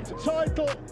defend title.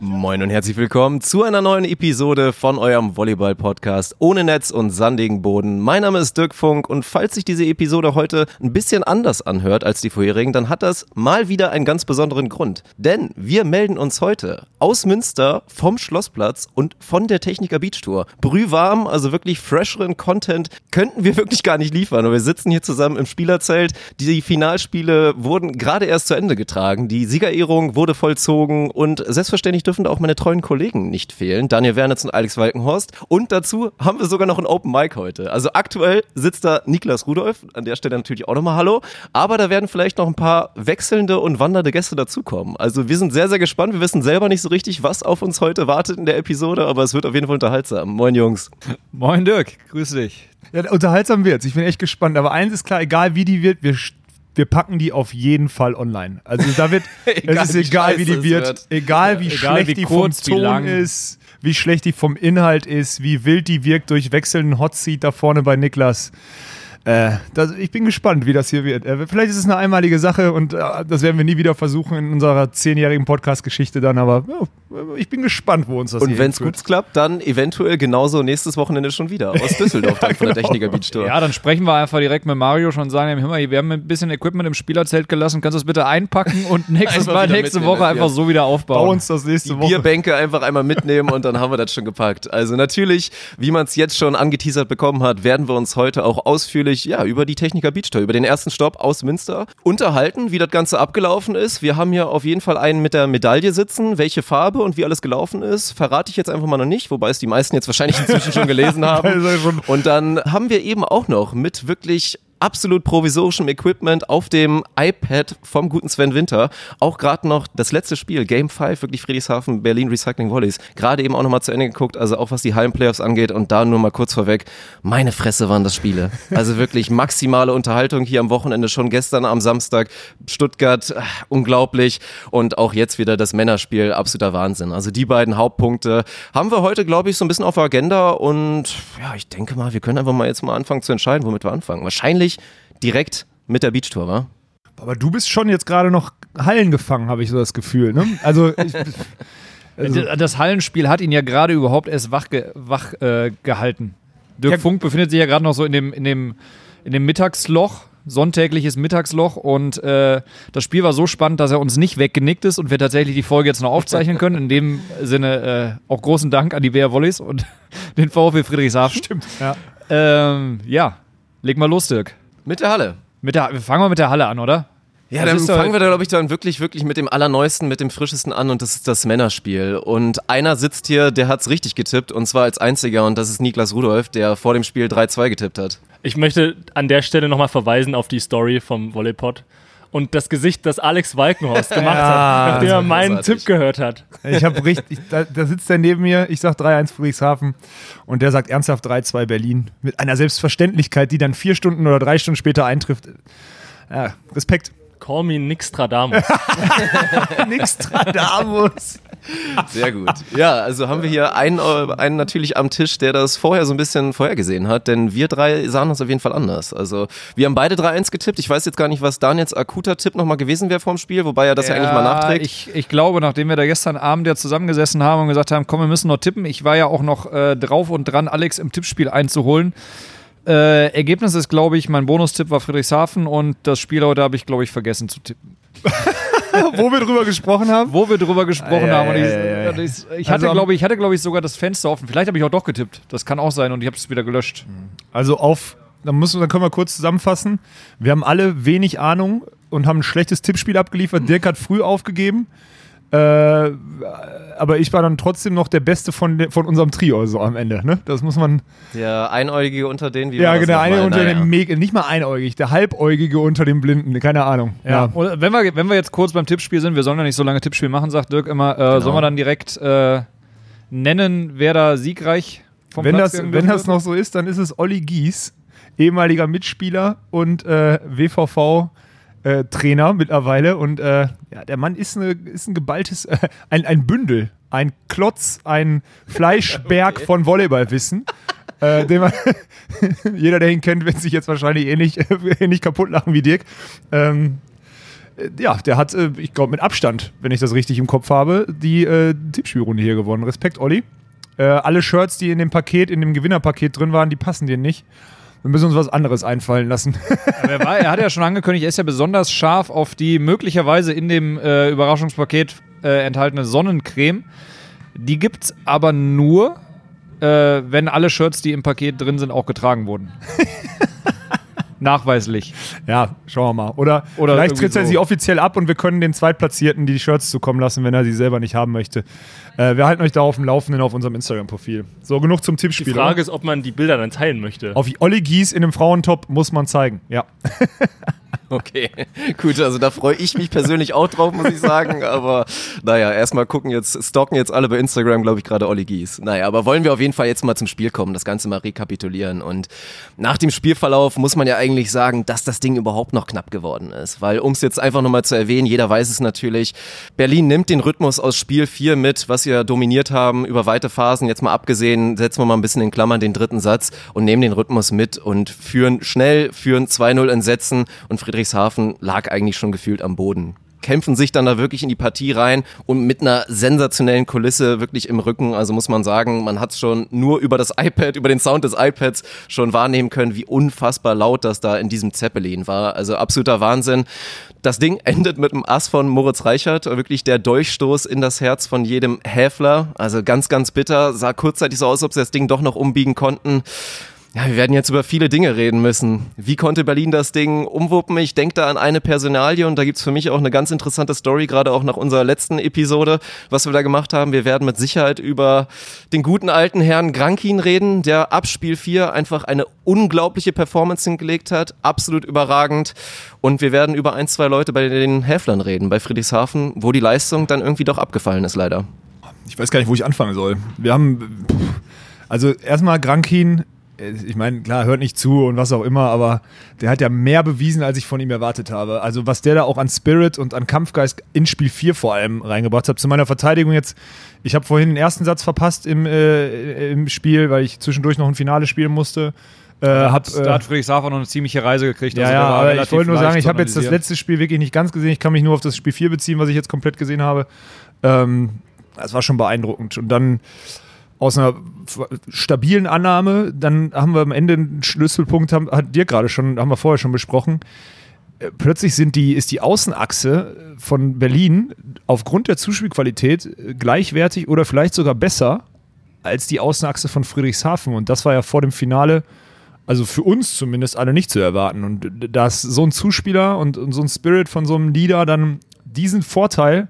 Moin und herzlich willkommen zu einer neuen Episode von eurem Volleyball-Podcast ohne Netz und sandigen Boden. Mein Name ist Dirk Funk und falls sich diese Episode heute ein bisschen anders anhört als die vorherigen, dann hat das mal wieder einen ganz besonderen Grund. Denn wir melden uns heute aus Münster vom Schlossplatz und von der Techniker Beach Tour. Brühwarm, also wirklich fresheren Content könnten wir wirklich gar nicht liefern. Und wir sitzen hier zusammen im Spielerzelt. Die Finalspiele wurden gerade erst zu Ende getragen. Die Siegerehrung wurde vollzogen und selbstverständlich selbstverständlich dürfen auch meine treuen Kollegen nicht fehlen. Daniel Wernitz und Alex Walkenhorst. Und dazu haben wir sogar noch ein Open Mic heute. Also aktuell sitzt da Niklas Rudolf. An der Stelle natürlich auch nochmal Hallo. Aber da werden vielleicht noch ein paar wechselnde und wandernde Gäste dazukommen. Also wir sind sehr, sehr gespannt. Wir wissen selber nicht so richtig, was auf uns heute wartet in der Episode, aber es wird auf jeden Fall unterhaltsam. Moin Jungs. Moin Dirk, grüß dich. Ja, unterhaltsam wird's. Ich bin echt gespannt. Aber eins ist klar, egal wie die wird, wir wir packen die auf jeden Fall online. Also da wird, es ist egal, wie die wird, wird, egal wie egal, schlecht wie die kurz, vom Ton ist, wie schlecht die vom Inhalt ist, wie wild die wirkt durch wechselnden Hotseat da vorne bei Niklas. Äh, das, ich bin gespannt, wie das hier wird. Äh, vielleicht ist es eine einmalige Sache und äh, das werden wir nie wieder versuchen in unserer zehnjährigen Podcast-Geschichte dann, aber ja, ich bin gespannt, wo uns das Und wenn es gut klappt, dann eventuell genauso nächstes Wochenende schon wieder aus Düsseldorf ja, dann von der genau. Techniker Beach Tour. Ja, dann sprechen wir einfach direkt mit Mario schon sagen, hör mal, wir haben ein bisschen Equipment im Spielerzelt gelassen, kannst du es bitte einpacken und nächstes Mal, nächste Woche einfach so wieder aufbauen. Bau uns das nächste Die Woche. Bierbänke einfach einmal mitnehmen und dann haben wir das schon gepackt. Also natürlich, wie man es jetzt schon angeteasert bekommen hat, werden wir uns heute auch ausführlich ja, über die Techniker Beach Tour, über den ersten Stopp aus Münster, unterhalten, wie das Ganze abgelaufen ist. Wir haben hier auf jeden Fall einen mit der Medaille sitzen. Welche Farbe und wie alles gelaufen ist, verrate ich jetzt einfach mal noch nicht, wobei es die meisten jetzt wahrscheinlich inzwischen schon gelesen haben. Und dann haben wir eben auch noch mit wirklich absolut provisorischem Equipment auf dem iPad vom guten Sven Winter. Auch gerade noch das letzte Spiel, Game 5, wirklich Friedrichshafen, Berlin Recycling Volleys. Gerade eben auch nochmal zu Ende geguckt, also auch was die Hallenplayoffs angeht und da nur mal kurz vorweg. Meine Fresse waren das Spiele. Also wirklich maximale Unterhaltung hier am Wochenende, schon gestern am Samstag. Stuttgart, äh, unglaublich. Und auch jetzt wieder das Männerspiel, absoluter Wahnsinn. Also die beiden Hauptpunkte haben wir heute, glaube ich, so ein bisschen auf der Agenda und ja, ich denke mal, wir können einfach mal jetzt mal anfangen zu entscheiden, womit wir anfangen. Wahrscheinlich eigentlich direkt mit der Beachtour, wa? Aber du bist schon jetzt gerade noch Hallen gefangen, habe ich so das Gefühl. Ne? Also, ich, also das Hallenspiel hat ihn ja gerade überhaupt erst wach, ge, wach äh, gehalten. Dirk ja. Funk befindet sich ja gerade noch so in dem, in dem, in dem Mittagsloch, sonntägliches Mittagsloch und äh, das Spiel war so spannend, dass er uns nicht weggenickt ist und wir tatsächlich die Folge jetzt noch aufzeichnen können. In dem Sinne äh, auch großen Dank an die Bär Wollis und den VfB Friedrichshafen. Stimmt, ja. Ähm, ja, Leg mal los, Dirk. Mit der Halle. Mit der, wir fangen mal mit der Halle an, oder? Ja, dann fangen wir da, glaube ich, dann wirklich, wirklich mit dem Allerneuesten, mit dem Frischesten an und das ist das Männerspiel. Und einer sitzt hier, der hat's richtig getippt und zwar als einziger und das ist Niklas Rudolf, der vor dem Spiel 3-2 getippt hat. Ich möchte an der Stelle nochmal verweisen auf die Story vom Volleypod und das Gesicht, das Alex Walkenhorst gemacht ja, hat, nachdem er meinen großartig. Tipp gehört hat. Ich habe richtig, da, da, sitzt er neben mir, ich sage 3-1 Friedrichshafen und der sagt ernsthaft 3-2 Berlin. Mit einer Selbstverständlichkeit, die dann vier Stunden oder drei Stunden später eintrifft. Ja, Respekt. Call me Nixtradamus. Nixtradamus. Sehr gut. Ja, also haben wir hier einen, einen natürlich am Tisch, der das vorher so ein bisschen vorhergesehen hat, denn wir drei sahen das auf jeden Fall anders. Also wir haben beide 3-1 getippt. Ich weiß jetzt gar nicht, was Daniels akuter Tipp nochmal gewesen wäre vorm Spiel, wobei er das ja, ja eigentlich mal nachträgt. Ich, ich glaube, nachdem wir da gestern Abend ja zusammengesessen haben und gesagt haben, komm, wir müssen noch tippen. Ich war ja auch noch äh, drauf und dran, Alex im Tippspiel einzuholen. Äh, Ergebnis ist, glaube ich, mein Bonustipp war Friedrichshafen und das Spiel heute habe ich, glaube ich, vergessen zu tippen. Wo wir drüber gesprochen haben? Wo wir drüber gesprochen ah, haben. Ja, ich, ich, ich, hatte, also, glaube ich, hatte, glaube ich, sogar das Fenster offen. Vielleicht habe ich auch doch getippt. Das kann auch sein und ich habe es wieder gelöscht. Also auf, dann, müssen, dann können wir kurz zusammenfassen. Wir haben alle wenig Ahnung und haben ein schlechtes Tippspiel abgeliefert. Dirk hat früh aufgegeben. Äh, aber ich war dann trotzdem noch der Beste von, von unserem Trio so am Ende. Ne? Das muss man. Der Einäugige unter denen, wie Ja, genau, eine unter naja. den Meg nicht mal einäugig, der Halbäugige unter den Blinden, keine Ahnung. Ja. ja. Wenn wir, wenn wir jetzt kurz beim Tippspiel sind, wir sollen ja nicht so lange Tippspiel machen, sagt Dirk immer, äh, genau. sollen wir dann direkt äh, nennen, wer da siegreich vom wenn Platz das, Wenn das noch so ist, dann ist es Olli Gies, ehemaliger Mitspieler und äh, WVV äh, Trainer mittlerweile. Und äh, ja, der Mann ist, eine, ist ein geballtes, äh, ein, ein Bündel, ein Klotz, ein Fleischberg okay. von Volleyballwissen. äh, den man jeder, der ihn kennt, wird sich jetzt wahrscheinlich ähnlich, ähnlich kaputt lachen wie Dirk. Ähm, äh, ja, der hat, äh, ich glaube, mit Abstand, wenn ich das richtig im Kopf habe, die äh, Tippspielrunde hier gewonnen. Respekt, Olli. Äh, alle Shirts, die in dem Paket, in dem Gewinnerpaket drin waren, die passen dir nicht. Wir müssen uns was anderes einfallen lassen. er, war, er, hat ja schon angekündigt, er ist ja besonders scharf auf die möglicherweise in dem äh, Überraschungspaket äh, enthaltene Sonnencreme. Die gibt es aber nur, äh, wenn alle Shirts, die im Paket drin sind, auch getragen wurden. Nachweislich. Ja, schauen wir mal. Oder, Oder vielleicht tritt er so. sie offiziell ab und wir können den Zweitplatzierten die Shirts zukommen lassen, wenn er sie selber nicht haben möchte. Äh, wir halten euch da auf dem Laufenden auf unserem Instagram-Profil. So, genug zum Tippspiel. Die Frage oder? ist, ob man die Bilder dann teilen möchte. Auf Olli Gies in einem Frauentop muss man zeigen, ja. Okay, gut, also da freue ich mich persönlich auch drauf, muss ich sagen. Aber naja, erstmal gucken jetzt, stalken jetzt alle bei Instagram, glaube ich, gerade Olli Gies. Naja, aber wollen wir auf jeden Fall jetzt mal zum Spiel kommen, das Ganze mal rekapitulieren. Und nach dem Spielverlauf muss man ja eigentlich sagen, dass das Ding überhaupt noch knapp geworden ist. Weil, um es jetzt einfach nochmal zu erwähnen, jeder weiß es natürlich, Berlin nimmt den Rhythmus aus Spiel 4 mit, was wir dominiert haben über weite Phasen. Jetzt mal abgesehen, setzen wir mal ein bisschen in Klammern den dritten Satz und nehmen den Rhythmus mit und führen schnell, führen 2-0 in Sätzen und Friedrich Friedrichshafen lag eigentlich schon gefühlt am Boden kämpfen sich dann da wirklich in die Partie rein und mit einer sensationellen Kulisse wirklich im Rücken. Also muss man sagen, man hat es schon nur über das iPad, über den Sound des iPads schon wahrnehmen können, wie unfassbar laut das da in diesem Zeppelin war. Also absoluter Wahnsinn. Das Ding endet mit einem Ass von Moritz Reichert, wirklich der Durchstoß in das Herz von jedem Häfler. Also ganz, ganz bitter. Sah kurzzeitig so aus, ob sie das Ding doch noch umbiegen konnten. Ja, wir werden jetzt über viele Dinge reden müssen. Wie konnte Berlin das Ding umwuppen? Ich denke da an eine Personalie und da gibt's für mich auch eine ganz interessante Story, gerade auch nach unserer letzten Episode, was wir da gemacht haben. Wir werden mit Sicherheit über den guten alten Herrn Grankin reden, der ab Spiel 4 einfach eine unglaubliche Performance hingelegt hat. Absolut überragend. Und wir werden über ein, zwei Leute bei den Häflern reden, bei Friedrichshafen, wo die Leistung dann irgendwie doch abgefallen ist, leider. Ich weiß gar nicht, wo ich anfangen soll. Wir haben, also erstmal Grankin ich meine, klar, hört nicht zu und was auch immer, aber der hat ja mehr bewiesen, als ich von ihm erwartet habe. Also was der da auch an Spirit und an Kampfgeist in Spiel 4 vor allem reingebracht hat. Zu meiner Verteidigung jetzt, ich habe vorhin den ersten Satz verpasst im, äh, im Spiel, weil ich zwischendurch noch ein Finale spielen musste. Äh, hab, da hat äh, Friedrichshafen noch eine ziemliche Reise gekriegt. Ja, also ja aber ich wollte nur sagen, ich habe jetzt das letzte Spiel wirklich nicht ganz gesehen. Ich kann mich nur auf das Spiel 4 beziehen, was ich jetzt komplett gesehen habe. Ähm, das war schon beeindruckend. Und dann aus einer stabilen Annahme, dann haben wir am Ende einen Schlüsselpunkt, haben, hat dir gerade schon, haben wir vorher schon besprochen. Äh, plötzlich sind die, ist die Außenachse von Berlin aufgrund der Zuspielqualität äh, gleichwertig oder vielleicht sogar besser als die Außenachse von Friedrichshafen. Und das war ja vor dem Finale, also für uns zumindest alle nicht zu erwarten. Und dass so ein Zuspieler und, und so ein Spirit von so einem Leader dann diesen Vorteil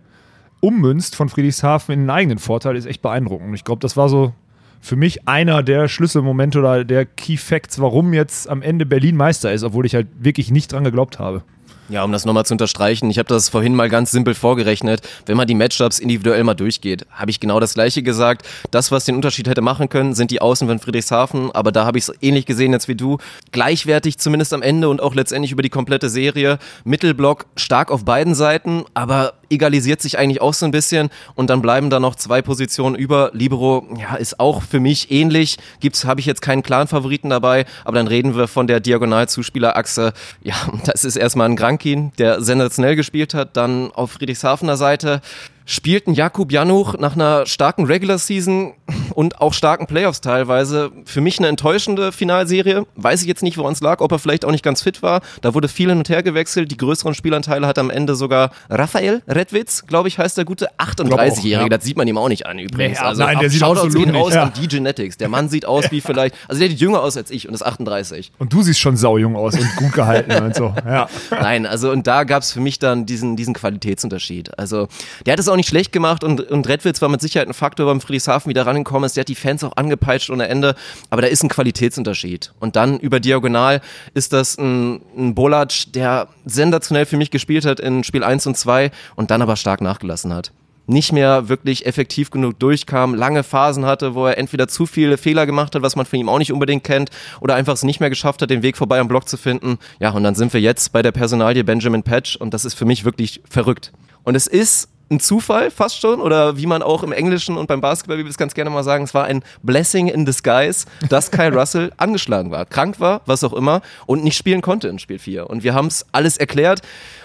ummünzt von Friedrichshafen in einen eigenen Vorteil, ist echt beeindruckend. Ich glaube, das war so für mich einer der Schlüsselmomente oder der Key Facts, warum jetzt am Ende Berlin Meister ist, obwohl ich halt wirklich nicht dran geglaubt habe. Ja, um das nochmal zu unterstreichen, ich habe das vorhin mal ganz simpel vorgerechnet. Wenn man die Matchups individuell mal durchgeht, habe ich genau das gleiche gesagt. Das, was den Unterschied hätte machen können, sind die Außen von Friedrichshafen, aber da habe ich es ähnlich gesehen jetzt wie du. Gleichwertig zumindest am Ende und auch letztendlich über die komplette Serie. Mittelblock stark auf beiden Seiten, aber egalisiert sich eigentlich auch so ein bisschen und dann bleiben da noch zwei Positionen über. Libero, ja, ist auch für mich ähnlich. Gibt's, habe ich jetzt keinen klaren Favoriten dabei, aber dann reden wir von der Diagonalzuspielerachse. Ja, das ist erstmal ein Krank Rankin, der sensationell gespielt hat, dann auf Friedrichshafener Seite spielten Jakub Januch nach einer starken Regular Season und auch starken Playoffs teilweise für mich eine enttäuschende Finalserie. Weiß ich jetzt nicht, woran es lag, ob er vielleicht auch nicht ganz fit war. Da wurde viel hin und her gewechselt. Die größeren Spielanteile hat am Ende sogar Raphael Redwitz, glaube ich, heißt der gute 38-Jährige. Ja. Das sieht man ihm auch nicht an übrigens. Nee, also, nein, der sieht absolut gehen aus ja. an die Genetics. Der Mann sieht aus wie vielleicht, also der sieht jünger aus als ich und ist 38. Und du siehst schon saujung aus und gut gehalten und so. Ja. Nein, also und da gab es für mich dann diesen, diesen Qualitätsunterschied. Also der hat es auch auch nicht schlecht gemacht und, und Redwitz war mit Sicherheit ein Faktor, beim Friedrichshafen wieder rangekommen ist. Der hat die Fans auch angepeitscht ohne Ende. Aber da ist ein Qualitätsunterschied. Und dann über Diagonal ist das ein, ein Bolac, der sensationell für mich gespielt hat in Spiel 1 und 2 und dann aber stark nachgelassen hat nicht mehr wirklich effektiv genug durchkam, lange Phasen hatte, wo er entweder zu viele Fehler gemacht hat, was man von ihm auch nicht unbedingt kennt, oder einfach es nicht mehr geschafft hat, den Weg vorbei am Block zu finden. Ja, und dann sind wir jetzt bei der Personalie Benjamin Patch und das ist für mich wirklich verrückt. Und es ist ein Zufall fast schon oder wie man auch im Englischen und beim Basketball, wie wir es ganz gerne mal sagen, es war ein Blessing in disguise, dass Kyle Russell angeschlagen war, krank war, was auch immer und nicht spielen konnte in Spiel 4. Und wir haben es alles erklärt.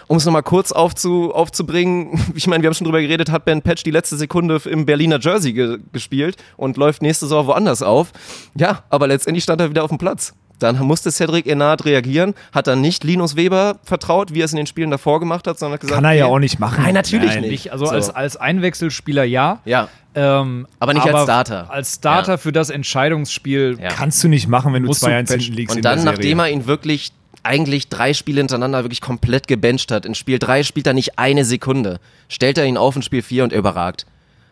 Um es nochmal kurz aufzu, aufzubringen, ich meine, wir haben schon drüber geredet, hat Ben Patch die letzte Sekunde im Berliner Jersey ge gespielt und läuft nächste Saison woanders auf. Ja, aber letztendlich stand er wieder auf dem Platz. Dann musste Cedric Enard reagieren, hat dann nicht Linus Weber vertraut, wie er es in den Spielen davor gemacht hat, sondern gesagt, kann er ja auch nicht machen. Nein, natürlich Nein, nicht. Also so. als, als Einwechselspieler ja. Ja. Ähm, aber nicht aber als Starter. Als Starter ja. für das Entscheidungsspiel ja. kannst du nicht machen, wenn du 2-1 liegst. Und dann, nachdem er ihn wirklich eigentlich drei Spiele hintereinander wirklich komplett gebencht hat. In Spiel 3 spielt er nicht eine Sekunde. Stellt er ihn auf in Spiel 4 und er überragt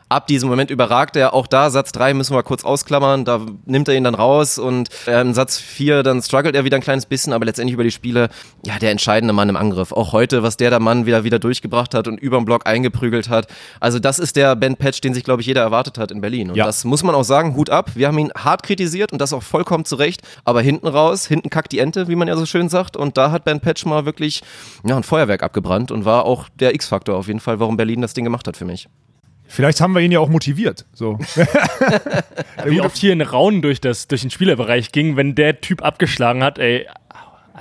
ab diesem Moment überragt er. Auch da, Satz 3 müssen wir kurz ausklammern, da nimmt er ihn dann raus und äh, in Satz 4 dann struggelt er wieder ein kleines bisschen, aber letztendlich über die Spiele, ja, der entscheidende Mann im Angriff. Auch heute, was der der Mann wieder, wieder durchgebracht hat und über den Block eingeprügelt hat. Also das ist der Ben Patch, den sich, glaube ich, jeder erwartet hat in Berlin. Und ja. das muss man auch sagen, Hut ab. Wir haben ihn hart kritisiert und das auch vollkommen zu Recht, aber hinten raus, hinten kackt die Ente, wie man ja so schön sagt und da hat Ben Patch mal wirklich ja, ein Feuerwerk abgebrannt und war auch der X-Faktor auf jeden Fall, warum Berlin das Ding gemacht hat für mich. Vielleicht haben wir ihn ja auch motiviert. So. Wie oft hier ein Raunen durch, das, durch den Spielerbereich ging, wenn der Typ abgeschlagen hat, ey,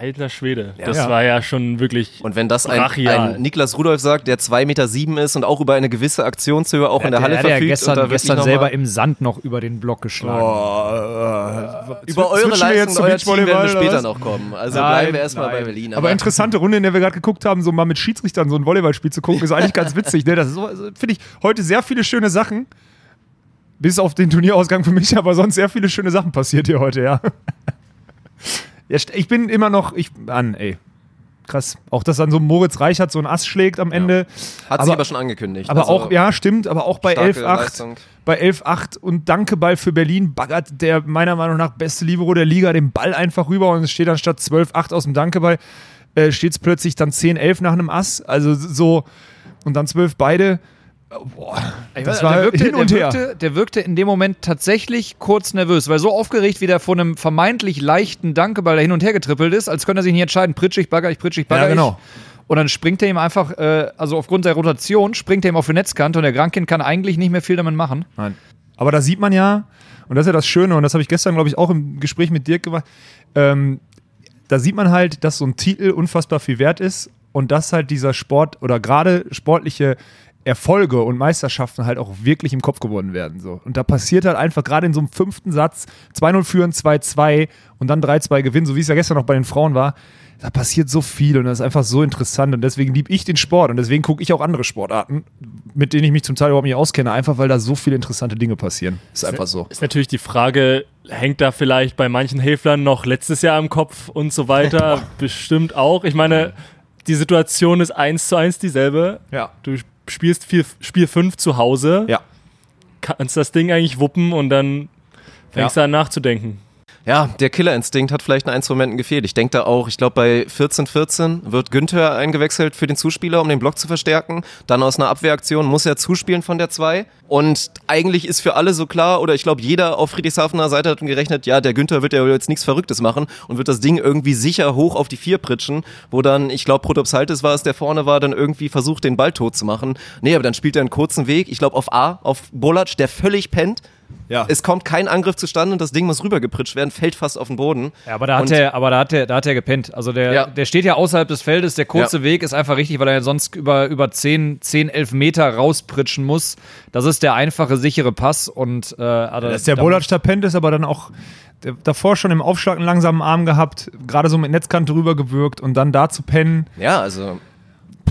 Alter Schwede, ja. das ja. war ja schon wirklich. Und wenn das ein, ein, Niklas Rudolf sagt, der 2,7 Meter sieben ist und auch über eine gewisse Aktionshöhe auch ja, in der, der Halle der verfügt. Der gestern, gestern selber im Sand noch über den Block geschlagen. Oh, äh, über eure Leistung, euer Team werden wir später noch kommen. Also nein, bleiben wir erstmal bei Berlin. Aber, aber, interessante Runde, in der wir gerade geguckt haben, so mal mit Schiedsrichtern so ein Volleyballspiel zu gucken, ist eigentlich ganz witzig. Ne? Das so, also, finde ich, heute sehr viele schöne Sachen. Bis auf den Turnierausgang für mich, aber sonst sehr viele schöne Sachen passiert hier heute, ja. Ich bin immer noch, ich, an, ey. Krass. Auch, dass dann so Moritz Reichert so ein Ass schlägt am Ende. Ja. Hat sie aber schon angekündigt. Aber also auch, ja, stimmt, aber auch bei 11-8. Bei 11-8 und Dankeball für Berlin baggert der meiner Meinung nach beste Libero der Liga den Ball einfach rüber und es steht dann statt 12-8 aus dem Dankeball, äh, steht es plötzlich dann 10-11 nach einem Ass. Also so, und dann 12 beide. Boah, das war der wirkte, hin und der her. Wirkte, der wirkte in dem Moment tatsächlich kurz nervös, weil so aufgeregt, wie der vor einem vermeintlich leichten Dankeball da hin und her getrippelt ist, als könnte er sich nicht entscheiden, pritschig, bagger ich, pritschig, bagger ja, genau. Und dann springt er ihm einfach, äh, also aufgrund der Rotation, springt er ihm auf die Netzkante und der Grankin kann eigentlich nicht mehr viel damit machen. Nein. Aber da sieht man ja, und das ist ja das Schöne, und das habe ich gestern, glaube ich, auch im Gespräch mit Dirk gemacht, ähm, da sieht man halt, dass so ein Titel unfassbar viel wert ist und dass halt dieser Sport oder gerade sportliche Erfolge und Meisterschaften halt auch wirklich im Kopf geworden werden. So. Und da passiert halt einfach gerade in so einem fünften Satz 2-0 führen, 2-2 und dann 3-2 gewinnen, so wie es ja gestern noch bei den Frauen war. Da passiert so viel und das ist einfach so interessant und deswegen liebe ich den Sport und deswegen gucke ich auch andere Sportarten, mit denen ich mich zum Teil überhaupt nicht auskenne, einfach weil da so viele interessante Dinge passieren. Ist einfach so. Ist natürlich die Frage, hängt da vielleicht bei manchen Häflern noch letztes Jahr im Kopf und so weiter? Bestimmt auch. Ich meine, die Situation ist eins zu eins dieselbe. Ja. Du spielst vier, Spiel 5 zu Hause. Ja. Kannst das Ding eigentlich wuppen und dann fängst ja. du an nachzudenken ja, der Killerinstinkt hat vielleicht in ein, zwei Momenten gefehlt. Ich denke da auch, ich glaube bei 14-14 wird Günther eingewechselt für den Zuspieler, um den Block zu verstärken. Dann aus einer Abwehraktion muss er zuspielen von der 2. Und eigentlich ist für alle so klar, oder ich glaube jeder auf Friedrichshafener Seite hat gerechnet, ja, der Günther wird ja jetzt nichts Verrücktes machen und wird das Ding irgendwie sicher hoch auf die 4 pritschen, wo dann, ich glaube Protopsaltis war es, der vorne war, dann irgendwie versucht, den Ball tot zu machen. Nee, aber dann spielt er einen kurzen Weg, ich glaube auf A, auf Bolac, der völlig pennt ja. Es kommt kein Angriff zustande und das Ding muss rübergepritscht werden, fällt fast auf den Boden. Ja, aber da hat er, aber da hat er, da hat er gepennt. Also der, ja. der steht ja außerhalb des Feldes. Der kurze ja. Weg ist einfach richtig, weil er sonst über, über 10, 10, 11 Meter rauspritschen muss. Das ist der einfache, sichere Pass und äh, also Dass der Bolac da pennt, ist aber dann auch davor schon im Aufschlag einen langsamen Arm gehabt, gerade so mit Netzkante rübergewirkt und dann da zu pennen. Ja, also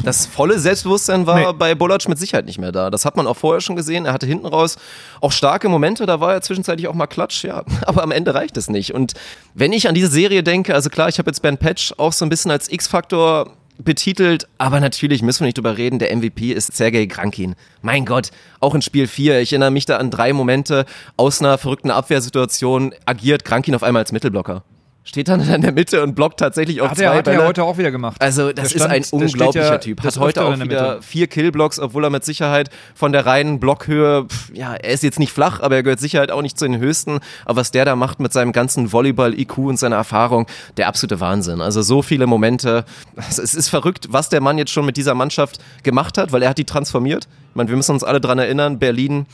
das volle Selbstbewusstsein war nee. bei Bolac mit Sicherheit nicht mehr da. Das hat man auch vorher schon gesehen. Er hatte hinten raus auch starke Momente, da war er zwischenzeitlich auch mal klatsch, ja. Aber am Ende reicht es nicht. Und wenn ich an diese Serie denke, also klar, ich habe jetzt Ben Patch auch so ein bisschen als X-Faktor betitelt, aber natürlich müssen wir nicht drüber reden, der MVP ist Sergei Krankin. Mein Gott, auch in Spiel 4, ich erinnere mich da an drei Momente, aus einer verrückten Abwehrsituation agiert Krankin auf einmal als Mittelblocker steht dann in der Mitte und blockt tatsächlich auf hat zwei er, hat Bälle. er heute auch wieder gemacht. Also das stand, ist ein unglaublicher ja Typ. Hat heute auch wieder vier Killblocks, obwohl er mit Sicherheit von der reinen Blockhöhe, pff, ja, er ist jetzt nicht flach, aber er gehört sicherheit auch nicht zu den höchsten. Aber was der da macht mit seinem ganzen Volleyball-IQ und seiner Erfahrung, der absolute Wahnsinn. Also so viele Momente. Es ist verrückt, was der Mann jetzt schon mit dieser Mannschaft gemacht hat, weil er hat die transformiert. Ich meine, wir müssen uns alle dran erinnern, Berlin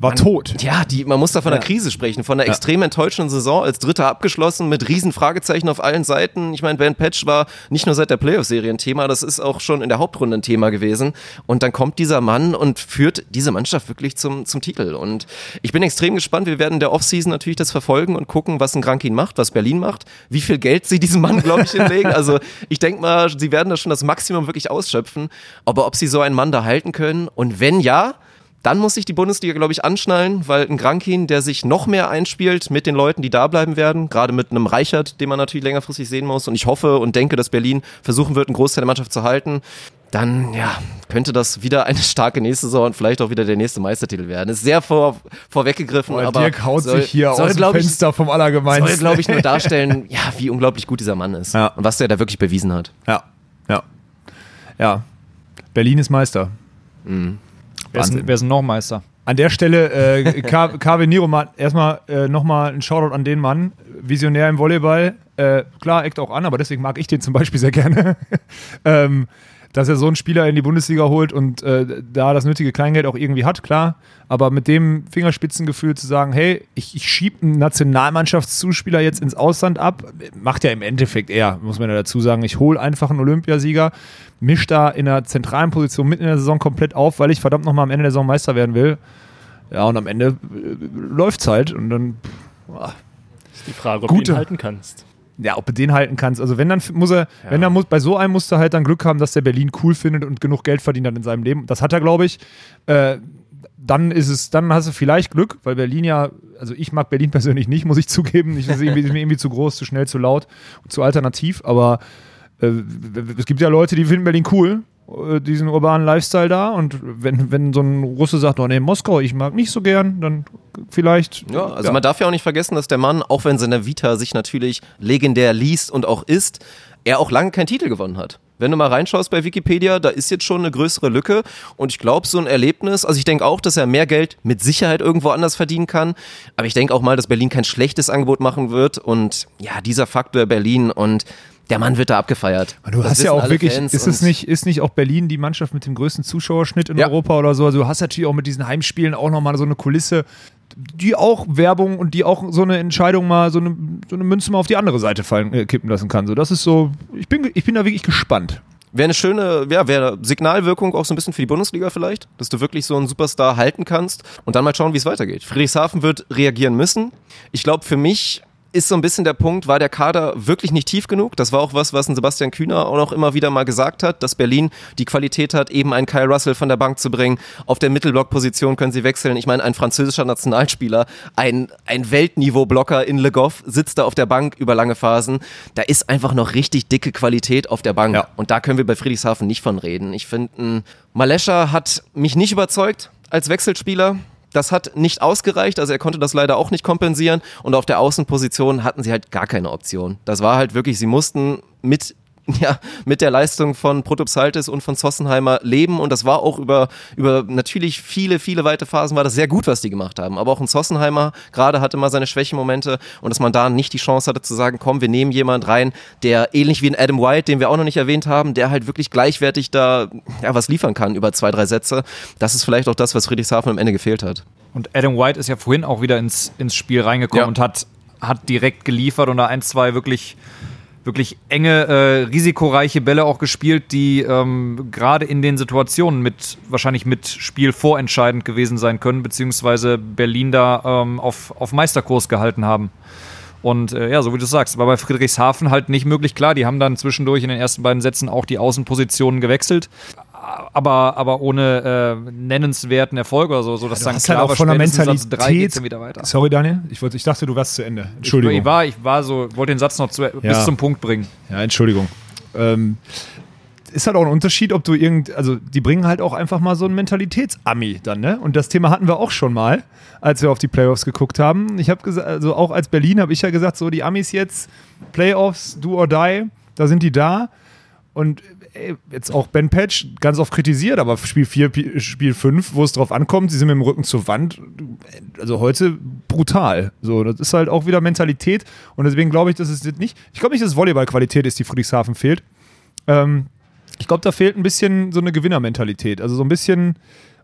war man, tot. Ja, die, man muss da von einer Krise sprechen, von einer ja. extrem enttäuschenden Saison als Dritter abgeschlossen mit riesen Fragezeichen auf allen Seiten. Ich meine, Ben Patch war nicht nur seit der Playoff-Serie ein Thema, das ist auch schon in der Hauptrunde ein Thema gewesen. Und dann kommt dieser Mann und führt diese Mannschaft wirklich zum, zum Titel. Und ich bin extrem gespannt. Wir werden in der Offseason natürlich das verfolgen und gucken, was ein Grankin macht, was Berlin macht, wie viel Geld sie diesem Mann, glaube ich, hinlegen. Also ich denke mal, sie werden da schon das Maximum wirklich ausschöpfen. Aber ob sie so einen Mann da halten können und wenn ja, dann muss sich die Bundesliga, glaube ich, anschnallen, weil ein Grankin, der sich noch mehr einspielt mit den Leuten, die da bleiben werden, gerade mit einem Reichert, den man natürlich längerfristig sehen muss. Und ich hoffe und denke, dass Berlin versuchen wird, einen Großteil der Mannschaft zu halten. Dann ja, könnte das wieder eine starke nächste Saison und vielleicht auch wieder der nächste Meistertitel werden. Ist sehr vor, vorweggegriffen, aber Dirk haut soll, sich hier soll, aus dem Fenster ich, vom Allergemeinsten. Soll, glaube ich, nur darstellen, ja, wie unglaublich gut dieser Mann ist ja. und was der da wirklich bewiesen hat. Ja, ja, ja. Berlin ist Meister. Mhm. Wer ist, wer ist noch Meister? An der Stelle, äh, KW Niro, erstmal äh, nochmal ein Shoutout an den Mann. Visionär im Volleyball. Äh, klar, eckt auch an, aber deswegen mag ich den zum Beispiel sehr gerne. ähm, dass er so einen Spieler in die Bundesliga holt und äh, da das nötige Kleingeld auch irgendwie hat, klar. Aber mit dem Fingerspitzengefühl zu sagen, hey, ich, ich schiebe einen Nationalmannschaftszuspieler jetzt ins Ausland ab, macht ja im Endeffekt eher, muss man ja dazu sagen. Ich hole einfach einen Olympiasieger, mische da in einer zentralen Position mitten in der Saison komplett auf, weil ich verdammt nochmal am Ende der Saison Meister werden will. Ja, und am Ende äh, läuft es halt und dann. Boah, ist die Frage, ob gute, du ihn halten kannst ja, ob du den halten kannst. Also wenn dann muss er, ja. wenn er muss, bei so einem musst du halt dann Glück haben, dass der Berlin cool findet und genug Geld verdient hat in seinem Leben. Das hat er, glaube ich. Äh, dann ist es, dann hast du vielleicht Glück, weil Berlin ja, also ich mag Berlin persönlich nicht, muss ich zugeben. Ich irgendwie, mir irgendwie zu groß, zu schnell, zu laut, zu alternativ. Aber äh, es gibt ja Leute, die finden Berlin cool diesen urbanen Lifestyle da und wenn, wenn so ein Russe sagt, oh nee, Moskau, ich mag nicht so gern, dann vielleicht. Ja, also ja. man darf ja auch nicht vergessen, dass der Mann, auch wenn seine Vita sich natürlich legendär liest und auch ist, er auch lange keinen Titel gewonnen hat. Wenn du mal reinschaust bei Wikipedia, da ist jetzt schon eine größere Lücke und ich glaube, so ein Erlebnis, also ich denke auch, dass er mehr Geld mit Sicherheit irgendwo anders verdienen kann, aber ich denke auch mal, dass Berlin kein schlechtes Angebot machen wird und ja, dieser Faktor Berlin und der Mann wird da abgefeiert. Du das hast ja auch wirklich, Fans ist es nicht, ist nicht auch Berlin die Mannschaft mit dem größten Zuschauerschnitt in ja. Europa oder so? Also du hast natürlich auch mit diesen Heimspielen auch nochmal so eine Kulisse, die auch Werbung und die auch so eine Entscheidung mal, so eine, so eine Münze mal auf die andere Seite fallen, äh, kippen lassen kann. So, das ist so, ich bin, ich bin da wirklich gespannt. Wäre eine schöne, ja, wäre Signalwirkung auch so ein bisschen für die Bundesliga vielleicht, dass du wirklich so einen Superstar halten kannst und dann mal schauen, wie es weitergeht. Friedrichshafen wird reagieren müssen. Ich glaube, für mich ist so ein bisschen der Punkt, war der Kader wirklich nicht tief genug? Das war auch was, was ein Sebastian Kühner auch noch immer wieder mal gesagt hat, dass Berlin die Qualität hat, eben einen Kyle Russell von der Bank zu bringen. Auf der Mittelblock-Position können sie wechseln. Ich meine, ein französischer Nationalspieler, ein, ein Weltniveau-Blocker in Le Goff sitzt da auf der Bank über lange Phasen. Da ist einfach noch richtig dicke Qualität auf der Bank. Ja. Und da können wir bei Friedrichshafen nicht von reden. Ich finde, Malescha hat mich nicht überzeugt als Wechselspieler. Das hat nicht ausgereicht, also er konnte das leider auch nicht kompensieren. Und auf der Außenposition hatten sie halt gar keine Option. Das war halt wirklich, sie mussten mit ja, mit der Leistung von Protopsaltis und von Sossenheimer leben und das war auch über, über natürlich viele, viele weite Phasen war das sehr gut, was die gemacht haben. Aber auch ein Sossenheimer gerade hatte mal seine Schwächemomente und dass man da nicht die Chance hatte zu sagen, komm, wir nehmen jemand rein, der ähnlich wie ein Adam White, den wir auch noch nicht erwähnt haben, der halt wirklich gleichwertig da ja, was liefern kann über zwei, drei Sätze. Das ist vielleicht auch das, was Friedrichshafen am Ende gefehlt hat. Und Adam White ist ja vorhin auch wieder ins, ins Spiel reingekommen ja. und hat, hat direkt geliefert und da ein, zwei wirklich wirklich enge, äh, risikoreiche Bälle auch gespielt, die ähm, gerade in den Situationen mit wahrscheinlich mit Spiel vorentscheidend gewesen sein können, beziehungsweise Berlin da ähm, auf, auf Meisterkurs gehalten haben. Und äh, ja, so wie du sagst, war bei Friedrichshafen halt nicht möglich. Klar, die haben dann zwischendurch in den ersten beiden Sätzen auch die Außenpositionen gewechselt aber, aber ohne äh, nennenswerten Erfolg oder so, so dass ja, dann klar halt auch von der Mentalität wieder weiter. Sorry Daniel, ich, wollte, ich dachte, du warst zu Ende. Entschuldigung. Ich, ich war, ich war so, wollte den Satz noch zu, ja. bis zum Punkt bringen. Ja, Entschuldigung. Ähm, ist halt auch ein Unterschied, ob du irgend, also die bringen halt auch einfach mal so einen Mentalitätsami dann, ne? Und das Thema hatten wir auch schon mal, als wir auf die Playoffs geguckt haben. Ich habe gesagt, also auch als Berlin habe ich ja gesagt, so die Amis jetzt, Playoffs, do or die, da sind die da. Und ey, jetzt auch Ben Patch ganz oft kritisiert, aber Spiel 4, Spiel 5, wo es drauf ankommt, sie sind mit dem Rücken zur Wand. Also heute brutal. So, das ist halt auch wieder Mentalität. Und deswegen glaube ich, dass es nicht, ich glaube nicht, dass Volleyballqualität ist, die Friedrichshafen fehlt. Ähm, ich glaube, da fehlt ein bisschen so eine Gewinnermentalität. Also so ein bisschen,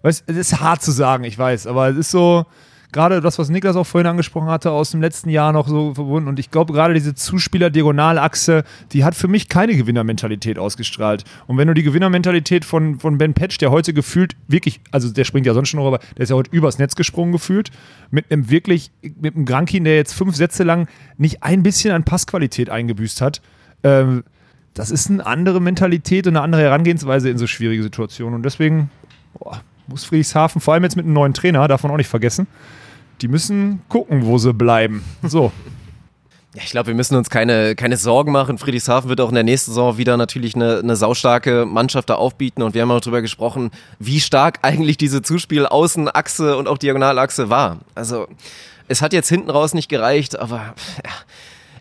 weiß, es ist hart zu sagen, ich weiß, aber es ist so, gerade das, was Niklas auch vorhin angesprochen hatte, aus dem letzten Jahr noch so verbunden. Und ich glaube, gerade diese Zuspieler-Diagonalachse, die hat für mich keine Gewinnermentalität ausgestrahlt. Und wenn du die Gewinnermentalität von, von Ben Patch, der heute gefühlt wirklich, also der springt ja sonst schon noch, aber der ist ja heute übers Netz gesprungen gefühlt, mit einem wirklich, mit einem Grankin, der jetzt fünf Sätze lang nicht ein bisschen an Passqualität eingebüßt hat, ähm, das ist eine andere Mentalität und eine andere Herangehensweise in so schwierige Situationen. Und deswegen boah, muss Friedrichshafen, vor allem jetzt mit einem neuen Trainer, man auch nicht vergessen, die müssen gucken, wo sie bleiben. So. Ja, ich glaube, wir müssen uns keine, keine Sorgen machen. Friedrichshafen wird auch in der nächsten Saison wieder natürlich eine, eine saustarke Mannschaft da aufbieten. Und wir haben auch darüber gesprochen, wie stark eigentlich diese Zuspiel-Außenachse und auch Diagonalachse war. Also, es hat jetzt hinten raus nicht gereicht, aber ja,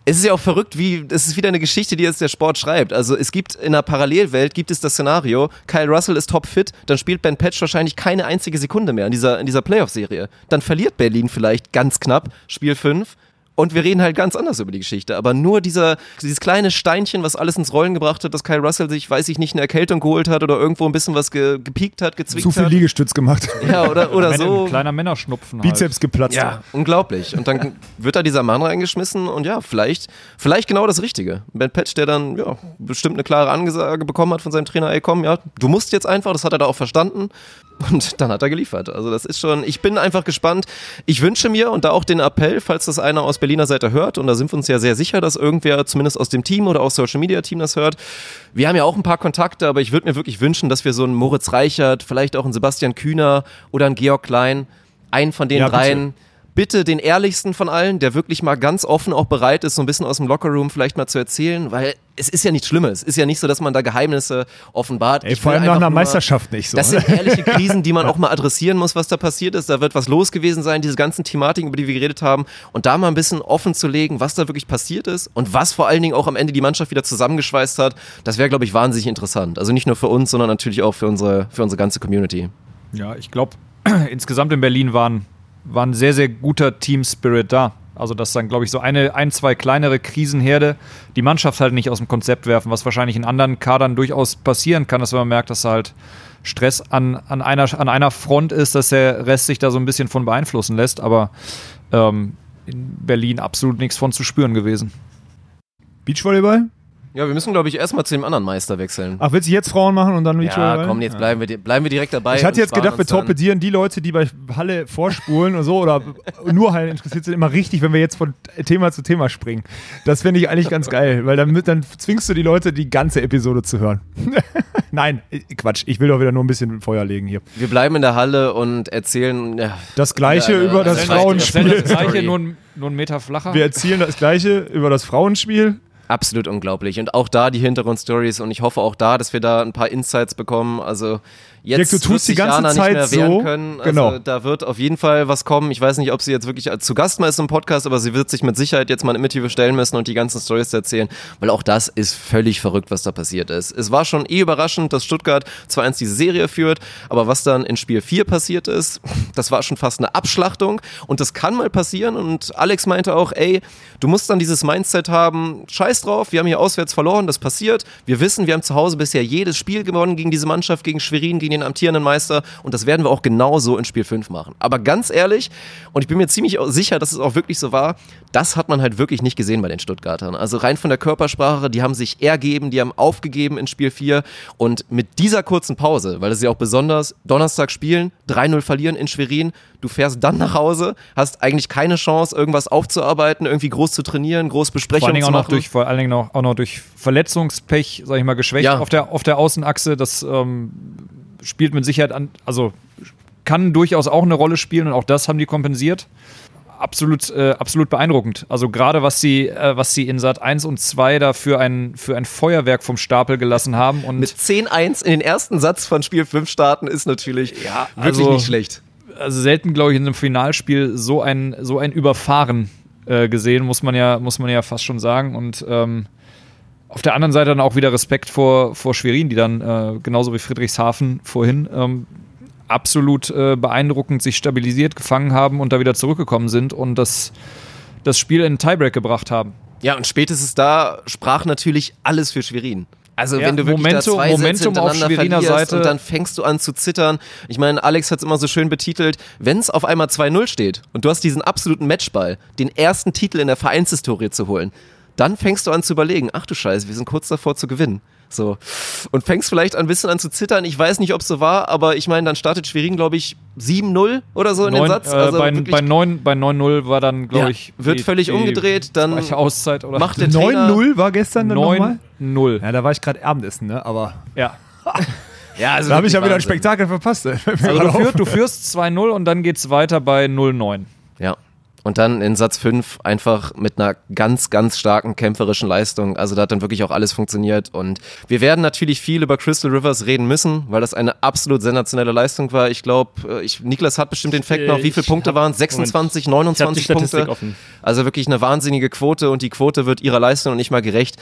es ist ja auch verrückt, wie, es ist wieder eine Geschichte, die jetzt der Sport schreibt. Also es gibt in einer Parallelwelt, gibt es das Szenario, Kyle Russell ist topfit, dann spielt Ben Patch wahrscheinlich keine einzige Sekunde mehr in dieser, in dieser Playoff-Serie. Dann verliert Berlin vielleicht ganz knapp Spiel 5 und wir reden halt ganz anders über die Geschichte. Aber nur dieser, dieses kleine Steinchen, was alles ins Rollen gebracht hat, dass Kyle Russell sich, weiß ich nicht, eine Erkältung geholt hat oder irgendwo ein bisschen was ge gepiekt hat, gezwickt hat. Zu viel hat. Liegestütz gemacht. Ja, oder, oder so. Ein kleiner Männerschnupfen. Bizeps halt. geplatzt. Ja, unglaublich. Und dann wird da dieser Mann reingeschmissen und ja, vielleicht, vielleicht genau das Richtige. Ben Patch, der dann, ja, bestimmt eine klare Angesage bekommen hat von seinem Trainer, ey komm, ja, du musst jetzt einfach, das hat er da auch verstanden. Und dann hat er geliefert. Also das ist schon, ich bin einfach gespannt. Ich wünsche mir und da auch den Appell, falls das einer aus Berliner Seite hört, und da sind wir uns ja sehr sicher, dass irgendwer zumindest aus dem Team oder aus Social Media Team das hört. Wir haben ja auch ein paar Kontakte, aber ich würde mir wirklich wünschen, dass wir so einen Moritz Reichert, vielleicht auch einen Sebastian Kühner oder einen Georg Klein, einen von den ja, dreien, bitte bitte den ehrlichsten von allen, der wirklich mal ganz offen auch bereit ist, so ein bisschen aus dem Lockerroom vielleicht mal zu erzählen, weil es ist ja nichts Schlimmes. Es ist ja nicht so, dass man da Geheimnisse offenbart. Ey, vor allem nach einer Meisterschaft nicht so. Das sind ehrliche Krisen, die man auch mal adressieren muss, was da passiert ist. Da wird was los gewesen sein, diese ganzen Thematiken, über die wir geredet haben. Und da mal ein bisschen offen zu legen, was da wirklich passiert ist und was vor allen Dingen auch am Ende die Mannschaft wieder zusammengeschweißt hat, das wäre, glaube ich, wahnsinnig interessant. Also nicht nur für uns, sondern natürlich auch für unsere, für unsere ganze Community. Ja, ich glaube, insgesamt in Berlin waren war ein sehr, sehr guter Team-Spirit da. Also, dass dann, glaube ich, so eine, ein, zwei kleinere Krisenherde die Mannschaft halt nicht aus dem Konzept werfen, was wahrscheinlich in anderen Kadern durchaus passieren kann, dass man merkt, dass halt Stress an, an, einer, an einer Front ist, dass der Rest sich da so ein bisschen von beeinflussen lässt. Aber ähm, in Berlin absolut nichts von zu spüren gewesen. Beachvolleyball? Ja, wir müssen, glaube ich, erstmal zu dem anderen Meister wechseln. Ach, willst du jetzt Frauen machen und dann Beachvolleyball? Ja, komm, jetzt bleiben, wir, bleiben wir direkt dabei. Ich hatte jetzt gedacht, wir torpedieren die Leute, die bei Halle vorspulen und so oder nur Halle interessiert sind, immer richtig, wenn wir jetzt von Thema zu Thema springen. Das finde ich eigentlich ganz geil, weil dann, dann zwingst du die Leute, die ganze Episode zu hören. Nein, Quatsch, ich will doch wieder nur ein bisschen Feuer legen hier. Wir bleiben in der Halle und erzählen ja, das Gleiche ja, über das Frauenspiel. Das Gleiche, nur, nur einen Meter flacher. Wir erzählen das Gleiche über das Frauenspiel Absolut unglaublich. Und auch da die Hintergrundstories und ich hoffe auch da, dass wir da ein paar Insights bekommen. Also jetzt Dirk, du tust die ganze Zeit nicht mehr so, können. Also genau. da wird auf jeden Fall was kommen. Ich weiß nicht, ob sie jetzt wirklich zu Gast mal ist im Podcast, aber sie wird sich mit Sicherheit jetzt mal ein Interview stellen müssen und die ganzen Stories erzählen, weil auch das ist völlig verrückt, was da passiert ist. Es war schon eh überraschend, dass Stuttgart zwar eins diese Serie führt, aber was dann in Spiel 4 passiert ist, das war schon fast eine Abschlachtung und das kann mal passieren und Alex meinte auch, ey, du musst dann dieses Mindset haben, scheiß drauf, wir haben hier auswärts verloren, das passiert. Wir wissen, wir haben zu Hause bisher jedes Spiel gewonnen gegen diese Mannschaft, gegen Schwerin, gegen den amtierenden Meister und das werden wir auch genauso in Spiel 5 machen. Aber ganz ehrlich, und ich bin mir ziemlich sicher, dass es auch wirklich so war, das hat man halt wirklich nicht gesehen bei den Stuttgartern. Also rein von der Körpersprache, die haben sich ergeben, die haben aufgegeben in Spiel 4 und mit dieser kurzen Pause, weil das ja auch besonders Donnerstag spielen, 3-0 verlieren in Schwerin, du fährst dann nach Hause, hast eigentlich keine Chance, irgendwas aufzuarbeiten, irgendwie groß zu trainieren, groß Besprechungen zu machen. Auch noch durch, vor allen Dingen auch, auch noch durch Verletzungspech, sag ich mal, geschwächt ja. auf, der, auf der Außenachse. Das ähm, spielt mit Sicherheit an, also kann durchaus auch eine Rolle spielen und auch das haben die kompensiert. absolut, äh, absolut beeindruckend. Also gerade was sie, äh, was sie in Sat 1 und 2 da für ein, für ein Feuerwerk vom Stapel gelassen haben. Und Mit 10-1 in den ersten Satz von Spiel 5 starten ist natürlich ja, wirklich also, nicht schlecht. Also selten, glaube ich, in einem Finalspiel so ein, so ein Überfahren äh, gesehen, muss man ja, muss man ja fast schon sagen. Und ähm, auf der anderen Seite dann auch wieder Respekt vor, vor Schwerin, die dann äh, genauso wie Friedrichshafen vorhin ähm, absolut äh, beeindruckend sich stabilisiert gefangen haben und da wieder zurückgekommen sind und das, das Spiel in Tiebreak gebracht haben. Ja, und spätestens da sprach natürlich alles für Schwerin. Also ja, wenn du wirklich Momentum, da zwei Momentum Sätze auf Schweriner Seite und dann fängst du an zu zittern. Ich meine, Alex hat es immer so schön betitelt, wenn es auf einmal 2-0 steht und du hast diesen absoluten Matchball, den ersten Titel in der Vereinshistorie zu holen, dann fängst du an zu überlegen, ach du Scheiße, wir sind kurz davor zu gewinnen. So. Und fängst vielleicht ein bisschen an zu zittern. Ich weiß nicht, ob es so war, aber ich meine, dann startet Schwerin, glaube ich, 7-0 oder so in 9, den Satz. Also äh, bei, bei 9 bei 9-0 war dann, glaube ja, ich. Wird die, völlig die umgedreht. Dann Auszeit oder macht der 9-0 war gestern dann 9-0. Ja, da war ich gerade Abendessen, ne? Aber. Ja. ja, also da habe ich ja wieder ein Spektakel verpasst. Also du, führ, du führst 2-0 und dann geht es weiter bei 0-9. Und dann in Satz 5 einfach mit einer ganz, ganz starken kämpferischen Leistung. Also da hat dann wirklich auch alles funktioniert. Und wir werden natürlich viel über Crystal Rivers reden müssen, weil das eine absolut sensationelle Leistung war. Ich glaube, ich, Niklas hat bestimmt den Fakt noch. Wie viele Punkte waren es? 26, 29 Punkte? Offen. Also wirklich eine wahnsinnige Quote und die Quote wird ihrer Leistung nicht mal gerecht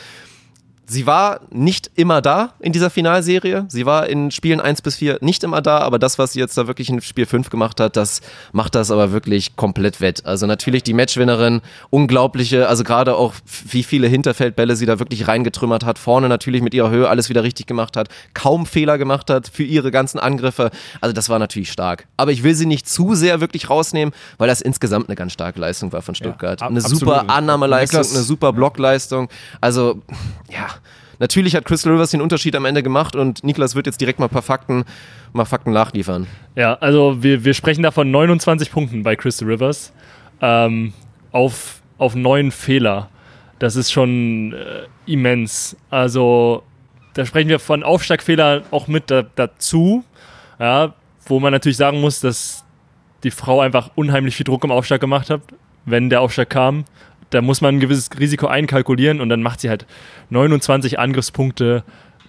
sie war nicht immer da in dieser Finalserie. Sie war in Spielen 1 bis 4 nicht immer da, aber das, was sie jetzt da wirklich in Spiel 5 gemacht hat, das macht das aber wirklich komplett wett. Also natürlich die Matchwinnerin, unglaubliche, also gerade auch wie viele Hinterfeldbälle sie da wirklich reingetrümmert hat, vorne natürlich mit ihrer Höhe alles wieder richtig gemacht hat, kaum Fehler gemacht hat für ihre ganzen Angriffe. Also das war natürlich stark. Aber ich will sie nicht zu sehr wirklich rausnehmen, weil das insgesamt eine ganz starke Leistung war von Stuttgart. Ja, eine absolut. super Annahmeleistung, eine super Blockleistung. Also ja, Natürlich hat Crystal Rivers den Unterschied am Ende gemacht und Niklas wird jetzt direkt mal ein paar Fakten, mal Fakten nachliefern. Ja, also wir, wir sprechen da von 29 Punkten bei Crystal Rivers ähm, auf, auf neun Fehler. Das ist schon äh, immens. Also da sprechen wir von Aufschlagfehlern auch mit da, dazu, ja, wo man natürlich sagen muss, dass die Frau einfach unheimlich viel Druck im Aufschlag gemacht hat, wenn der Aufschlag kam da muss man ein gewisses Risiko einkalkulieren und dann macht sie halt 29 Angriffspunkte,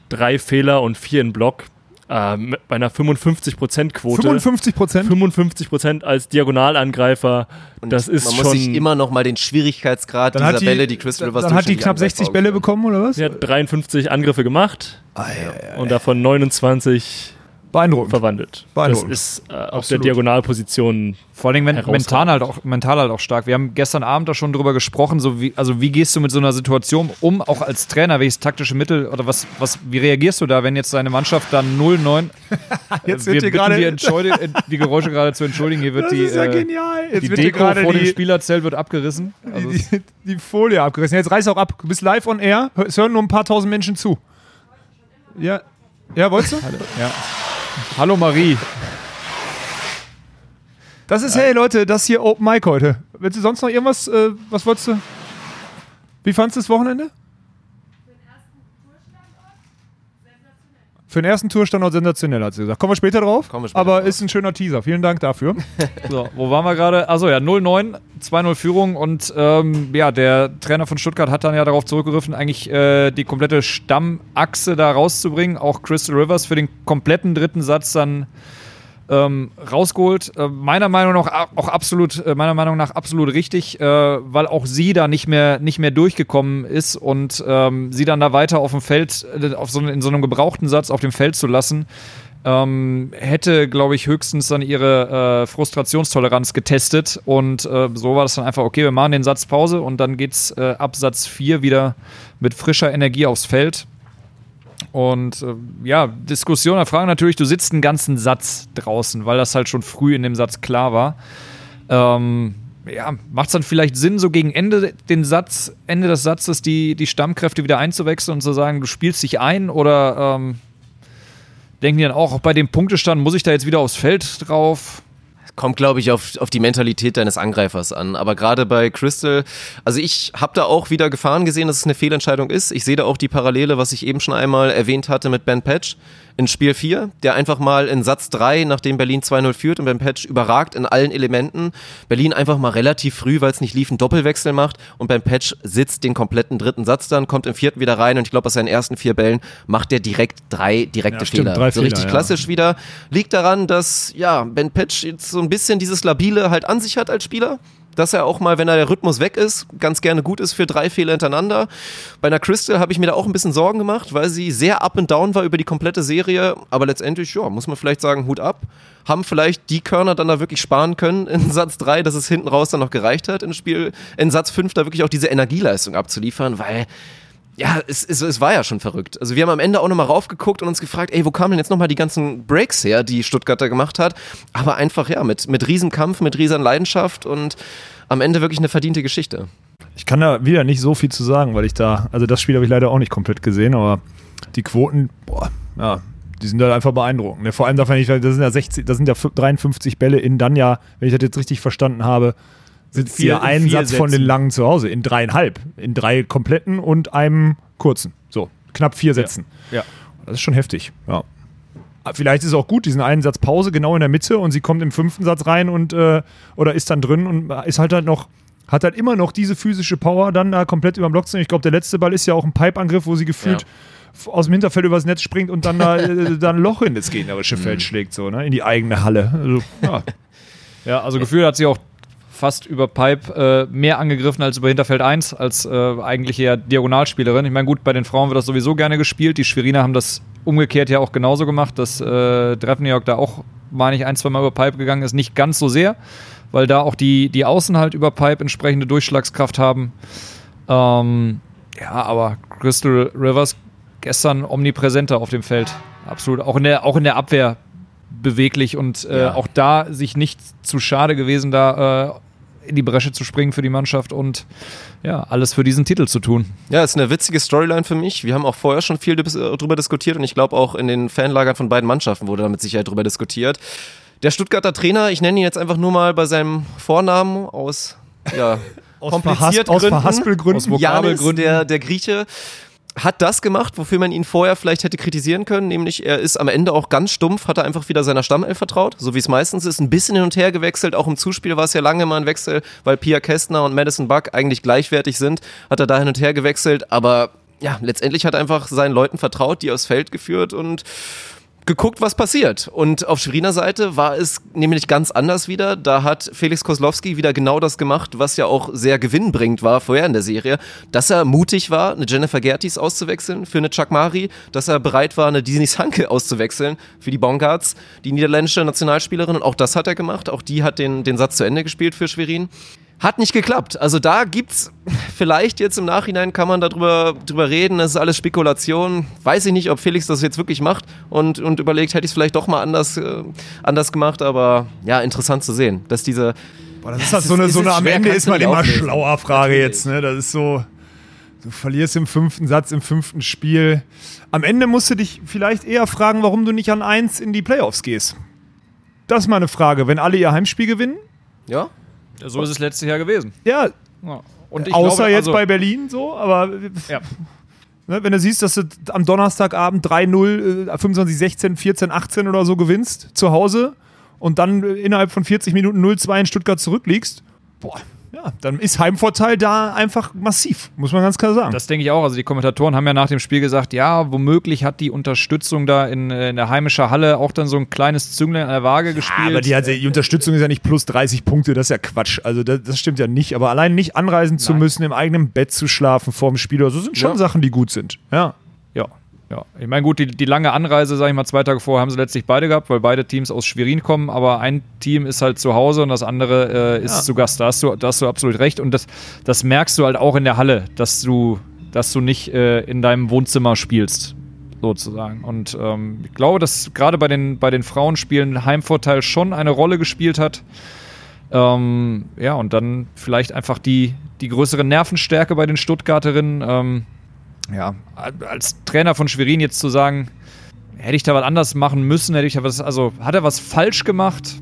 drei Fehler und vier in Block. Äh, bei einer 55%-Quote. 55% 55% als Diagonalangreifer. Und das ist man schon. muss sich immer noch mal den Schwierigkeitsgrad dieser die, Bälle, die Crystal Rivers Dann hat die knapp 60 Bälle bekommen, oder was? Sie hat 53 Angriffe gemacht. Ah, ja, ja, und davon 29 Beeindruckend. verwandelt. Beeindruckend. Das ist äh, auf der Diagonalposition. Vor allem mental halt, auch, mental halt auch stark. Wir haben gestern Abend da schon drüber gesprochen, so wie, also wie gehst du mit so einer Situation um, auch als Trainer, welches taktische Mittel oder was, was, wie reagierst du da, wenn jetzt deine Mannschaft dann 0-9 Jetzt wird wir gerade die, die, Geräusche gerade zu entschuldigen, hier wird das die, ist ja äh, genial. Jetzt die wird Deko vor die, dem Spielerzelt wird abgerissen. Also die, die, Folie abgerissen. Jetzt reiß auch ab. Du bist live on air. Es hören nur ein paar tausend Menschen zu. Ja. Ja, wolltest du? Ja. Hallo Marie. Das ist, hey Leute, das hier Open Mic heute. Willst du sonst noch irgendwas, äh, was wolltest du? Wie fandest du das Wochenende? Für den ersten Tourstandort sensationell, hat sie gesagt. Kommen wir später drauf. Kommen wir später aber drauf. ist ein schöner Teaser. Vielen Dank dafür. so, wo waren wir gerade? Also ja, 0-9, 2-0 Führung und ähm, ja, der Trainer von Stuttgart hat dann ja darauf zurückgegriffen, eigentlich äh, die komplette Stammachse da rauszubringen. Auch Crystal Rivers für den kompletten dritten Satz dann ähm, rausgeholt. Äh, meiner Meinung nach auch absolut, äh, meiner Meinung nach absolut richtig, äh, weil auch sie da nicht mehr, nicht mehr durchgekommen ist und ähm, sie dann da weiter auf dem Feld, äh, auf so, in so einem gebrauchten Satz auf dem Feld zu lassen. Ähm, hätte, glaube ich, höchstens dann ihre äh, Frustrationstoleranz getestet und so war das dann einfach, okay, wir machen den Satz Pause und dann geht's äh, ab Satz 4 wieder mit frischer Energie aufs Feld. Und äh, ja, Diskussion, da fragen natürlich, du sitzt einen ganzen Satz draußen, weil das halt schon früh in dem Satz klar war. Ähm, ja, macht es dann vielleicht Sinn, so gegen Ende den Satz, Ende des Satzes die, die Stammkräfte wieder einzuwechseln und zu sagen, du spielst dich ein oder ähm, denken die dann auch, auch bei dem Punktestand muss ich da jetzt wieder aufs Feld drauf? Kommt, glaube ich, auf, auf die Mentalität deines Angreifers an. Aber gerade bei Crystal, also ich habe da auch wieder Gefahren gesehen, dass es eine Fehlentscheidung ist. Ich sehe da auch die Parallele, was ich eben schon einmal erwähnt hatte mit Ben Patch in Spiel 4, der einfach mal in Satz 3, nachdem Berlin 2-0 führt und beim Patch überragt in allen Elementen, Berlin einfach mal relativ früh, weil es nicht lief, einen Doppelwechsel macht und beim Patch sitzt den kompletten dritten Satz dann, kommt im vierten wieder rein und ich glaube, aus seinen ersten vier Bällen macht der direkt drei direkte ja, stimmt, Fehler. Drei so Fehler, richtig ja. klassisch wieder. Liegt daran, dass ja, Ben Patch jetzt so ein bisschen dieses Labile halt an sich hat als Spieler dass er auch mal, wenn er der Rhythmus weg ist, ganz gerne gut ist für drei Fehler hintereinander. Bei einer Crystal habe ich mir da auch ein bisschen Sorgen gemacht, weil sie sehr up and down war über die komplette Serie. Aber letztendlich, ja, muss man vielleicht sagen, Hut ab. Haben vielleicht die Körner dann da wirklich sparen können in Satz 3, dass es hinten raus dann noch gereicht hat im Spiel. In Satz 5 da wirklich auch diese Energieleistung abzuliefern, weil ja, es, es, es war ja schon verrückt. Also wir haben am Ende auch nochmal raufgeguckt und uns gefragt, ey, wo kamen denn jetzt nochmal die ganzen Breaks her, die Stuttgarter gemacht hat? Aber einfach, ja, mit, mit Riesenkampf, mit riesen Leidenschaft und am Ende wirklich eine verdiente Geschichte. Ich kann da wieder nicht so viel zu sagen, weil ich da, also das Spiel habe ich leider auch nicht komplett gesehen, aber die Quoten, boah, ja, die sind da einfach beeindruckend. Vor allem darf man nicht, das sind ja 60, das sind ja 53 Bälle in dann ja, wenn ich das jetzt richtig verstanden habe, sitzt hier ein Satz Sätzen. von den langen zu Hause in dreieinhalb, in drei kompletten und einem kurzen. So, knapp vier Sätzen. Ja. ja. Das ist schon heftig, ja. Vielleicht ist es auch gut, diesen einen Satz Pause genau in der Mitte und sie kommt im fünften Satz rein und äh, oder ist dann drin und ist halt halt noch, hat halt immer noch diese physische Power, dann da komplett über den Block zu Ich glaube, der letzte Ball ist ja auch ein Pipe-Angriff, wo sie gefühlt ja. aus dem Hinterfeld übers Netz springt und dann da äh, dann ein Loch in das gegnerische Feld mhm. schlägt, so, ne? In die eigene Halle. Also, ja. ja, also gefühlt hat sie auch fast über Pipe äh, mehr angegriffen als über Hinterfeld 1, als äh, eigentlich eher Diagonalspielerin. Ich meine, gut, bei den Frauen wird das sowieso gerne gespielt. Die Schweriner haben das umgekehrt ja auch genauso gemacht, dass äh, Drefniok da auch, meine ich, ein, zwei Mal über Pipe gegangen ist. Nicht ganz so sehr, weil da auch die, die Außen halt über Pipe entsprechende Durchschlagskraft haben. Ähm, ja, aber Crystal Rivers gestern omnipräsenter auf dem Feld. Absolut. Auch in der, auch in der Abwehr beweglich und äh, ja. auch da sich nicht zu schade gewesen, da äh, in die Bresche zu springen für die Mannschaft und ja, alles für diesen Titel zu tun. Ja, ist eine witzige Storyline für mich. Wir haben auch vorher schon viel darüber diskutiert und ich glaube auch in den Fanlagern von beiden Mannschaften wurde da mit Sicherheit darüber diskutiert. Der Stuttgarter Trainer, ich nenne ihn jetzt einfach nur mal bei seinem Vornamen aus ja, aus kompliziert Gründen, aus Verhaspelgründen, aus Janis, der, der Grieche, hat das gemacht, wofür man ihn vorher vielleicht hätte kritisieren können, nämlich er ist am Ende auch ganz stumpf, hat er einfach wieder seiner Stammelf vertraut, so wie es meistens ist, ein bisschen hin und her gewechselt, auch im Zuspiel war es ja lange mal ein Wechsel, weil Pia Kästner und Madison Buck eigentlich gleichwertig sind, hat er da hin und her gewechselt, aber ja, letztendlich hat er einfach seinen Leuten vertraut, die aufs Feld geführt und geguckt, was passiert. Und auf Schweriner Seite war es nämlich ganz anders wieder. Da hat Felix Koslowski wieder genau das gemacht, was ja auch sehr gewinnbringend war vorher in der Serie, dass er mutig war, eine Jennifer Gertis auszuwechseln für eine Chuck Mari, dass er bereit war, eine Disney Sanke auszuwechseln für die Bongards, die niederländische Nationalspielerin. Und auch das hat er gemacht. Auch die hat den, den Satz zu Ende gespielt für Schwerin. Hat nicht geklappt. Also da gibt's vielleicht jetzt im Nachhinein kann man darüber drüber reden. Das ist alles Spekulation. Weiß ich nicht, ob Felix das jetzt wirklich macht und, und überlegt, hätte ich es vielleicht doch mal anders, äh, anders gemacht. Aber ja, interessant zu sehen, dass diese. Boah, das ist halt so eine, so eine am Ende ist man immer auflesen. schlauer Frage Natürlich. jetzt. Ne? Das ist so. Du verlierst im fünften Satz, im fünften Spiel. Am Ende musst du dich vielleicht eher fragen, warum du nicht an eins in die Playoffs gehst. Das ist mal eine Frage. Wenn alle ihr Heimspiel gewinnen, ja. So ist es letztes Jahr gewesen. Ja. ja. Außer glaube, jetzt also, bei Berlin so, aber ja. ne, wenn du siehst, dass du am Donnerstagabend 3-0, äh, 25, 16, 14, 18 oder so gewinnst zu Hause und dann innerhalb von 40 Minuten 0-2 in Stuttgart zurückliegst, boah, ja, dann ist Heimvorteil da einfach massiv, muss man ganz klar sagen. Das denke ich auch. Also die Kommentatoren haben ja nach dem Spiel gesagt, ja, womöglich hat die Unterstützung da in, in der heimischen Halle auch dann so ein kleines Zünglein an der Waage gespielt. Ja, aber die, die, Unterstützung ist ja nicht plus 30 Punkte, das ist ja Quatsch. Also das, das stimmt ja nicht. Aber allein nicht anreisen Nein. zu müssen, im eigenen Bett zu schlafen vor dem Spiel, also sind schon ja. Sachen, die gut sind. Ja. Ja, ich meine, gut, die, die lange Anreise, sage ich mal, zwei Tage vorher haben sie letztlich beide gehabt, weil beide Teams aus Schwerin kommen, aber ein Team ist halt zu Hause und das andere äh, ist ja. zu Gast. Da hast, du, da hast du absolut recht und das, das merkst du halt auch in der Halle, dass du, dass du nicht äh, in deinem Wohnzimmer spielst, sozusagen. Und ähm, ich glaube, dass gerade bei den, bei den Frauenspielen Heimvorteil schon eine Rolle gespielt hat. Ähm, ja, und dann vielleicht einfach die, die größere Nervenstärke bei den Stuttgarterinnen. Ähm, ja, als Trainer von Schwerin jetzt zu sagen, hätte ich da was anders machen müssen, hätte ich da was, also hat er was falsch gemacht?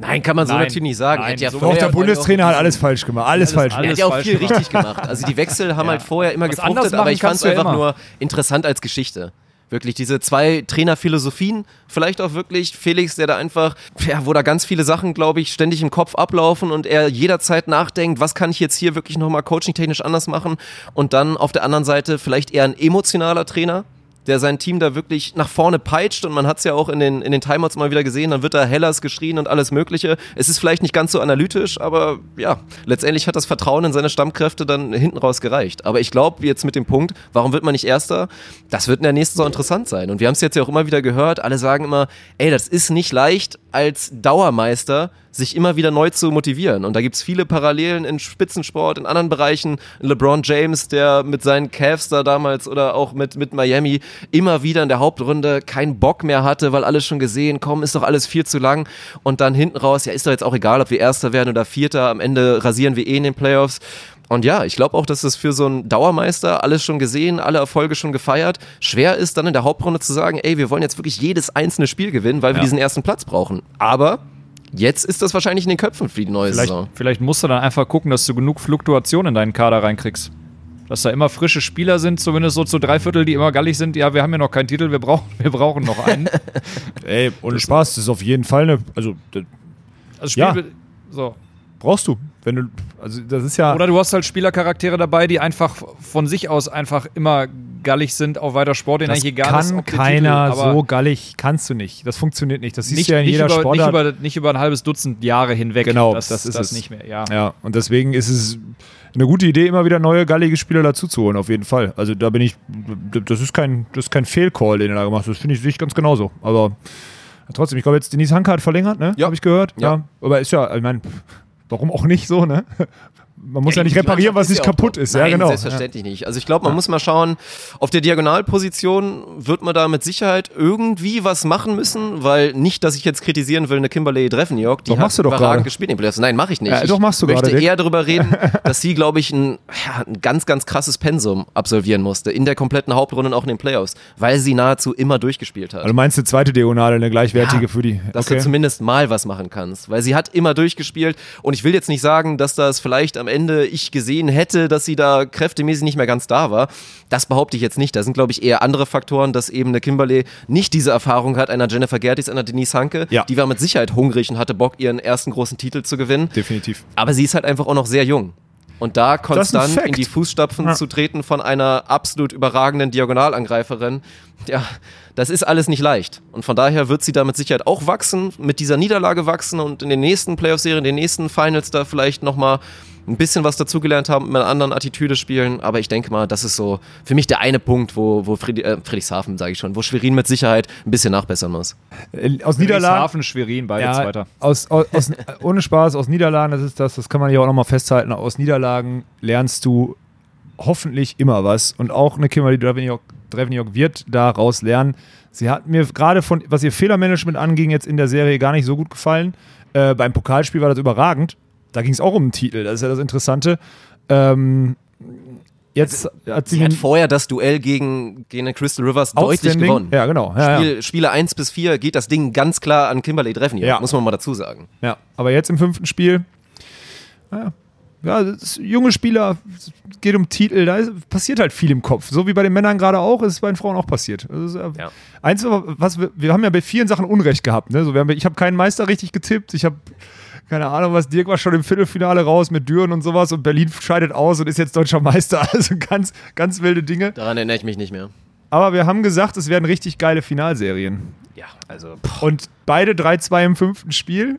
Nein, kann man so Nein. natürlich nicht sagen. Nein, ja so auch der Bundestrainer hat alles falsch gemacht. Alles, alles falsch gemacht. Er hat ja auch viel gemacht. richtig gemacht. Also die Wechsel haben ja. halt vorher immer was gefruchtet, aber ich fand es einfach immer. nur interessant als Geschichte. Wirklich diese zwei Trainerphilosophien, vielleicht auch wirklich Felix, der da einfach, ja, wo da ganz viele Sachen, glaube ich, ständig im Kopf ablaufen und er jederzeit nachdenkt, was kann ich jetzt hier wirklich nochmal coaching-technisch anders machen? Und dann auf der anderen Seite vielleicht eher ein emotionaler Trainer, der sein Team da wirklich nach vorne peitscht und man hat es ja auch in den, in den Timeouts mal wieder gesehen, dann wird da Hellas geschrien und alles mögliche. Es ist vielleicht nicht ganz so analytisch, aber ja, letztendlich hat das Vertrauen in seine Stammkräfte dann hinten raus gereicht. Aber ich glaube jetzt mit dem Punkt, warum wird man nicht Erster, das wird in der nächsten Saison interessant sein. Und wir haben es jetzt ja auch immer wieder gehört, alle sagen immer, ey, das ist nicht leicht als Dauermeister sich immer wieder neu zu motivieren. Und da gibt es viele Parallelen in Spitzensport, in anderen Bereichen. LeBron James, der mit seinen Cavs da damals oder auch mit, mit Miami immer wieder in der Hauptrunde keinen Bock mehr hatte, weil alles schon gesehen, komm, ist doch alles viel zu lang. Und dann hinten raus, ja, ist doch jetzt auch egal, ob wir Erster werden oder Vierter. Am Ende rasieren wir eh in den Playoffs. Und ja, ich glaube auch, dass es für so einen Dauermeister alles schon gesehen, alle Erfolge schon gefeiert, schwer ist dann in der Hauptrunde zu sagen, ey, wir wollen jetzt wirklich jedes einzelne Spiel gewinnen, weil wir diesen ersten Platz brauchen. Aber Jetzt ist das wahrscheinlich in den Köpfen für die neue vielleicht, Saison. Vielleicht musst du dann einfach gucken, dass du genug Fluktuation in deinen Kader reinkriegst. Dass da immer frische Spieler sind, zumindest so zu drei Viertel, die immer gallig sind. Ja, wir haben ja noch keinen Titel, wir brauchen, wir brauchen noch einen. Ey, ohne das Spaß, das ist auf jeden Fall eine. Also, also Spiel, ja. so. Brauchst du. Wenn du, also das ist ja. Oder du hast halt Spielercharaktere dabei, die einfach von sich aus einfach immer gallig sind auf weiter Sport, denen eigentlich egal kann ist. Kann keiner Titel, so gallig, kannst du nicht. Das funktioniert nicht. Das siehst du ja in jeder über, Sportart. Nicht über, nicht über ein halbes Dutzend Jahre hinweg. Genau, das, das ist das es. nicht mehr. Ja. ja, und deswegen ist es eine gute Idee, immer wieder neue gallige Spieler dazuzuholen, auf jeden Fall. Also da bin ich, das ist kein, das ist kein Fehlcall, den er da gemacht hat. Das finde ich, sehe ich ganz genauso. Aber trotzdem, ich glaube jetzt, Denise Hanke hat verlängert, ne? Ja. Habe ich gehört. Ja. ja. Aber ist ja, ich meine, warum auch nicht so, ne? Man muss ja, ja nicht reparieren, was nicht kaputt ist. Nein, ja, genau. Selbstverständlich ja. nicht. Also ich glaube, man ja. muss mal schauen, auf der Diagonalposition wird man da mit Sicherheit irgendwie was machen müssen, weil nicht, dass ich jetzt kritisieren will, eine Kimberly Drefniok, die doch, hat überragend gespielt in Playoffs. Nein, mache ich nicht. Ja, doch machst du ich möchte grade, eher darüber reden, dass sie, glaube ich, ein, ein, ganz, ganz krasses Pensum absolvieren musste in der kompletten Hauptrunde und auch in den Playoffs, weil sie nahezu immer durchgespielt hat. Also meinst du zweite Diagonale, eine gleichwertige für die? Dass okay. du zumindest mal was machen kannst, weil sie hat immer durchgespielt und ich will jetzt nicht sagen, dass das vielleicht am Ende ich gesehen hätte, dass sie da kräftemäßig nicht mehr ganz da war. Das behaupte ich jetzt nicht. Da sind, glaube ich, eher andere Faktoren, dass eben eine Kimberly nicht diese Erfahrung hat, einer Jennifer Gertis, einer Denise Hanke. Ja. Die war mit Sicherheit hungrig und hatte Bock, ihren ersten großen Titel zu gewinnen. Definitiv. Aber sie ist halt einfach auch noch sehr jung. Und da konstant in die Fußstapfen ja. zu treten von einer absolut überragenden Diagonalangreiferin, ja, das ist alles nicht leicht. Und von daher wird sie da mit Sicherheit auch wachsen, mit dieser Niederlage wachsen und in den nächsten Playoff-Serien, in den nächsten Finals da vielleicht nochmal ein bisschen was dazugelernt haben, mit einer anderen Attitüde spielen. Aber ich denke mal, das ist so für mich der eine Punkt, wo, wo Fried, äh, Friedrichshafen, sage ich schon, wo Schwerin mit Sicherheit ein bisschen nachbessern muss. Äh, aus Niederlagen. Schwerin, beide ja, Zweiter. Aus, aus, aus, ohne Spaß, aus Niederlagen, das ist das, das kann man ja auch nochmal festhalten. Aus Niederlagen lernst du hoffentlich immer was. Und auch eine Kimberly Dreveniok wird daraus lernen. Sie hat mir gerade von, was ihr Fehlermanagement anging, jetzt in der Serie gar nicht so gut gefallen. Äh, beim Pokalspiel war das überragend. Da ging es auch um einen Titel, das ist ja das Interessante. Ähm, jetzt hat sie, sie hat vorher das Duell gegen, gegen Crystal Rivers deutlich gewonnen. Ja, genau. Ja, Spiel, ja. Spiele 1 bis 4 geht das Ding ganz klar an Kimberly treffen, ja. muss man mal dazu sagen. Ja, aber jetzt im fünften Spiel, ja, ja, junge Spieler, geht um Titel, da ist, passiert halt viel im Kopf. So wie bei den Männern gerade auch, ist es bei den Frauen auch passiert. Also, ja. Eins, was wir, wir haben ja bei vielen Sachen Unrecht gehabt. Ne? So, haben, ich habe keinen Meister richtig getippt, ich habe keine Ahnung was, Dirk war schon im Viertelfinale raus mit Düren und sowas und Berlin scheidet aus und ist jetzt deutscher Meister. Also ganz, ganz wilde Dinge. Daran erinnere ich mich nicht mehr. Aber wir haben gesagt, es werden richtig geile Finalserien. Ja, also. Pff. Und beide 3-2 im fünften Spiel.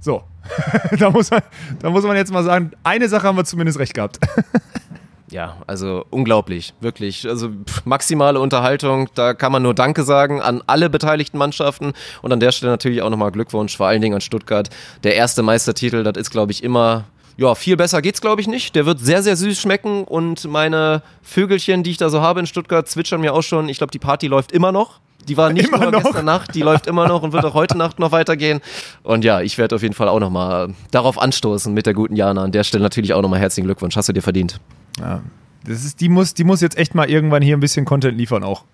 So. da, muss man, da muss man jetzt mal sagen, eine Sache haben wir zumindest recht gehabt. ja, also unglaublich, wirklich. Also pff, maximale Unterhaltung, da kann man nur Danke sagen an alle beteiligten Mannschaften und an der Stelle natürlich auch nochmal Glückwunsch, vor allen Dingen an Stuttgart. Der erste Meistertitel, das ist, glaube ich, immer ja, viel besser geht's, glaube ich, nicht. Der wird sehr, sehr süß schmecken und meine Vögelchen, die ich da so habe in Stuttgart, zwitschern mir auch schon. Ich glaube, die Party läuft immer noch. Die war nicht immer nur noch. gestern Nacht, die läuft immer noch und wird auch heute Nacht noch weitergehen. Und ja, ich werde auf jeden Fall auch nochmal darauf anstoßen mit der guten Jana. An der Stelle natürlich auch nochmal herzlichen Glückwunsch. Hast du dir verdient. Ja, das ist, die, muss, die muss jetzt echt mal irgendwann hier ein bisschen Content liefern auch.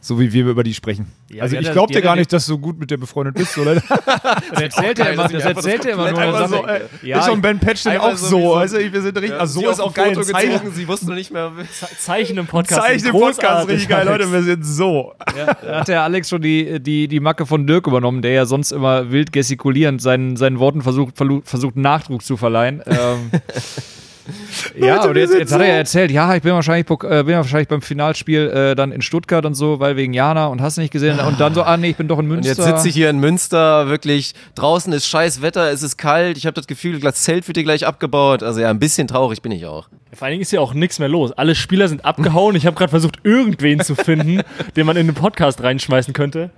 so wie wir über die sprechen. Ja, also ich glaube dir gar nicht, dass du gut mit der befreundet bist, oder? das erzählt er immer, das erzählt er immer nur. So, ey, ja, ich und Ben Patch sind auch so. so. Also wir sind richtig, also so ist auch geil. Zeichen, sie wussten nicht mehr. Zeichen im Podcast. Zeichen im Podcast, richtig geil, Leute, wir sind so. Ja, da hat der Alex schon die, die, die Macke von Dirk übernommen, der ja sonst immer wild gestikulierend seinen, seinen Worten versucht, versucht Nachdruck zu verleihen. Ähm, ja, aber jetzt, jetzt so hat er ja erzählt, ja, ich bin wahrscheinlich, äh, bin wahrscheinlich beim Finalspiel äh, dann in Stuttgart und so, weil wegen Jana und hast nicht gesehen. Und dann so, ah nee, ich bin doch in Münster. Und jetzt sitze ich hier in Münster, wirklich, draußen ist scheiß Wetter, es ist kalt, ich habe das Gefühl, das Zelt wird dir gleich abgebaut. Also ja, ein bisschen traurig bin ich auch. Vor allen Dingen ist ja auch nichts mehr los. Alle Spieler sind abgehauen. Ich habe gerade versucht, irgendwen zu finden, den man in den Podcast reinschmeißen könnte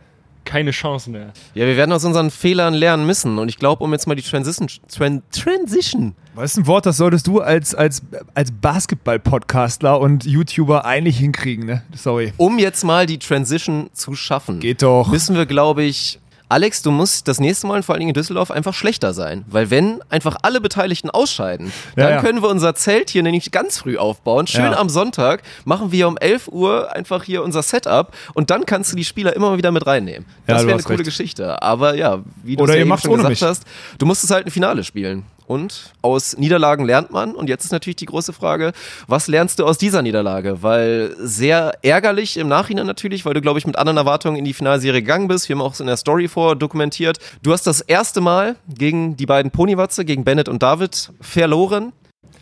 keine Chance mehr. Ja, wir werden aus unseren Fehlern lernen müssen. Und ich glaube, um jetzt mal die Transition. Tran Transition. Was ist ein Wort, das solltest du als, als, als Basketball-Podcastler und YouTuber eigentlich hinkriegen, ne? Sorry. Um jetzt mal die Transition zu schaffen. Geht doch. Müssen wir, glaube ich, Alex, du musst das nächste Mal, vor allen Dingen in Düsseldorf, einfach schlechter sein. Weil wenn einfach alle Beteiligten ausscheiden, dann ja, können wir unser Zelt hier nämlich ganz früh aufbauen. Schön ja. am Sonntag machen wir um 11 Uhr einfach hier unser Setup und dann kannst du die Spieler immer mal wieder mit reinnehmen. Das wäre eine coole recht. Geschichte. Aber ja, wie du es ja eben schon gesagt mich. hast, du musst es halt ein Finale spielen. Und aus Niederlagen lernt man. Und jetzt ist natürlich die große Frage, was lernst du aus dieser Niederlage? Weil sehr ärgerlich im Nachhinein natürlich, weil du, glaube ich, mit anderen Erwartungen in die Finalserie gegangen bist. Wir haben auch in der Story vor dokumentiert. Du hast das erste Mal gegen die beiden Ponywatze, gegen Bennett und David, verloren.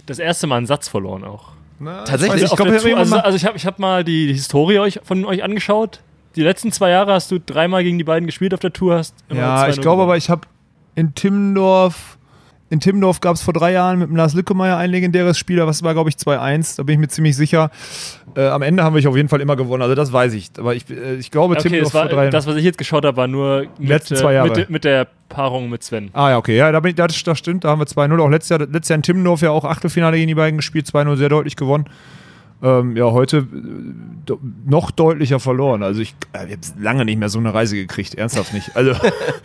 Das erste Mal einen Satz verloren auch. Na, Tatsächlich? Ich, glaub, also, also, ich habe ich hab mal die, die Historie euch, von euch angeschaut. Die letzten zwei Jahre hast du dreimal gegen die beiden gespielt auf der Tour. Hast ja, ich glaube aber, ich habe in Timmendorf in Timmendorf gab es vor drei Jahren mit dem Lars Lückemeier ein legendäres Spiel, was war, glaube ich, 2-1. Da bin ich mir ziemlich sicher. Äh, am Ende haben wir auf jeden Fall immer gewonnen, also das weiß ich. Aber ich, äh, ich glaube, okay, Timmendorf war, vor drei Jahren. Das, was ich jetzt geschaut habe, war nur mit, letzten zwei Jahre. Mit, mit, der Paarung mit Sven. Ah, ja, okay. Ja, da bin ich, das, das stimmt. Da haben wir 2-0. Auch letztes Jahr, letztes Jahr in Timmendorf ja auch Achtelfinale gegen die beiden gespielt, 2-0 sehr deutlich gewonnen ähm, ja heute äh, noch deutlicher verloren. Also ich, äh, ich habe lange nicht mehr so eine Reise gekriegt, ernsthaft nicht. Also,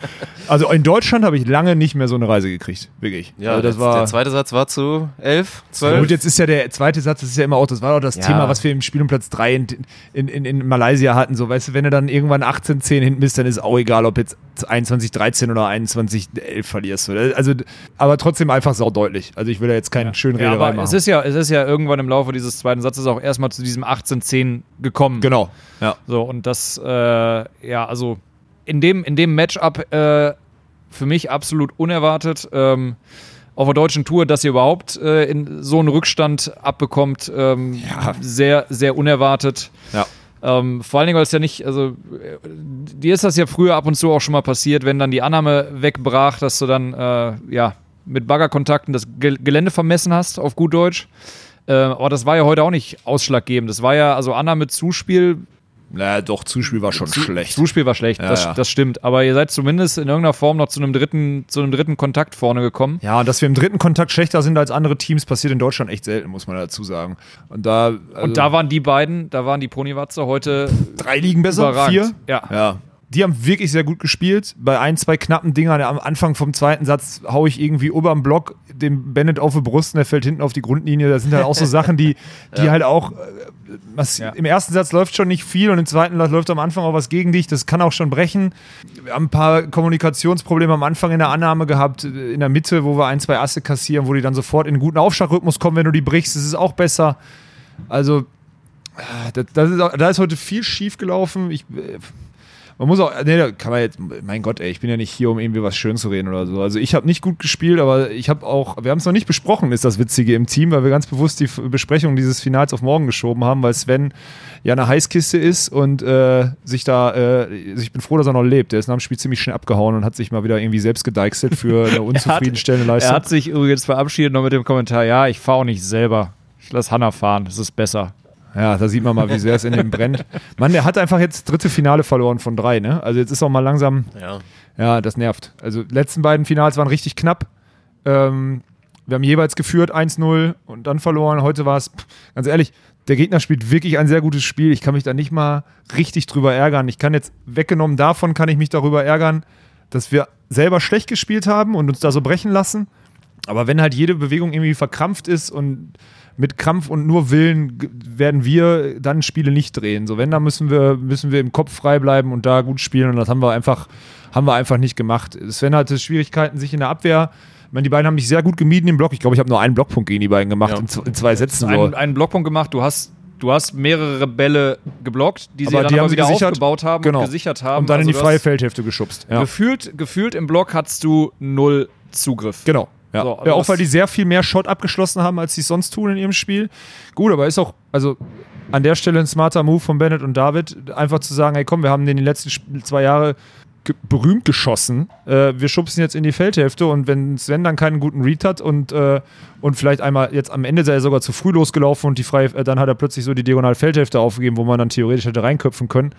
also in Deutschland habe ich lange nicht mehr so eine Reise gekriegt, wirklich. Ja, also das, war, der zweite Satz war zu 11, 12. Und jetzt ist ja der zweite Satz, das ist ja immer auch, das war auch das ja. Thema, was wir im Spiel um Platz 3 in, in, in, in, Malaysia hatten. So, weißt du, wenn du dann irgendwann 18-10 hinten bist, dann ist auch egal, ob jetzt 21-13 oder 21-11 verlierst. Also, aber trotzdem einfach sau deutlich. Also ich will da jetzt keinen ja. schönen Rederei ja, aber machen. Es ist, ja, es ist ja irgendwann im Laufe dieses zweiten Satzes es auch erstmal zu diesem 18-10 gekommen. Genau. Ja. So, und das, äh, ja, also in dem, in dem Matchup äh, für mich absolut unerwartet. Ähm, auf der deutschen Tour, dass ihr überhaupt äh, in so einen Rückstand abbekommt, ähm, ja. sehr, sehr unerwartet. Ja. Ähm, vor allen Dingen, weil es ja nicht, also dir ist das ja früher ab und zu auch schon mal passiert, wenn dann die Annahme wegbrach, dass du dann äh, ja mit Baggerkontakten das Gelände vermessen hast, auf gut Deutsch. Äh, aber das war ja heute auch nicht ausschlaggebend. Das war ja, also Anna mit Zuspiel. Naja, doch, Zuspiel war schon Zu schlecht. Zuspiel war schlecht, ja, das, ja. das, stimmt. Aber ihr seid zumindest in irgendeiner Form noch zu einem dritten, zu einem dritten Kontakt vorne gekommen. Ja, und dass wir im dritten Kontakt schlechter sind als andere Teams, passiert in Deutschland echt selten, muss man dazu sagen. Und da, also und da waren die beiden, da waren die Ponywatze heute. Drei liegen besser, überragend. vier? Ja. ja die haben wirklich sehr gut gespielt. Bei ein, zwei knappen Dingern am Anfang vom zweiten Satz haue ich irgendwie ober dem Block dem Bennett auf die Brust und der fällt hinten auf die Grundlinie. Das sind halt auch so Sachen, die, die ja. halt auch. Äh, was, ja. Im ersten Satz läuft schon nicht viel und im zweiten läuft am Anfang auch was gegen dich. Das kann auch schon brechen. Wir haben ein paar Kommunikationsprobleme am Anfang in der Annahme gehabt, in der Mitte, wo wir ein, zwei Asse kassieren, wo die dann sofort in einen guten Aufschlagrhythmus kommen, wenn du die brichst. Das ist auch besser. Also, äh, das, das ist, da ist heute viel schief gelaufen. Ich äh, man muss auch, nee, da kann man jetzt, mein Gott, ey, ich bin ja nicht hier, um irgendwie was schön zu reden oder so. Also ich habe nicht gut gespielt, aber ich habe auch, wir haben es noch nicht besprochen, ist das Witzige im Team, weil wir ganz bewusst die Besprechung dieses Finals auf morgen geschoben haben, weil Sven ja eine Heißkiste ist und äh, sich da, äh, ich bin froh, dass er noch lebt. Der ist nach dem Spiel ziemlich schnell abgehauen und hat sich mal wieder irgendwie selbst gedeichselt für eine unzufriedenstellende Leistung. Er hat sich übrigens verabschiedet noch mit dem Kommentar, ja, ich fahre auch nicht selber. Ich lasse Hanna fahren, das ist besser. Ja, da sieht man mal, wie sehr es in dem brennt. Mann, der hat einfach jetzt dritte Finale verloren von drei, ne? Also jetzt ist auch mal langsam. Ja. Ja, das nervt. Also letzten beiden Finals waren richtig knapp. Ähm, wir haben jeweils geführt 1-0 und dann verloren. Heute war es, ganz ehrlich, der Gegner spielt wirklich ein sehr gutes Spiel. Ich kann mich da nicht mal richtig drüber ärgern. Ich kann jetzt, weggenommen davon, kann ich mich darüber ärgern, dass wir selber schlecht gespielt haben und uns da so brechen lassen. Aber wenn halt jede Bewegung irgendwie verkrampft ist und mit Krampf und nur Willen werden wir dann Spiele nicht drehen. So, wenn, dann müssen wir, müssen wir im Kopf frei bleiben und da gut spielen und das haben wir einfach, haben wir einfach nicht gemacht. Sven hatte Schwierigkeiten, sich in der Abwehr ich meine, die beiden haben mich sehr gut gemieden im Block. Ich glaube, ich habe nur einen Blockpunkt gegen die beiden gemacht ja. in, in, zwei Sätzen. Einen, einen Blockpunkt gemacht. Du hast du hast mehrere Bälle geblockt, die sie aber dann die aber wieder gesichert, aufgebaut haben genau. und gesichert haben. Und dann also in die freie Feldhälfte geschubst. Ja. Gefühlt, gefühlt im Block hattest du null Zugriff. Genau. Ja. So, ja, auch weil die sehr viel mehr Shot abgeschlossen haben, als sie es sonst tun in ihrem Spiel. Gut, aber ist auch, also an der Stelle ein smarter Move von Bennett und David, einfach zu sagen, hey komm, wir haben in den letzten zwei Jahren ge berühmt geschossen. Äh, wir schubsen jetzt in die Feldhälfte und wenn Sven dann keinen guten Read hat und, äh, und vielleicht einmal jetzt am Ende sei er sogar zu früh losgelaufen und die freie, äh, dann hat er plötzlich so die diagonale Feldhälfte aufgegeben, wo man dann theoretisch hätte reinköpfen können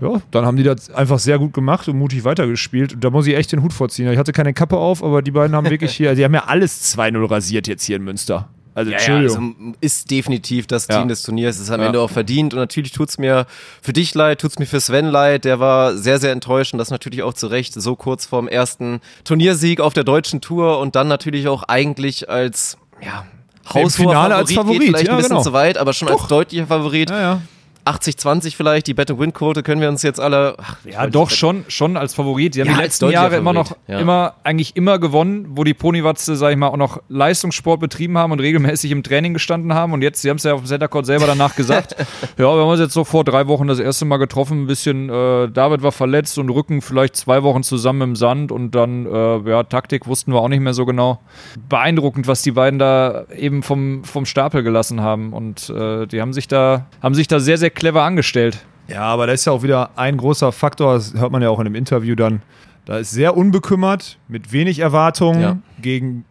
ja, dann haben die das einfach sehr gut gemacht und mutig weitergespielt. Und da muss ich echt den Hut vorziehen. Ich hatte keine Kappe auf, aber die beiden haben wirklich hier, die haben ja alles 2-0 rasiert jetzt hier in Münster. Also, ja. Ja, also ist definitiv das Team des Turniers. Ist am Ende auch verdient. Und natürlich tut es mir für dich leid, tut es mir für Sven leid. Der war sehr, sehr enttäuscht und das natürlich auch zu Recht. So kurz vorm ersten Turniersieg auf der deutschen Tour und dann natürlich auch eigentlich als, ja, Haushoher Favorit, als Favorit. Geht vielleicht ja, ein bisschen genau. zu weit, aber schon Doch. als deutlicher Favorit. Ja, ja. 80-20 vielleicht, die Bet-and-Win-Quote können wir uns jetzt alle. Ach, ja, doch, schon, schon als Favorit. Die haben ja, die letzten Jahre Favorit. immer noch, ja. immer, eigentlich immer gewonnen, wo die Ponywatze, sag ich mal, auch noch Leistungssport betrieben haben und regelmäßig im Training gestanden haben. Und jetzt, sie haben es ja auf dem Center Court selber danach gesagt. ja, wir haben uns jetzt so vor drei Wochen das erste Mal getroffen. Ein bisschen, äh, David war verletzt und Rücken vielleicht zwei Wochen zusammen im Sand und dann, äh, ja, Taktik wussten wir auch nicht mehr so genau. Beeindruckend, was die beiden da eben vom, vom Stapel gelassen haben. Und äh, die haben sich da, haben sich da sehr, sehr clever angestellt. Ja, aber da ist ja auch wieder ein großer Faktor, das hört man ja auch in dem Interview dann. Da ist sehr unbekümmert, mit wenig Erwartungen, ja. gegen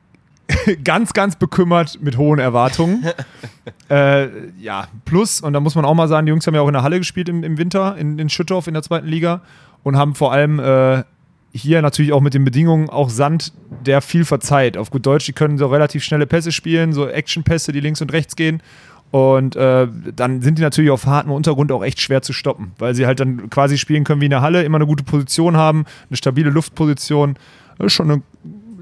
ganz, ganz bekümmert mit hohen Erwartungen. äh, ja, plus, und da muss man auch mal sagen, die Jungs haben ja auch in der Halle gespielt im, im Winter, in, in Schüttorf in der zweiten Liga und haben vor allem äh, hier natürlich auch mit den Bedingungen auch Sand, der viel verzeiht. Auf gut Deutsch, die können so relativ schnelle Pässe spielen, so Action-Pässe, die links und rechts gehen. Und äh, dann sind die natürlich auf hartem Untergrund auch echt schwer zu stoppen, weil sie halt dann quasi spielen können wie in der Halle, immer eine gute Position haben, eine stabile Luftposition. Das ist schon eine,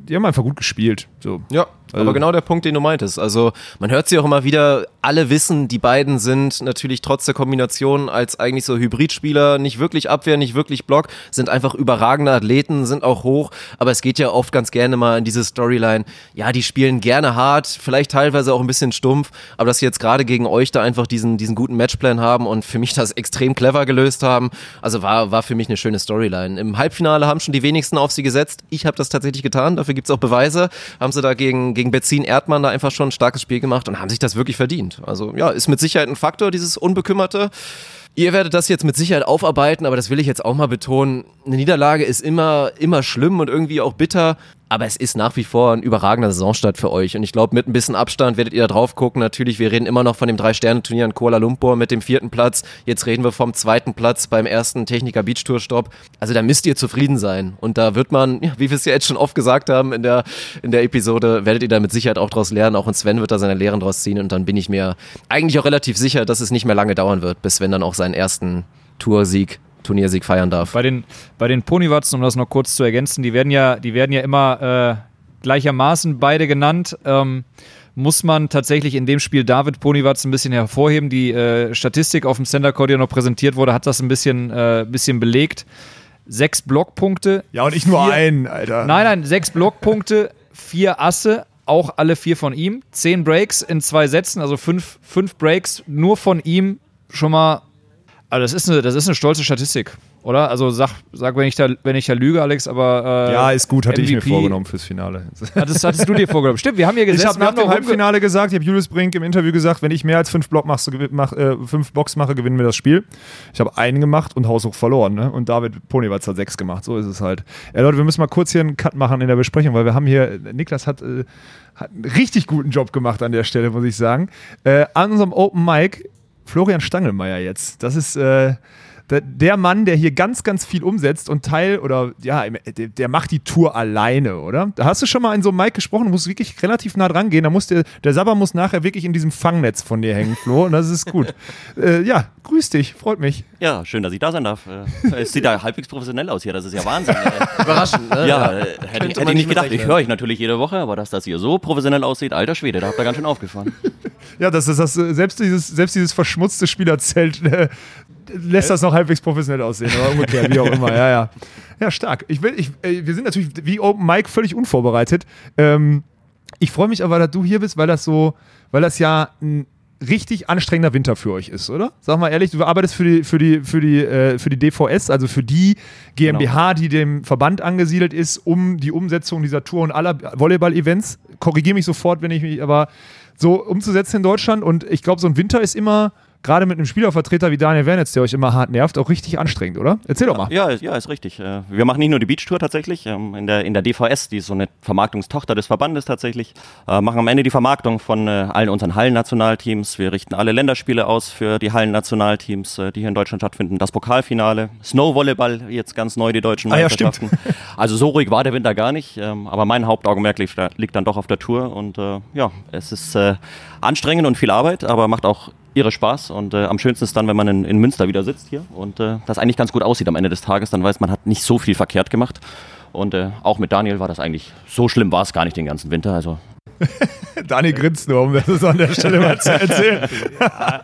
die haben einfach gut gespielt. So. Ja, also aber genau der Punkt, den du meintest. Also man hört sie auch immer wieder, alle wissen, die beiden sind natürlich trotz der Kombination als eigentlich so Hybridspieler, nicht wirklich Abwehr, nicht wirklich Block, sind einfach überragende Athleten, sind auch hoch, aber es geht ja oft ganz gerne mal in diese Storyline, ja, die spielen gerne hart, vielleicht teilweise auch ein bisschen stumpf, aber dass sie jetzt gerade gegen euch da einfach diesen, diesen guten Matchplan haben und für mich das extrem clever gelöst haben, also war, war für mich eine schöne Storyline. Im Halbfinale haben schon die wenigsten auf sie gesetzt, ich habe das tatsächlich getan, dafür gibt es auch Beweise, haben sie da gegen gegen Bezin Erdmann da einfach schon ein starkes Spiel gemacht und haben sich das wirklich verdient. Also ja, ist mit Sicherheit ein Faktor, dieses Unbekümmerte. Ihr werdet das jetzt mit Sicherheit aufarbeiten, aber das will ich jetzt auch mal betonen. Eine Niederlage ist immer, immer schlimm und irgendwie auch bitter. Aber es ist nach wie vor ein überragender Saisonstart für euch. Und ich glaube, mit ein bisschen Abstand werdet ihr da drauf gucken. Natürlich, wir reden immer noch von dem Drei-Sterne-Turnier in Kuala Lumpur mit dem vierten Platz. Jetzt reden wir vom zweiten Platz beim ersten Techniker Beach Tour Stopp. Also da müsst ihr zufrieden sein. Und da wird man, ja, wie wir es ja jetzt schon oft gesagt haben in der, in der Episode, werdet ihr da mit Sicherheit auch draus lernen. Auch und Sven wird da seine Lehren draus ziehen. Und dann bin ich mir eigentlich auch relativ sicher, dass es nicht mehr lange dauern wird, bis Sven dann auch seinen ersten Toursieg Turniersieg feiern darf. Bei den, bei den Ponywatzen, um das noch kurz zu ergänzen, die werden ja, die werden ja immer äh, gleichermaßen beide genannt. Ähm, muss man tatsächlich in dem Spiel David Ponywatz ein bisschen hervorheben. Die äh, Statistik auf dem Center Court, die noch präsentiert wurde, hat das ein bisschen, äh, bisschen belegt. Sechs Blockpunkte. Ja, und ich nur vier, einen, Alter. Nein, nein, sechs Blockpunkte, vier Asse, auch alle vier von ihm. Zehn Breaks in zwei Sätzen, also fünf, fünf Breaks nur von ihm. Schon mal also das ist eine, das ist eine stolze Statistik, oder? Also sag, sag wenn ich da, wenn ich da lüge, Alex, aber äh, ja, ist gut, hatte MVP, ich mir vorgenommen fürs Finale. Hattest, hattest du dir vorgenommen? Stimmt, wir haben hier gesessen. Ich habe nach dem Halbfinale gesagt, ich habe Julius Brink im Interview gesagt, wenn ich mehr als fünf, Block mach, mach, äh, fünf Blocks mache, gewinnen wir das Spiel. Ich habe einen gemacht und haushoch verloren, ne? Und David Ponywatz hat sechs gemacht. So ist es halt. Ja, Leute, wir müssen mal kurz hier einen Cut machen in der Besprechung, weil wir haben hier Niklas hat äh, hat einen richtig guten Job gemacht an der Stelle, muss ich sagen. Äh, an unserem Open Mic Florian Stangelmeier jetzt. Das ist äh, der Mann, der hier ganz, ganz viel umsetzt und Teil oder ja, der, macht die Tour alleine, oder? Da hast du schon mal in so einem Mic gesprochen, du musst wirklich relativ nah dran gehen. Da muss der, der Sabber muss nachher wirklich in diesem Fangnetz von dir hängen, Flo, und das ist gut. äh, ja, grüß dich, freut mich. Ja, schön, dass ich da sein darf. Äh, es sieht ja halbwegs professionell aus hier, das ist ja Wahnsinn. Überraschend, ne? Ja, äh, hätte, hätte ich nicht gedacht. Ich höre euch natürlich jede Woche, aber dass das hier so professionell aussieht, alter Schwede, da habt ihr ganz schön aufgefahren. Ja, das ist das, selbst dieses, selbst dieses verschmutzte Spielerzelt äh, lässt das noch halbwegs professionell aussehen oder umgekehrt, wie auch immer. Ja, ja. Ja, stark. Ich will, ich, äh, wir sind natürlich wie Open Mike völlig unvorbereitet. Ähm, ich freue mich aber, dass du hier bist, weil das so, weil das ja ein richtig anstrengender Winter für euch ist, oder? Sag mal ehrlich, du arbeitest für die, für die, für die, äh, für die DVS, also für die GmbH, genau. die dem Verband angesiedelt ist, um die Umsetzung dieser Tour und aller Volleyball-Events. Korrigiere mich sofort, wenn ich mich, aber so umzusetzen in Deutschland. Und ich glaube, so ein Winter ist immer gerade mit einem Spielervertreter wie Daniel Wernitz, der euch immer hart nervt, auch richtig anstrengend, oder? Erzähl doch mal. Ja, ja, ist richtig. Äh, wir machen nicht nur die Beach-Tour tatsächlich, ähm, in der, in der DVS, die ist so eine Vermarktungstochter des Verbandes tatsächlich, äh, machen am Ende die Vermarktung von äh, allen unseren Hallennationalteams. Wir richten alle Länderspiele aus für die Hallennationalteams, die hier in Deutschland stattfinden. Das Pokalfinale, Snowvolleyball, jetzt ganz neu die deutschen Meisterschaften. Ah, ja, also so ruhig war der Winter gar nicht, ähm, aber mein Hauptaugenmerk liegt, liegt dann doch auf der Tour und ja, es ist anstrengend und viel Arbeit, aber macht auch ihre Spaß. Und äh, am schönsten ist dann, wenn man in, in Münster wieder sitzt hier und äh, das eigentlich ganz gut aussieht am Ende des Tages. Dann weiß man, hat nicht so viel verkehrt gemacht. Und äh, auch mit Daniel war das eigentlich, so schlimm war es gar nicht den ganzen Winter. Also Daniel grinst nur, um das an der Stelle mal zu erzählen. ja,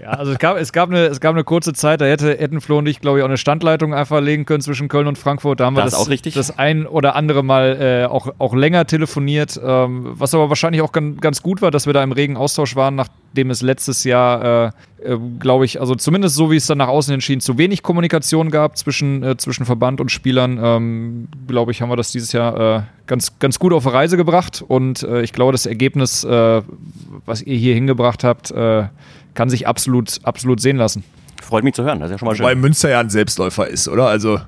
ja, also es gab, es, gab eine, es gab eine kurze Zeit, da hätte, hätten Flo und ich, glaube ich, auch eine Standleitung einfach legen können zwischen Köln und Frankfurt. Da haben wir das, das, das ein oder andere Mal äh, auch, auch länger telefoniert, ähm, was aber wahrscheinlich auch ganz, ganz gut war, dass wir da im regen Austausch waren, nachdem es letztes Jahr, äh, äh, glaube ich, also zumindest so wie es dann nach außen entschieden, zu wenig Kommunikation gab zwischen, äh, zwischen Verband und Spielern. Ähm, glaube ich, haben wir das dieses Jahr äh, ganz, ganz gut auf Reise gebracht und äh, ich glaube, das Ergebnis, was ihr hier hingebracht habt, kann sich absolut, absolut sehen lassen. Freut mich zu hören, das ist ja schon mal schön. Weil Münster ja ein Selbstläufer ist, oder? Also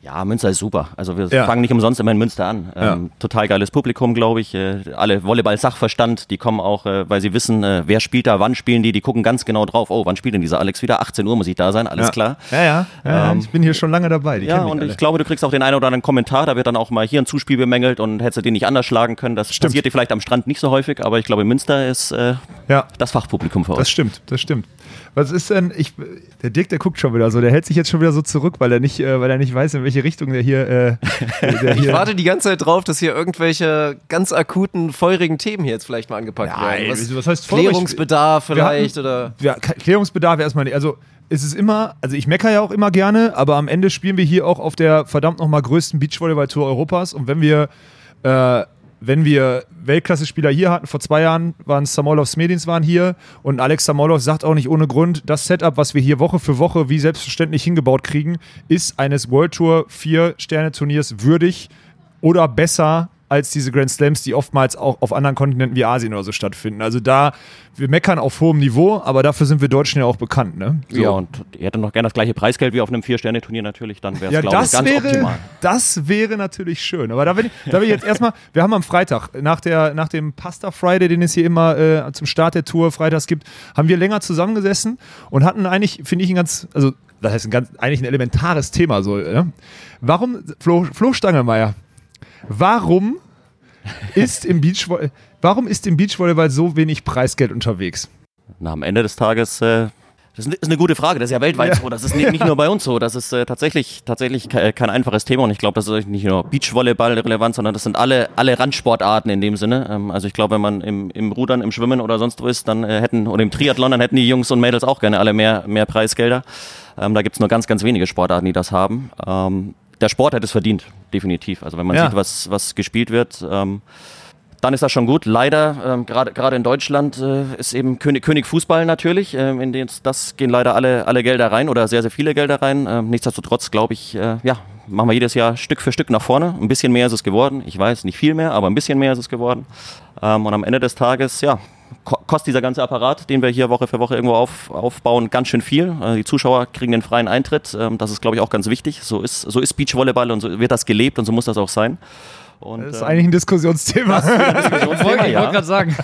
ja, Münster ist super. Also wir ja. fangen nicht umsonst immer in Münster an. Ähm, ja. Total geiles Publikum, glaube ich. Äh, alle Volleyball-Sachverstand, die kommen auch, äh, weil sie wissen, äh, wer spielt da, wann spielen die. Die gucken ganz genau drauf. Oh, wann spielt denn dieser Alex wieder? 18 Uhr muss ich da sein, alles ja. klar. Ja, ja. ja ähm, ich bin hier schon lange dabei. Die ja, und alle. ich glaube, du kriegst auch den einen oder anderen Kommentar. Da wird dann auch mal hier ein Zuspiel bemängelt und hättest du den nicht anders schlagen können. Das stimmt. passiert dir vielleicht am Strand nicht so häufig, aber ich glaube, Münster ist äh, das Fachpublikum für euch. Das stimmt, das stimmt. Was ist denn, ich, der Dirk, der guckt schon wieder so, der hält sich jetzt schon wieder so zurück, weil er nicht, äh, weil er nicht weiß, in welche Richtung der hier. Äh, der ich warte die ganze Zeit drauf, dass hier irgendwelche ganz akuten, feurigen Themen hier jetzt vielleicht mal angepackt Nein, werden. Was, was heißt Klärungsbedarf vielleicht hatten, oder. Ja, Klärungsbedarf erstmal nicht. Also es ist immer, also ich meckere ja auch immer gerne, aber am Ende spielen wir hier auch auf der verdammt nochmal größten Beachvolleyball-Tour Europas und wenn wir äh, wenn wir Weltklasse-Spieler hier hatten, vor zwei Jahren waren Samolov Smedins waren hier und Alex Samolov sagt auch nicht ohne Grund, das Setup, was wir hier Woche für Woche wie selbstverständlich hingebaut kriegen, ist eines World Tour Vier-Sterne-Turniers würdig oder besser als diese Grand Slams, die oftmals auch auf anderen Kontinenten wie Asien oder so stattfinden. Also da, wir meckern auf hohem Niveau, aber dafür sind wir Deutschen ja auch bekannt. Ne? So. Ja, und ihr hättet noch gerne das gleiche Preisgeld wie auf einem Vier-Sterne-Turnier natürlich, dann wäre es, ja, glaube ich, ganz wäre, optimal. Das wäre natürlich schön. Aber da will ich, da will ich jetzt erstmal, wir haben am Freitag, nach, der, nach dem Pasta Friday, den es hier immer äh, zum Start der Tour freitags gibt, haben wir länger zusammengesessen und hatten eigentlich, finde ich, ein ganz, also das heißt ein ganz, eigentlich ein elementares Thema so. Ja? Warum, Flo, Flo Stangelmeier, Warum ist im Beachvolleyball, warum ist im Beachvolleyball so wenig Preisgeld unterwegs? Na, am Ende des Tages, äh, das ist eine gute Frage, das ist ja weltweit ja. so, das ist nicht nur bei uns so, das ist äh, tatsächlich, tatsächlich kein einfaches Thema und ich glaube, das ist nicht nur Beachvolleyball relevant, sondern das sind alle, alle Randsportarten in dem Sinne. Ähm, also ich glaube, wenn man im, im Rudern, im Schwimmen oder sonst wo ist, dann äh, hätten, oder im Triathlon, dann hätten die Jungs und Mädels auch gerne alle mehr, mehr Preisgelder. Ähm, da gibt es nur ganz, ganz wenige Sportarten, die das haben. Ähm, der Sport hat es verdient, definitiv. Also wenn man ja. sieht, was, was gespielt wird, ähm, dann ist das schon gut. Leider, ähm, gerade in Deutschland äh, ist eben König, König Fußball natürlich. Ähm, in den, das gehen leider alle, alle Gelder rein oder sehr, sehr viele Gelder rein. Ähm, nichtsdestotrotz glaube ich, äh, ja, machen wir jedes Jahr Stück für Stück nach vorne. Ein bisschen mehr ist es geworden. Ich weiß, nicht viel mehr, aber ein bisschen mehr ist es geworden. Ähm, und am Ende des Tages, ja, kostet dieser ganze Apparat, den wir hier Woche für Woche irgendwo auf, aufbauen, ganz schön viel. Äh, die Zuschauer kriegen den freien Eintritt. Ähm, das ist, glaube ich, auch ganz wichtig. So ist, so ist Beachvolleyball und so wird das gelebt und so muss das auch sein. Und, das ist ähm, eigentlich ein Diskussionsthema. Ein Diskussionsthema ich wollte gerade sagen.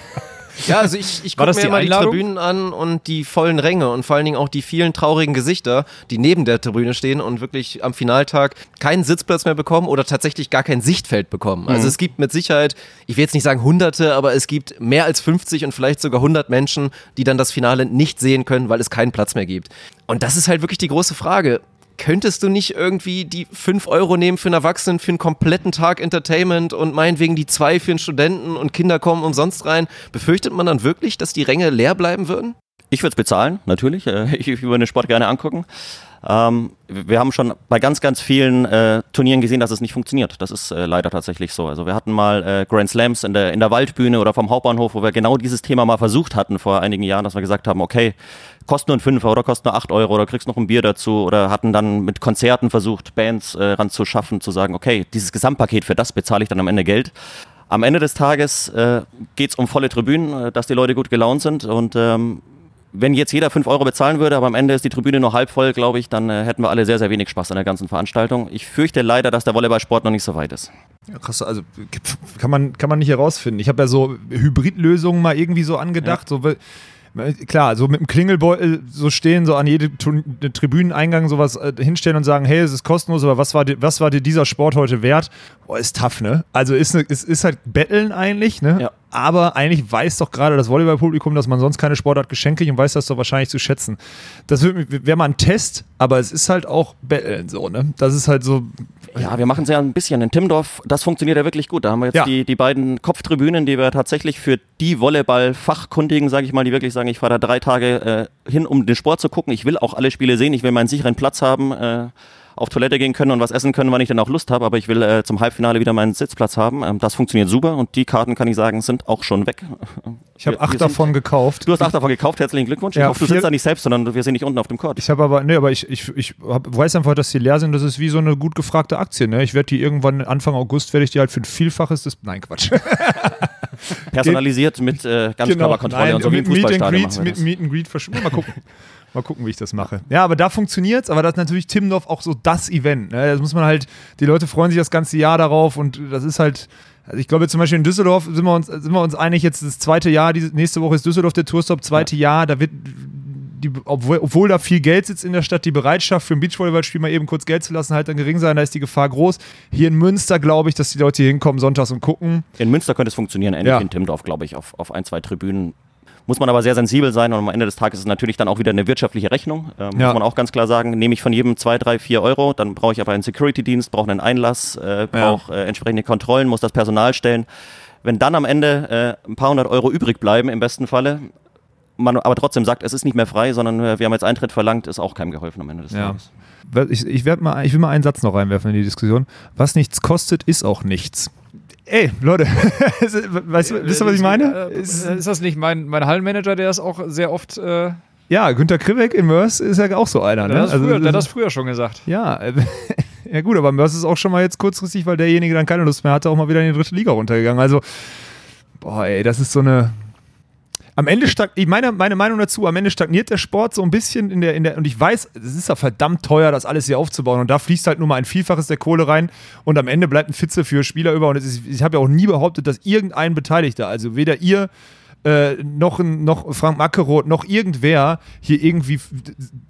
Ja, also ich, ich gucke mir immer die Tribünen an und die vollen Ränge und vor allen Dingen auch die vielen traurigen Gesichter, die neben der Tribüne stehen und wirklich am Finaltag keinen Sitzplatz mehr bekommen oder tatsächlich gar kein Sichtfeld bekommen. Also mhm. es gibt mit Sicherheit, ich will jetzt nicht sagen Hunderte, aber es gibt mehr als 50 und vielleicht sogar 100 Menschen, die dann das Finale nicht sehen können, weil es keinen Platz mehr gibt. Und das ist halt wirklich die große Frage könntest du nicht irgendwie die 5 Euro nehmen für einen Erwachsenen für einen kompletten Tag Entertainment und meinetwegen die 2 für einen Studenten und Kinder kommen umsonst rein? Befürchtet man dann wirklich, dass die Ränge leer bleiben würden? Ich würde es bezahlen, natürlich. Äh, ich würde den Sport gerne angucken. Ähm, wir haben schon bei ganz, ganz vielen äh, Turnieren gesehen, dass es nicht funktioniert. Das ist äh, leider tatsächlich so. Also wir hatten mal äh, Grand Slams in der, in der Waldbühne oder vom Hauptbahnhof, wo wir genau dieses Thema mal versucht hatten vor einigen Jahren, dass wir gesagt haben, okay, kostet nur ein Fünfer oder kostet nur acht Euro oder kriegst noch ein Bier dazu oder hatten dann mit Konzerten versucht, Bands äh, ranzuschaffen, zu sagen, okay, dieses Gesamtpaket, für das bezahle ich dann am Ende Geld. Am Ende des Tages äh, geht es um volle Tribünen, äh, dass die Leute gut gelaunt sind und ähm, wenn jetzt jeder 5 Euro bezahlen würde, aber am Ende ist die Tribüne nur halb voll, glaube ich, dann äh, hätten wir alle sehr, sehr wenig Spaß an der ganzen Veranstaltung. Ich fürchte leider, dass der Volleyballsport noch nicht so weit ist. Ja, krass, also kann man, kann man nicht herausfinden. Ich habe ja so Hybridlösungen mal irgendwie so angedacht. Ja. So, klar, so mit dem Klingelbeutel so stehen, so an jede Tribüneneingang sowas äh, hinstellen und sagen, hey, es ist kostenlos, aber was war, dir, was war dir dieser Sport heute wert? Boah, ist tough, ne? Also ist, ne, ist, ist halt Betteln eigentlich, ne? Ja. Aber eigentlich weiß doch gerade das Volleyballpublikum, dass man sonst keine Sportart geschenkt kriegt und weiß das doch wahrscheinlich zu schätzen. Das wäre mal ein Test, aber es ist halt auch Betteln so, ne? Das ist halt so. Ja, wir machen es ja ein bisschen in Timdorf. Das funktioniert ja wirklich gut. Da haben wir jetzt ja. die, die beiden Kopftribünen, die wir tatsächlich für die Volleyball-Fachkundigen, sage ich mal, die wirklich sagen, ich fahre da drei Tage äh, hin, um den Sport zu gucken. Ich will auch alle Spiele sehen. Ich will meinen sicheren Platz haben. Äh, auf Toilette gehen können und was essen können, wann ich dann auch Lust habe, aber ich will äh, zum Halbfinale wieder meinen Sitzplatz haben. Ähm, das funktioniert super und die Karten, kann ich sagen, sind auch schon weg. Ich habe acht davon gekauft. Du hast acht davon gekauft, herzlichen Glückwunsch. Ja, ich hoffe, du sitzt da nicht selbst, sondern wir sind nicht unten auf dem Court. Ich habe aber, nee, aber ich, ich, ich hab, weiß einfach, dass die leer sind. Das ist wie so eine gut gefragte Aktie. Ne? Ich werde die irgendwann Anfang August, werde ich die halt für ein Vielfaches des, nein, Quatsch. Personalisiert mit äh, Ganzkörperkontrolle genau, und so wie im Fußballstadion. Mit Meet and Greet, Mal gucken. Mal gucken, wie ich das mache. Ja, aber da funktioniert es, aber das ist natürlich Timdorf auch so das Event. Ne? Das muss man halt, die Leute freuen sich das ganze Jahr darauf und das ist halt, also ich glaube zum Beispiel in Düsseldorf sind wir uns, sind wir uns einig, jetzt das zweite Jahr, diese, nächste Woche ist Düsseldorf der Tourstop, zweite ja. Jahr, da wird, die, obwohl, obwohl, da viel Geld sitzt in der Stadt, die Bereitschaft für ein Beachvolleyballspiel mal eben kurz Geld zu lassen, halt dann gering sein, da ist die Gefahr groß. Hier in Münster glaube ich, dass die Leute hier hinkommen sonntags und gucken. In Münster könnte es funktionieren, ähnlich ja. in Timdorf, glaube ich, auf, auf ein, zwei Tribünen muss man aber sehr sensibel sein und am Ende des Tages ist es natürlich dann auch wieder eine wirtschaftliche Rechnung. Ähm, ja. Muss man auch ganz klar sagen, nehme ich von jedem zwei, drei, vier Euro, dann brauche ich aber einen Security-Dienst, brauche einen Einlass, äh, brauche äh, entsprechende Kontrollen, muss das Personal stellen. Wenn dann am Ende äh, ein paar hundert Euro übrig bleiben, im besten Falle, man aber trotzdem sagt, es ist nicht mehr frei, sondern äh, wir haben jetzt Eintritt verlangt, ist auch keinem geholfen am Ende des ja. Tages. Ich, ich, mal, ich will mal einen Satz noch reinwerfen in die Diskussion. Was nichts kostet, ist auch nichts. Ey, Leute, weißt du, wisst ihr, was ich meine? Äh, ist, ist, das nicht mein, mein Hallenmanager, der das auch sehr oft. Äh ja, Günter Krivek in Mörs ist ja auch so einer. Ne? Der, hat also, früher, der das früher schon gesagt. Ja, ja gut, aber Mörs ist auch schon mal jetzt kurzfristig, weil derjenige dann keine Lust mehr hatte, auch mal wieder in die dritte Liga runtergegangen. Also, boah, ey, das ist so eine, am Ende stagniert, meine, meine Meinung dazu, am Ende stagniert der Sport so ein bisschen in der, in der, und ich weiß, es ist ja verdammt teuer, das alles hier aufzubauen. Und da fließt halt nur mal ein Vielfaches der Kohle rein und am Ende bleibt ein Fitze für Spieler über. Und ist, ich habe ja auch nie behauptet, dass irgendein Beteiligter, also weder ihr äh, noch, noch Frank Mackeroth, noch irgendwer hier irgendwie,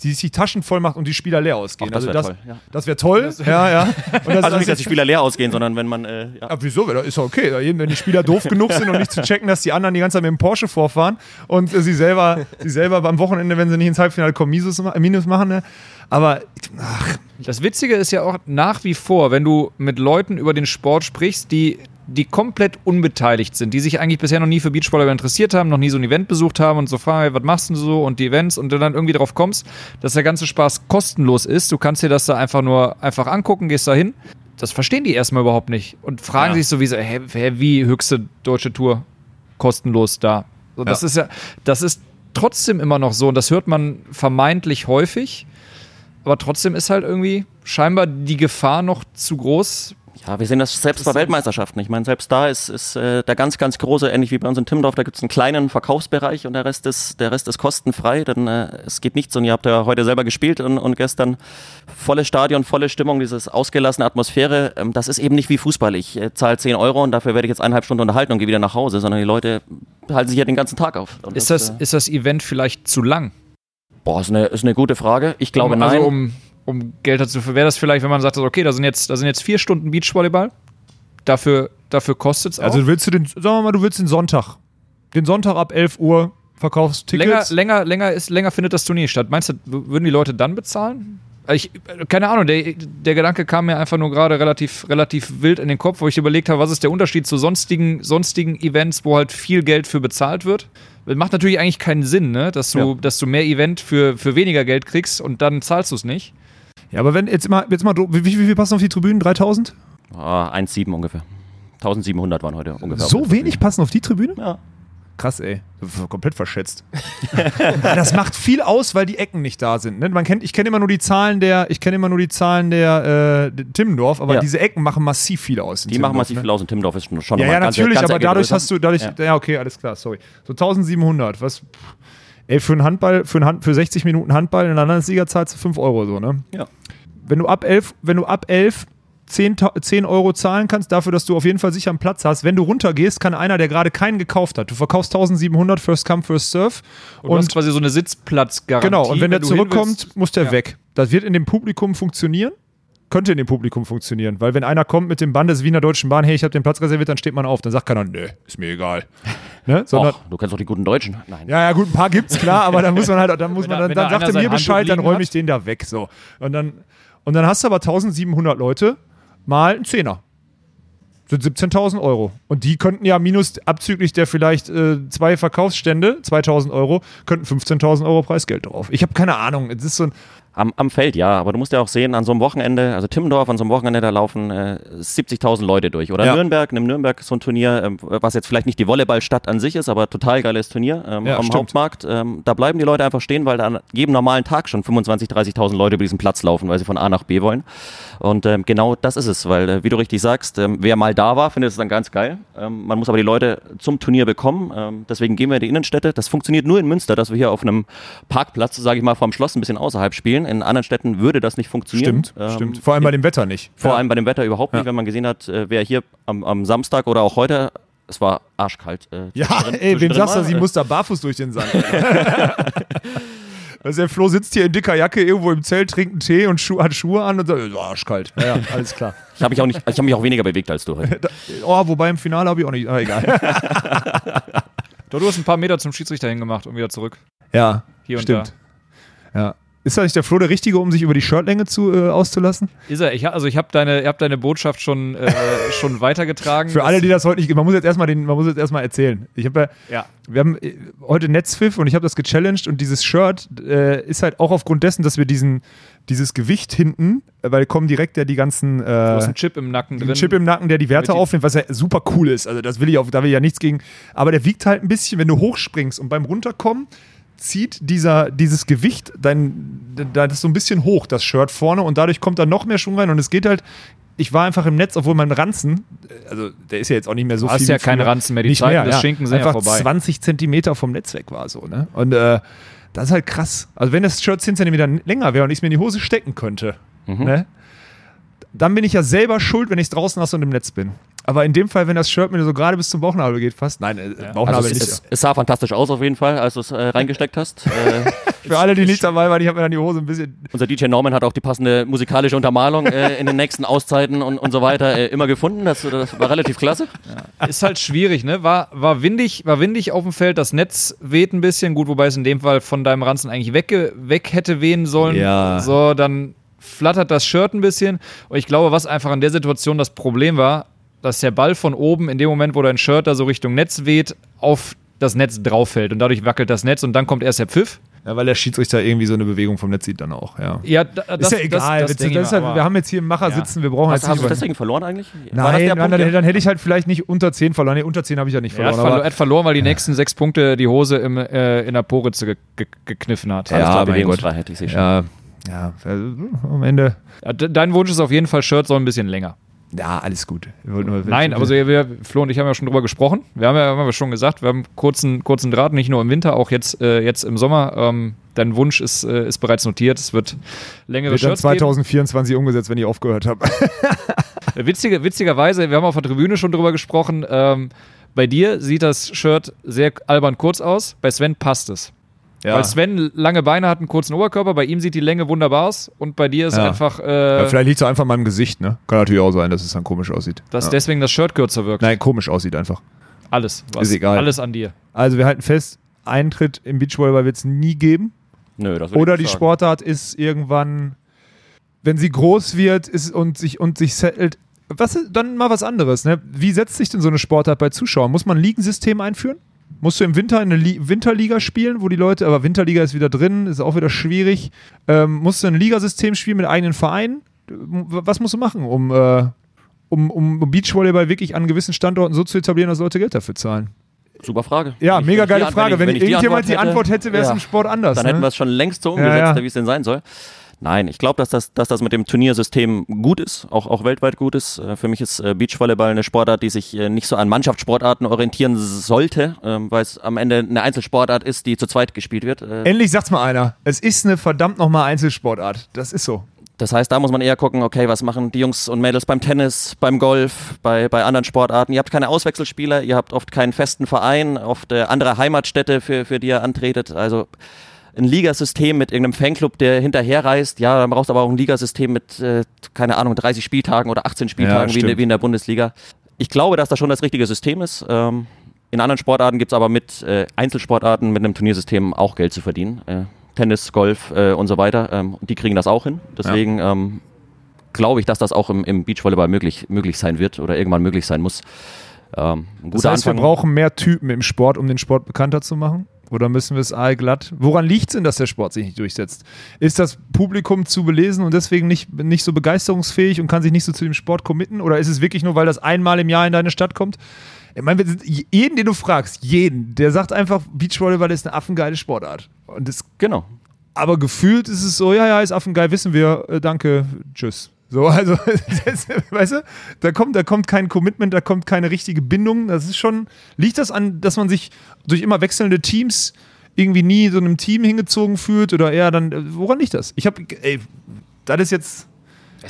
die sich die Taschen voll macht und die Spieler leer ausgehen. Ach, das wäre also toll. Ja. Das wäre toll, das ja, ja. Das also nicht, dass die Spieler leer ausgehen, sondern wenn man. Äh, ja. Aber wieso? Das ist okay. Wenn die Spieler doof genug sind, um nicht zu checken, dass die anderen die ganze Zeit mit dem Porsche vorfahren und äh, sie selber, sie selber beim Wochenende, wenn sie nicht ins Halbfinale kommen, Minus, Minus machen. Ne? Aber ach. Das Witzige ist ja auch nach wie vor, wenn du mit Leuten über den Sport sprichst, die die komplett unbeteiligt sind, die sich eigentlich bisher noch nie für Beachvolleyball interessiert haben, noch nie so ein Event besucht haben und so fragen, hey, was machst du so und die Events und du dann irgendwie darauf kommst, dass der ganze Spaß kostenlos ist. Du kannst dir das da einfach nur einfach angucken, gehst da hin. Das verstehen die erstmal überhaupt nicht und fragen ja. sich so wie so, hä, wie höchste deutsche Tour kostenlos da. So, das ja. ist ja, das ist trotzdem immer noch so und das hört man vermeintlich häufig, aber trotzdem ist halt irgendwie scheinbar die Gefahr noch zu groß, ja, wir sehen das selbst bei Weltmeisterschaften. Ich meine, selbst da ist, ist äh, der ganz, ganz große, ähnlich wie bei uns in Timmendorf, da gibt es einen kleinen Verkaufsbereich und der Rest ist, der Rest ist kostenfrei. Denn äh, es geht nicht so. Und ihr habt ja heute selber gespielt und, und gestern volles Stadion, volle Stimmung, dieses ausgelassene Atmosphäre. Ähm, das ist eben nicht wie Fußball. Ich äh, zahle 10 Euro und dafür werde ich jetzt eineinhalb Stunden unterhalten und gehe wieder nach Hause, sondern die Leute halten sich ja den ganzen Tag auf. ist, das, das äh, ist das Event vielleicht zu lang? Boah, ist eine, ist eine gute Frage. Ich glaube, also nein. Um um Geld dazu. Wäre das vielleicht, wenn man sagt, okay, da sind jetzt, da sind jetzt vier Stunden Beachvolleyball, dafür, dafür kostet es auch. Also willst du den, sagen wir mal, du willst den Sonntag. Den Sonntag ab 11 Uhr verkaufst Tickets. Länger, länger, länger, ist, länger findet das Turnier statt. Meinst du, würden die Leute dann bezahlen? ich, keine Ahnung, der, der Gedanke kam mir einfach nur gerade relativ, relativ wild in den Kopf, wo ich überlegt habe, was ist der Unterschied zu sonstigen, sonstigen Events, wo halt viel Geld für bezahlt wird. Das macht natürlich eigentlich keinen Sinn, ne? dass, du, ja. dass du mehr Event für, für weniger Geld kriegst und dann zahlst du es nicht. Ja, aber wenn jetzt mal, jetzt mal wie, wie viel passen auf die Tribünen? 3000? Oh, 1,7 ungefähr. 1700 waren heute ungefähr. So wenig passen auf die Tribüne? Ja. Krass, ey. Komplett verschätzt. das macht viel aus, weil die Ecken nicht da sind. Ne? Man kennt, ich kenne immer nur die Zahlen der, ich kenne immer nur die Zahlen der äh, Timmendorf, aber ja. diese Ecken machen massiv viel aus. Die machen massiv ne? viel aus und Timmendorf ist schon, schon Ja, ja natürlich, ganze aber dadurch hast du, dadurch, ja. ja. okay, alles klar, sorry. So 1700, was, ey, für einen Handball, für, einen für 60 Minuten Handball in einer Landesliga zahlst du 5 Euro so, ne? Ja. Wenn du ab 11, wenn du ab 11 10, 10 Euro zahlen kannst, dafür, dass du auf jeden Fall sicher einen Platz hast. Wenn du runtergehst, kann einer, der gerade keinen gekauft hat, du verkaufst 1700 First Come, First Serve. Und, und du hast quasi so eine Sitzplatzgarantie. Genau, und wenn, wenn der zurückkommt, muss der ja. weg. Das wird in dem Publikum funktionieren. Könnte in dem Publikum funktionieren, weil wenn einer kommt mit dem Band des Wiener Deutschen Bahn, hey, ich habe den Platz reserviert, dann steht man auf. Dann sagt keiner, nö, ist mir egal. Ne? Sondern, Och, du kennst doch die guten Deutschen. Nein. Ja, ja, gut, ein paar gibt's, klar, aber dann muss man halt, dann muss man, dann, dann sagt er mir Bescheid, dann räume ich den da weg. So. Und dann, und dann hast du aber 1700 Leute, mal ein Zehner. Sind 17.000 Euro. Und die könnten ja minus abzüglich der vielleicht äh, zwei Verkaufsstände, 2.000 Euro, könnten 15.000 Euro Preisgeld drauf. Ich habe keine Ahnung. Es ist so ein, am, am Feld, ja, aber du musst ja auch sehen, an so einem Wochenende, also Timmendorf, an so einem Wochenende, da laufen äh, 70.000 Leute durch. Oder ja. Nürnberg, in Nürnberg so ein Turnier, ähm, was jetzt vielleicht nicht die Volleyballstadt an sich ist, aber total geiles Turnier ähm, ja, am stimmt. Hauptmarkt. Ähm, da bleiben die Leute einfach stehen, weil da an jedem normalen Tag schon 25.000, 30.000 Leute über diesen Platz laufen, weil sie von A nach B wollen. Und ähm, genau das ist es, weil, äh, wie du richtig sagst, ähm, wer mal da war, findet es dann ganz geil. Ähm, man muss aber die Leute zum Turnier bekommen. deswegen gehen wir in die Innenstädte. Das funktioniert nur in Münster, dass wir hier auf einem Parkplatz, sage ich mal, vom Schloss ein bisschen außerhalb spielen. In anderen Städten würde das nicht funktionieren. Stimmt, ähm, stimmt. Vor allem bei dem Wetter nicht. Vor ja. allem bei dem Wetter überhaupt nicht, ja. wenn man gesehen hat, äh, wer hier am, am Samstag oder auch heute es war arschkalt. Äh, ja, ey, wem sagst du, sie muss da barfuß durch den Sand. Also der Flo sitzt hier in dicker Jacke irgendwo im Zelt, trinkt einen Tee und Schu hat Schuhe an und sagt, so, arschkalt. Ja, ja, alles klar. ich habe mich, auch hab mich auch weniger bewegt als du heute. oh, wobei im Finale habe ich auch nicht. Ah, egal. Doch, du hast ein paar Meter zum Schiedsrichter hingemacht und wieder zurück. Ja, Hier stimmt. Da. Ja. Ist da nicht der Flo der Richtige, um sich über die Shirtlänge zu, äh, auszulassen? Ist er. Ich, also ich habe deine, hab deine Botschaft schon, äh, schon weitergetragen. Für alle, die das heute nicht, man muss jetzt erstmal den, man muss jetzt erstmal erzählen. Ich habe ja, ja, wir haben äh, heute Netzpfiff und ich habe das gechallenged und dieses Shirt äh, ist halt auch aufgrund dessen, dass wir diesen, dieses Gewicht hinten, weil kommen direkt ja die ganzen. Äh, du hast einen Chip im Nacken drin. Chip im Nacken, der die Werte aufnimmt, was ja super cool ist. Also das will ich auch, da will ich ja nichts gegen. Aber der wiegt halt ein bisschen, wenn du hochspringst und beim Runterkommen zieht dieser, dieses Gewicht dein, das ist so ein bisschen hoch, das Shirt vorne, und dadurch kommt da noch mehr Schwung rein. Und es geht halt, ich war einfach im Netz, obwohl mein Ranzen, also der ist ja jetzt auch nicht mehr so du viel. Du hast ja keine Ranzen mehr, die Zeiten mehr, des ja, Schinken sind einfach ja vorbei. 20 Zentimeter vom Netz weg war so, ne? Und äh, das ist halt krass. Also wenn das Shirt 10 Zentimeter länger wäre und ich es mir in die Hose stecken könnte, mhm. ne? Dann bin ich ja selber schuld, wenn ich draußen lasse und im Netz bin. Aber in dem Fall, wenn das Shirt mir so gerade bis zum Bauchnabel geht, fast. Nein, äh, ja. Bauchnabel also es, nicht. Es, es, sah fantastisch aus auf jeden Fall, als du es äh, reingesteckt hast. äh, Für alle, die nicht dabei waren, ich habe mir dann die Hose ein bisschen. Unser DJ Norman hat auch die passende musikalische Untermalung äh, in den nächsten Auszeiten und, und so weiter äh, immer gefunden. Das, das, war relativ klasse. Ja. Ist halt schwierig, ne? War, war, windig, war windig auf dem Feld, das Netz weht ein bisschen. Gut, wobei es in dem Fall von deinem Ranzen eigentlich weg, weg hätte wehen sollen. Ja. So, dann flattert das Shirt ein bisschen. Und ich glaube, was einfach in der Situation das Problem war, dass der Ball von oben in dem Moment, wo dein Shirt da so Richtung Netz weht, auf das Netz drauf fällt und dadurch wackelt das Netz und dann kommt erst der Pfiff. Ja, weil der Schiedsrichter irgendwie so eine Bewegung vom Netz sieht dann auch, ja. Ja, das, ist ja egal. Das, das, das halt, wir haben jetzt hier einen Macher ja. sitzen, wir brauchen hast, jetzt Hast du deswegen verloren eigentlich? Nein, nein dann, dann, hätte ich halt vielleicht nicht unter 10 verloren. Nee, unter 10 habe ich ja nicht verloren. Er hat, verlo er hat verloren, weil die nächsten sechs Punkte die Hose im, äh, in der Poritze ge ge gekniffen hat. Ja, ja Bewegungsfreiheit, ich sehe schon. Ja, ja, also, am Ende. Dein Wunsch ist auf jeden Fall, Shirt soll ein bisschen länger. Ja, alles gut. Nein, aber so, wir, Flo und ich haben ja schon drüber gesprochen. Wir haben ja haben wir schon gesagt, wir haben kurzen, kurzen Draht, nicht nur im Winter, auch jetzt, äh, jetzt im Sommer. Ähm, dein Wunsch ist, äh, ist bereits notiert. Es wird längere wird Shirts dann 2024 geben. umgesetzt, wenn ich aufgehört habe. Witzige, witzigerweise, wir haben auf der Tribüne schon drüber gesprochen. Ähm, bei dir sieht das Shirt sehr albern kurz aus. Bei Sven passt es. Ja. Weil Sven lange Beine hat, einen kurzen Oberkörper, bei ihm sieht die Länge wunderbar aus und bei dir ist ja. einfach. Äh, ja, vielleicht liegt es einfach an meinem Gesicht, ne? Kann natürlich auch sein, dass es dann komisch aussieht. Dass deswegen das Shirt kürzer wirkt. Nein, komisch aussieht einfach. Alles. Was, ist egal. Alles an dir. Also wir halten fest, Eintritt im Beachvolleyball wird es nie geben. Nö, das Oder die sagen. Sportart ist irgendwann wenn sie groß wird ist und sich und sich settelt, was dann mal was anderes. Ne? Wie setzt sich denn so eine Sportart bei Zuschauern? Muss man ein Ligensystem einführen? Musst du im Winter eine Li Winterliga spielen, wo die Leute, aber Winterliga ist wieder drin, ist auch wieder schwierig. Ähm, musst du ein Ligasystem spielen mit eigenen Vereinen? Was musst du machen, um, äh, um, um Beachvolleyball wirklich an gewissen Standorten so zu etablieren, dass Leute Geld dafür zahlen? Super Frage. Ja, ich, mega geile Frage. Wenn, wenn, wenn irgendjemand die Antwort hätte, wäre es ja, im Sport anders. Dann ne? hätten wir es schon längst so umgesetzt, ja, ja. wie es denn sein soll. Nein, ich glaube, dass das, dass das mit dem Turniersystem gut ist, auch, auch weltweit gut ist. Äh, für mich ist äh, Beachvolleyball eine Sportart, die sich äh, nicht so an Mannschaftssportarten orientieren sollte, ähm, weil es am Ende eine Einzelsportart ist, die zu zweit gespielt wird. Endlich sagt's mal einer. Es ist eine verdammt nochmal Einzelsportart. Das ist so. Das heißt, da muss man eher gucken, okay, was machen die Jungs und Mädels beim Tennis, beim Golf, bei, bei anderen Sportarten. Ihr habt keine Auswechselspieler, ihr habt oft keinen festen Verein, oft äh, andere Heimatstädte, für, für die ihr antretet. Also ein Ligasystem mit irgendeinem Fanclub, der hinterherreist. Ja, dann brauchst du aber auch ein Ligasystem mit, äh, keine Ahnung, 30 Spieltagen oder 18 Spieltagen ja, wie, in, wie, in, der Bundesliga. Ich glaube, dass das schon das richtige System ist. Ähm, in anderen Sportarten gibt es aber mit äh, Einzelsportarten, mit einem Turniersystem auch Geld zu verdienen. Äh, Tennis, Golf äh, und so weiter. Ähm, die kriegen das auch hin. Deswegen ja. ähm, glaube ich, dass das auch im, im Beachvolleyball möglich, möglich sein wird oder irgendwann möglich sein muss. Ähm, das heißt, Anfang. wir brauchen mehr Typen im Sport, um den Sport bekannter zu machen? Oder müssen wir es allglatt? Woran liegt es denn, dass der Sport sich nicht durchsetzt? Ist das Publikum zu belesen und deswegen nicht, nicht so begeisterungsfähig und kann sich nicht so zu dem Sport committen? Oder ist es wirklich nur, weil das einmal im Jahr in deine Stadt kommt? Ich meine, jeden, den du fragst, jeden, der sagt einfach, Beachvolleyball ist eine affengeile Sportart. Und das, genau. Aber gefühlt ist es so, ja, ja, ist affengeil, wissen wir, äh, danke, tschüss. So, also, weißt du, da kommt, da kommt kein Commitment, da kommt keine richtige Bindung. Das ist schon, liegt das an, dass man sich durch immer wechselnde Teams irgendwie nie so einem Team hingezogen fühlt oder eher dann, woran liegt das? Ich habe, ey, das ist jetzt,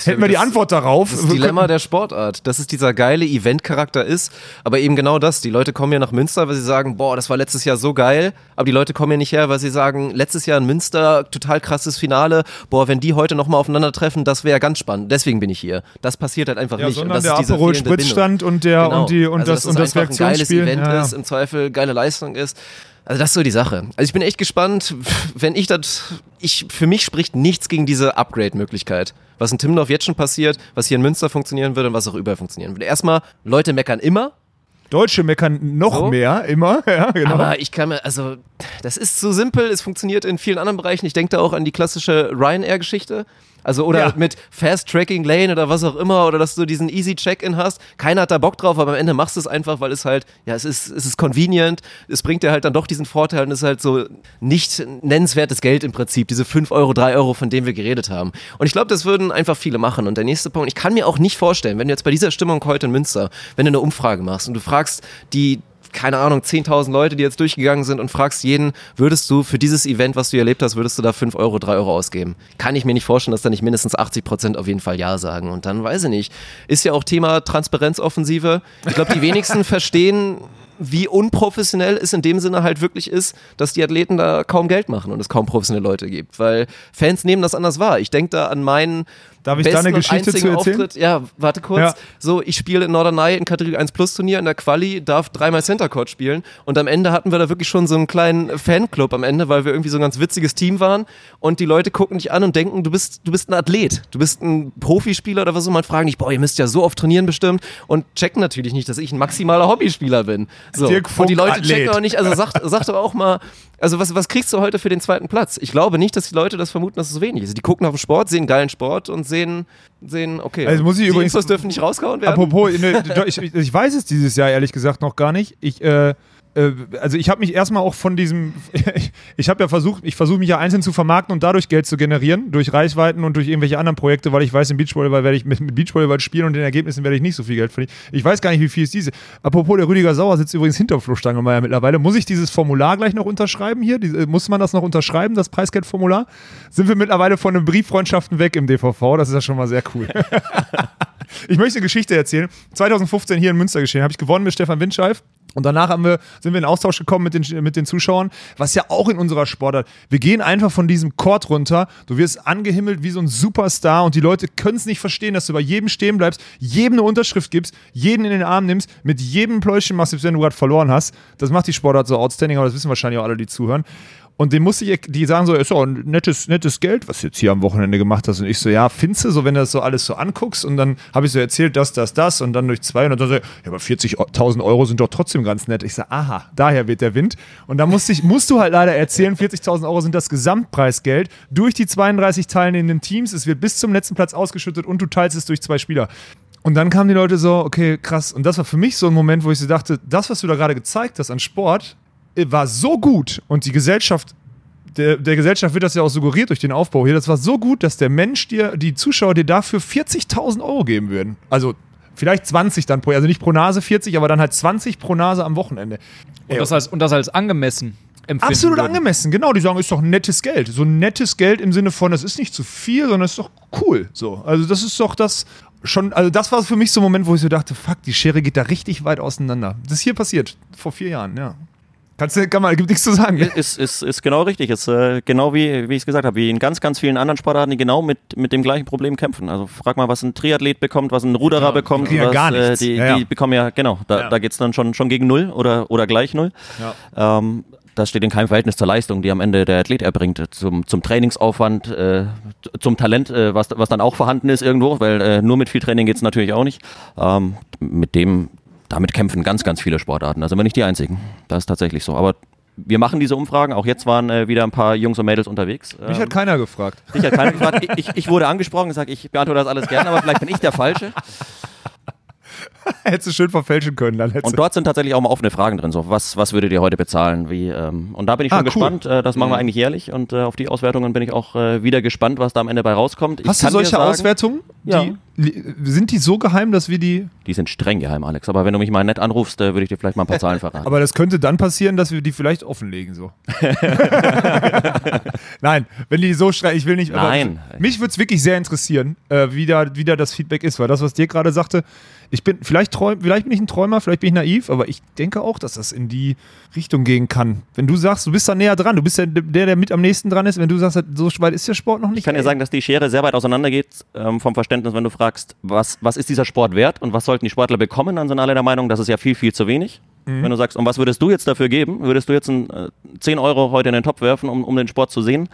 Hätten wir die Antwort darauf. Das, das Dilemma der Sportart, dass es dieser geile Event-Charakter ist, aber eben genau das. Die Leute kommen ja nach Münster, weil sie sagen, boah, das war letztes Jahr so geil, aber die Leute kommen ja nicht her, weil sie sagen, letztes Jahr in Münster, total krasses Finale, boah, wenn die heute nochmal aufeinandertreffen, das wäre ganz spannend. Deswegen bin ich hier. Das passiert halt einfach ja, nicht. Sondern und das der Aperol Spritzstand und der genau. und die und also, das, und das Reaktionsspiel. ein geiles Event ja, ja. ist, im Zweifel geile Leistung ist. Also das ist so die Sache. Also ich bin echt gespannt, wenn ich das, ich, für mich spricht nichts gegen diese Upgrade-Möglichkeit. Was in Timmendorf jetzt schon passiert, was hier in Münster funktionieren würde und was auch überall funktionieren würde. Erstmal, Leute meckern immer. Deutsche meckern noch so. mehr, immer. Ja, genau. Aber ich kann mir, also, das ist so simpel, es funktioniert in vielen anderen Bereichen. Ich denke da auch an die klassische Ryanair-Geschichte. Also oder ja. mit Fast Tracking Lane oder was auch immer oder dass du diesen Easy Check-in hast. Keiner hat da Bock drauf, aber am Ende machst du es einfach, weil es halt, ja, es ist, es ist convenient, es bringt dir halt dann doch diesen Vorteil und es ist halt so nicht nennenswertes Geld im Prinzip, diese 5 Euro, 3 Euro, von denen wir geredet haben. Und ich glaube, das würden einfach viele machen. Und der nächste Punkt, ich kann mir auch nicht vorstellen, wenn du jetzt bei dieser Stimmung heute in Münster, wenn du eine Umfrage machst und du fragst die keine Ahnung, 10.000 Leute, die jetzt durchgegangen sind und fragst jeden, würdest du für dieses Event, was du erlebt hast, würdest du da 5 Euro, 3 Euro ausgeben? Kann ich mir nicht vorstellen, dass da nicht mindestens 80 Prozent auf jeden Fall Ja sagen. Und dann weiß ich nicht. Ist ja auch Thema Transparenzoffensive. Ich glaube, die wenigsten verstehen, wie unprofessionell es in dem Sinne halt wirklich ist, dass die Athleten da kaum Geld machen und es kaum professionelle Leute gibt. Weil Fans nehmen das anders wahr. Ich denke da an meinen Darf ich da eine Geschichte zu erzählen? Auftritt. Ja, warte kurz. Ja. So, ich spiele in Norderney in Kategorie 1 Plus Turnier in der Quali, darf dreimal Center Court spielen und am Ende hatten wir da wirklich schon so einen kleinen Fanclub am Ende, weil wir irgendwie so ein ganz witziges Team waren und die Leute gucken dich an und denken, du bist, du bist ein Athlet, du bist ein Profispieler oder was so, man fragen dich, boah, ihr müsst ja so oft trainieren bestimmt und checken natürlich nicht, dass ich ein maximaler Hobbyspieler bin. So. Und die Leute checken auch nicht, also sagt, sagt aber auch mal, also was, was kriegst du heute für den zweiten Platz? Ich glaube nicht, dass die Leute das vermuten, dass es so wenig ist. Die gucken auf den Sport, sehen geilen Sport und sehen, sehen okay. Also muss ich die übrigens, Infos dürfen nicht rausgehauen werden. Apropos, ne, ich, ich, weiß es dieses Jahr ehrlich gesagt noch gar nicht. Ich, äh, also ich habe mich erstmal auch von diesem, ich habe ja versucht, ich versuche mich ja einzeln zu vermarkten und dadurch Geld zu generieren, durch Reichweiten und durch irgendwelche anderen Projekte, weil ich weiß, im Beachvolleyball werde ich mit, mit Beachvolleyball spielen und in den Ergebnissen werde ich nicht so viel Geld verdienen. Ich weiß gar nicht, wie viel ist diese. Apropos, der Rüdiger Sauer sitzt übrigens hinter Flo Stangemeier mittlerweile. Muss ich dieses Formular gleich noch unterschreiben hier? Die, muss man das noch unterschreiben, das Preisgeldformular? Sind wir mittlerweile von den Brieffreundschaften weg im DVV? Das ist ja schon mal sehr cool. ich möchte eine Geschichte erzählen. 2015 hier in Münster geschehen, habe ich gewonnen mit Stefan Windscheif Und danach haben wir, sind wir in Austausch gekommen mit den, mit den Zuschauern, was ja auch in unserer Sportart. Wir gehen einfach von diesem Court runter. Du wirst angehimmelt wie so ein Superstar und die Leute können es nicht verstehen, dass du bei jedem stehen bleibst, jedem eine Unterschrift gibst, jeden in den Arm nimmst, mit jedem Pläuschen machst, wenn du gerade verloren hast. Das macht die Sportart so outstanding, aber das wissen wahrscheinlich auch alle, die zuhören. Und dem musste ich, die sagen so, ist doch ein nettes, nettes Geld, was du jetzt hier am Wochenende gemacht hast. Und ich so, ja, findest du, so wenn du das so alles so anguckst und dann habe ich so erzählt, das, das, das und dann durch zwei und dann so, ja, aber 40.000 Euro sind doch trotzdem ganz nett. Ich so, aha, daher weht der Wind. Und dann musste ich, musst du halt leider erzählen, 40.000 Euro sind das Gesamtpreisgeld durch die 32 teilnehmenden Teams. Es wird bis zum letzten Platz ausgeschüttet und du teilst es durch zwei Spieler. Und dann kamen die Leute so, okay, krass. Und das war für mich so ein Moment, wo ich so dachte, das, was du da gerade gezeigt hast an Sport, war so gut und die Gesellschaft, der, der Gesellschaft wird das ja auch suggeriert durch den Aufbau hier, das war so gut, dass der Mensch dir, die Zuschauer dir dafür 40.000 Euro geben würden. Also vielleicht 20 dann pro, also nicht pro Nase 40, aber dann halt 20 pro Nase am Wochenende. Und das als, und das als angemessen. Absolut würden. angemessen, genau. Die sagen, ist doch nettes Geld. So nettes Geld im Sinne von, das ist nicht zu viel, sondern es ist doch cool. So. Also, das ist doch das schon, also das war für mich so ein Moment, wo ich so dachte, fuck, die Schere geht da richtig weit auseinander. Das ist hier passiert, vor vier Jahren, ja. Kannst du, kann man, gibt nichts zu sagen. Ist, ist, ist genau richtig. Ist äh, genau wie, wie ich es gesagt habe, wie in ganz, ganz vielen anderen Sportarten, die genau mit, mit dem gleichen Problem kämpfen. Also frag mal, was ein Triathlet bekommt, was ein Ruderer ja, bekommt. Die, was, gar äh, nichts. Äh, die, ja, die bekommen ja, genau, da, ja. da geht es dann schon, schon gegen null oder, oder gleich null. Ja. Ähm, das steht in keinem Verhältnis zur Leistung, die am Ende der Athlet erbringt, zum, zum Trainingsaufwand, äh, zum Talent, äh, was, was dann auch vorhanden ist irgendwo, weil äh, nur mit viel Training geht es natürlich auch nicht. Ähm, mit dem, damit kämpfen ganz, ganz viele Sportarten. Also wir nicht die einzigen. Das ist tatsächlich so. Aber wir machen diese Umfragen. Auch jetzt waren äh, wieder ein paar Jungs und Mädels unterwegs. Mich ähm, hat keiner gefragt. Dich hat keiner gefragt. Ich, ich, wurde angesprochen, gesagt, ich beantworte das alles gerne, aber vielleicht bin ich der Falsche. Hättest du schön verfälschen können. Dann und dort sind tatsächlich auch mal offene Fragen drin. So, was, was würdet ihr heute bezahlen? Wie, ähm, und da bin ich schon ah, cool. gespannt. Äh, das machen wir mhm. eigentlich jährlich. Und äh, auf die Auswertungen bin ich auch äh, wieder gespannt, was da am Ende bei rauskommt. Ich Hast du solche sagen, Auswertungen? Ja. Die, sind die so geheim, dass wir die. Die sind streng geheim, Alex. Aber wenn du mich mal nett anrufst, äh, würde ich dir vielleicht mal ein paar Zahlen verraten. Aber das könnte dann passieren, dass wir die vielleicht offenlegen. So. Nein, wenn die so streng. Ich will nicht. Nein. Mich würde es wirklich sehr interessieren, äh, wie, da, wie da das Feedback ist. Weil das, was dir gerade sagte, ich bin, vielleicht, träum, vielleicht bin ich ein Träumer, vielleicht bin ich naiv, aber ich denke auch, dass das in die Richtung gehen kann. Wenn du sagst, du bist da näher dran, du bist der, der, der mit am nächsten dran ist, wenn du sagst, so weit ist der Sport noch nicht. Ich kann dir sagen, dass die Schere sehr weit auseinander geht ähm, vom Verständnis, wenn du fragst, was, was ist dieser Sport wert und was sollten die Sportler bekommen, dann sind alle der Meinung, das ist ja viel, viel zu wenig. Mhm. Wenn du sagst, und was würdest du jetzt dafür geben? Würdest du jetzt ein, äh, 10 Euro heute in den Topf werfen, um, um den Sport zu sehen?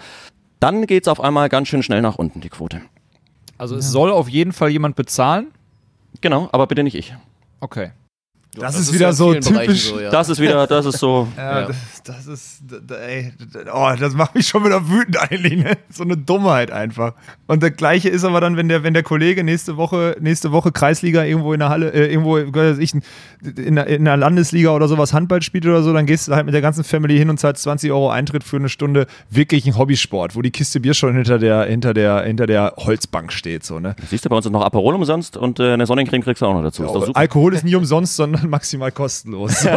Dann geht es auf einmal ganz schön schnell nach unten, die Quote. Also es ja. soll auf jeden Fall jemand bezahlen? Genau, aber bitte nicht ich. Okay. Das, das, ist wieder so typisch. So, ja. Das ist wieder, das ist so. Ja, ja. Das, das, ist, ey, oh, das macht mich schon wieder wütend eigentlich, ne? So eine Dummheit einfach. Und das Gleiche ist aber dann, wenn der, wenn der Kollege nächste Woche, nächste Woche Kreisliga irgendwo in der Halle, äh, irgendwo, ich, in der, in der Landesliga oder sowas Handball spielt oder so, dann gehst du halt mit der ganzen Family hin und zahlst 20 Euro Eintritt für eine Stunde wirklich ein Hobbysport, wo die Kiste Bier schon hinter der, hinter der, hinter der Holzbank steht, so, ne? Siehst du, bei uns ist noch Aperol umsonst und äh, eine Sonnencreme kriegst du auch noch dazu. Ja, Alkohol ist nie umsonst, sondern maximal kostenlos.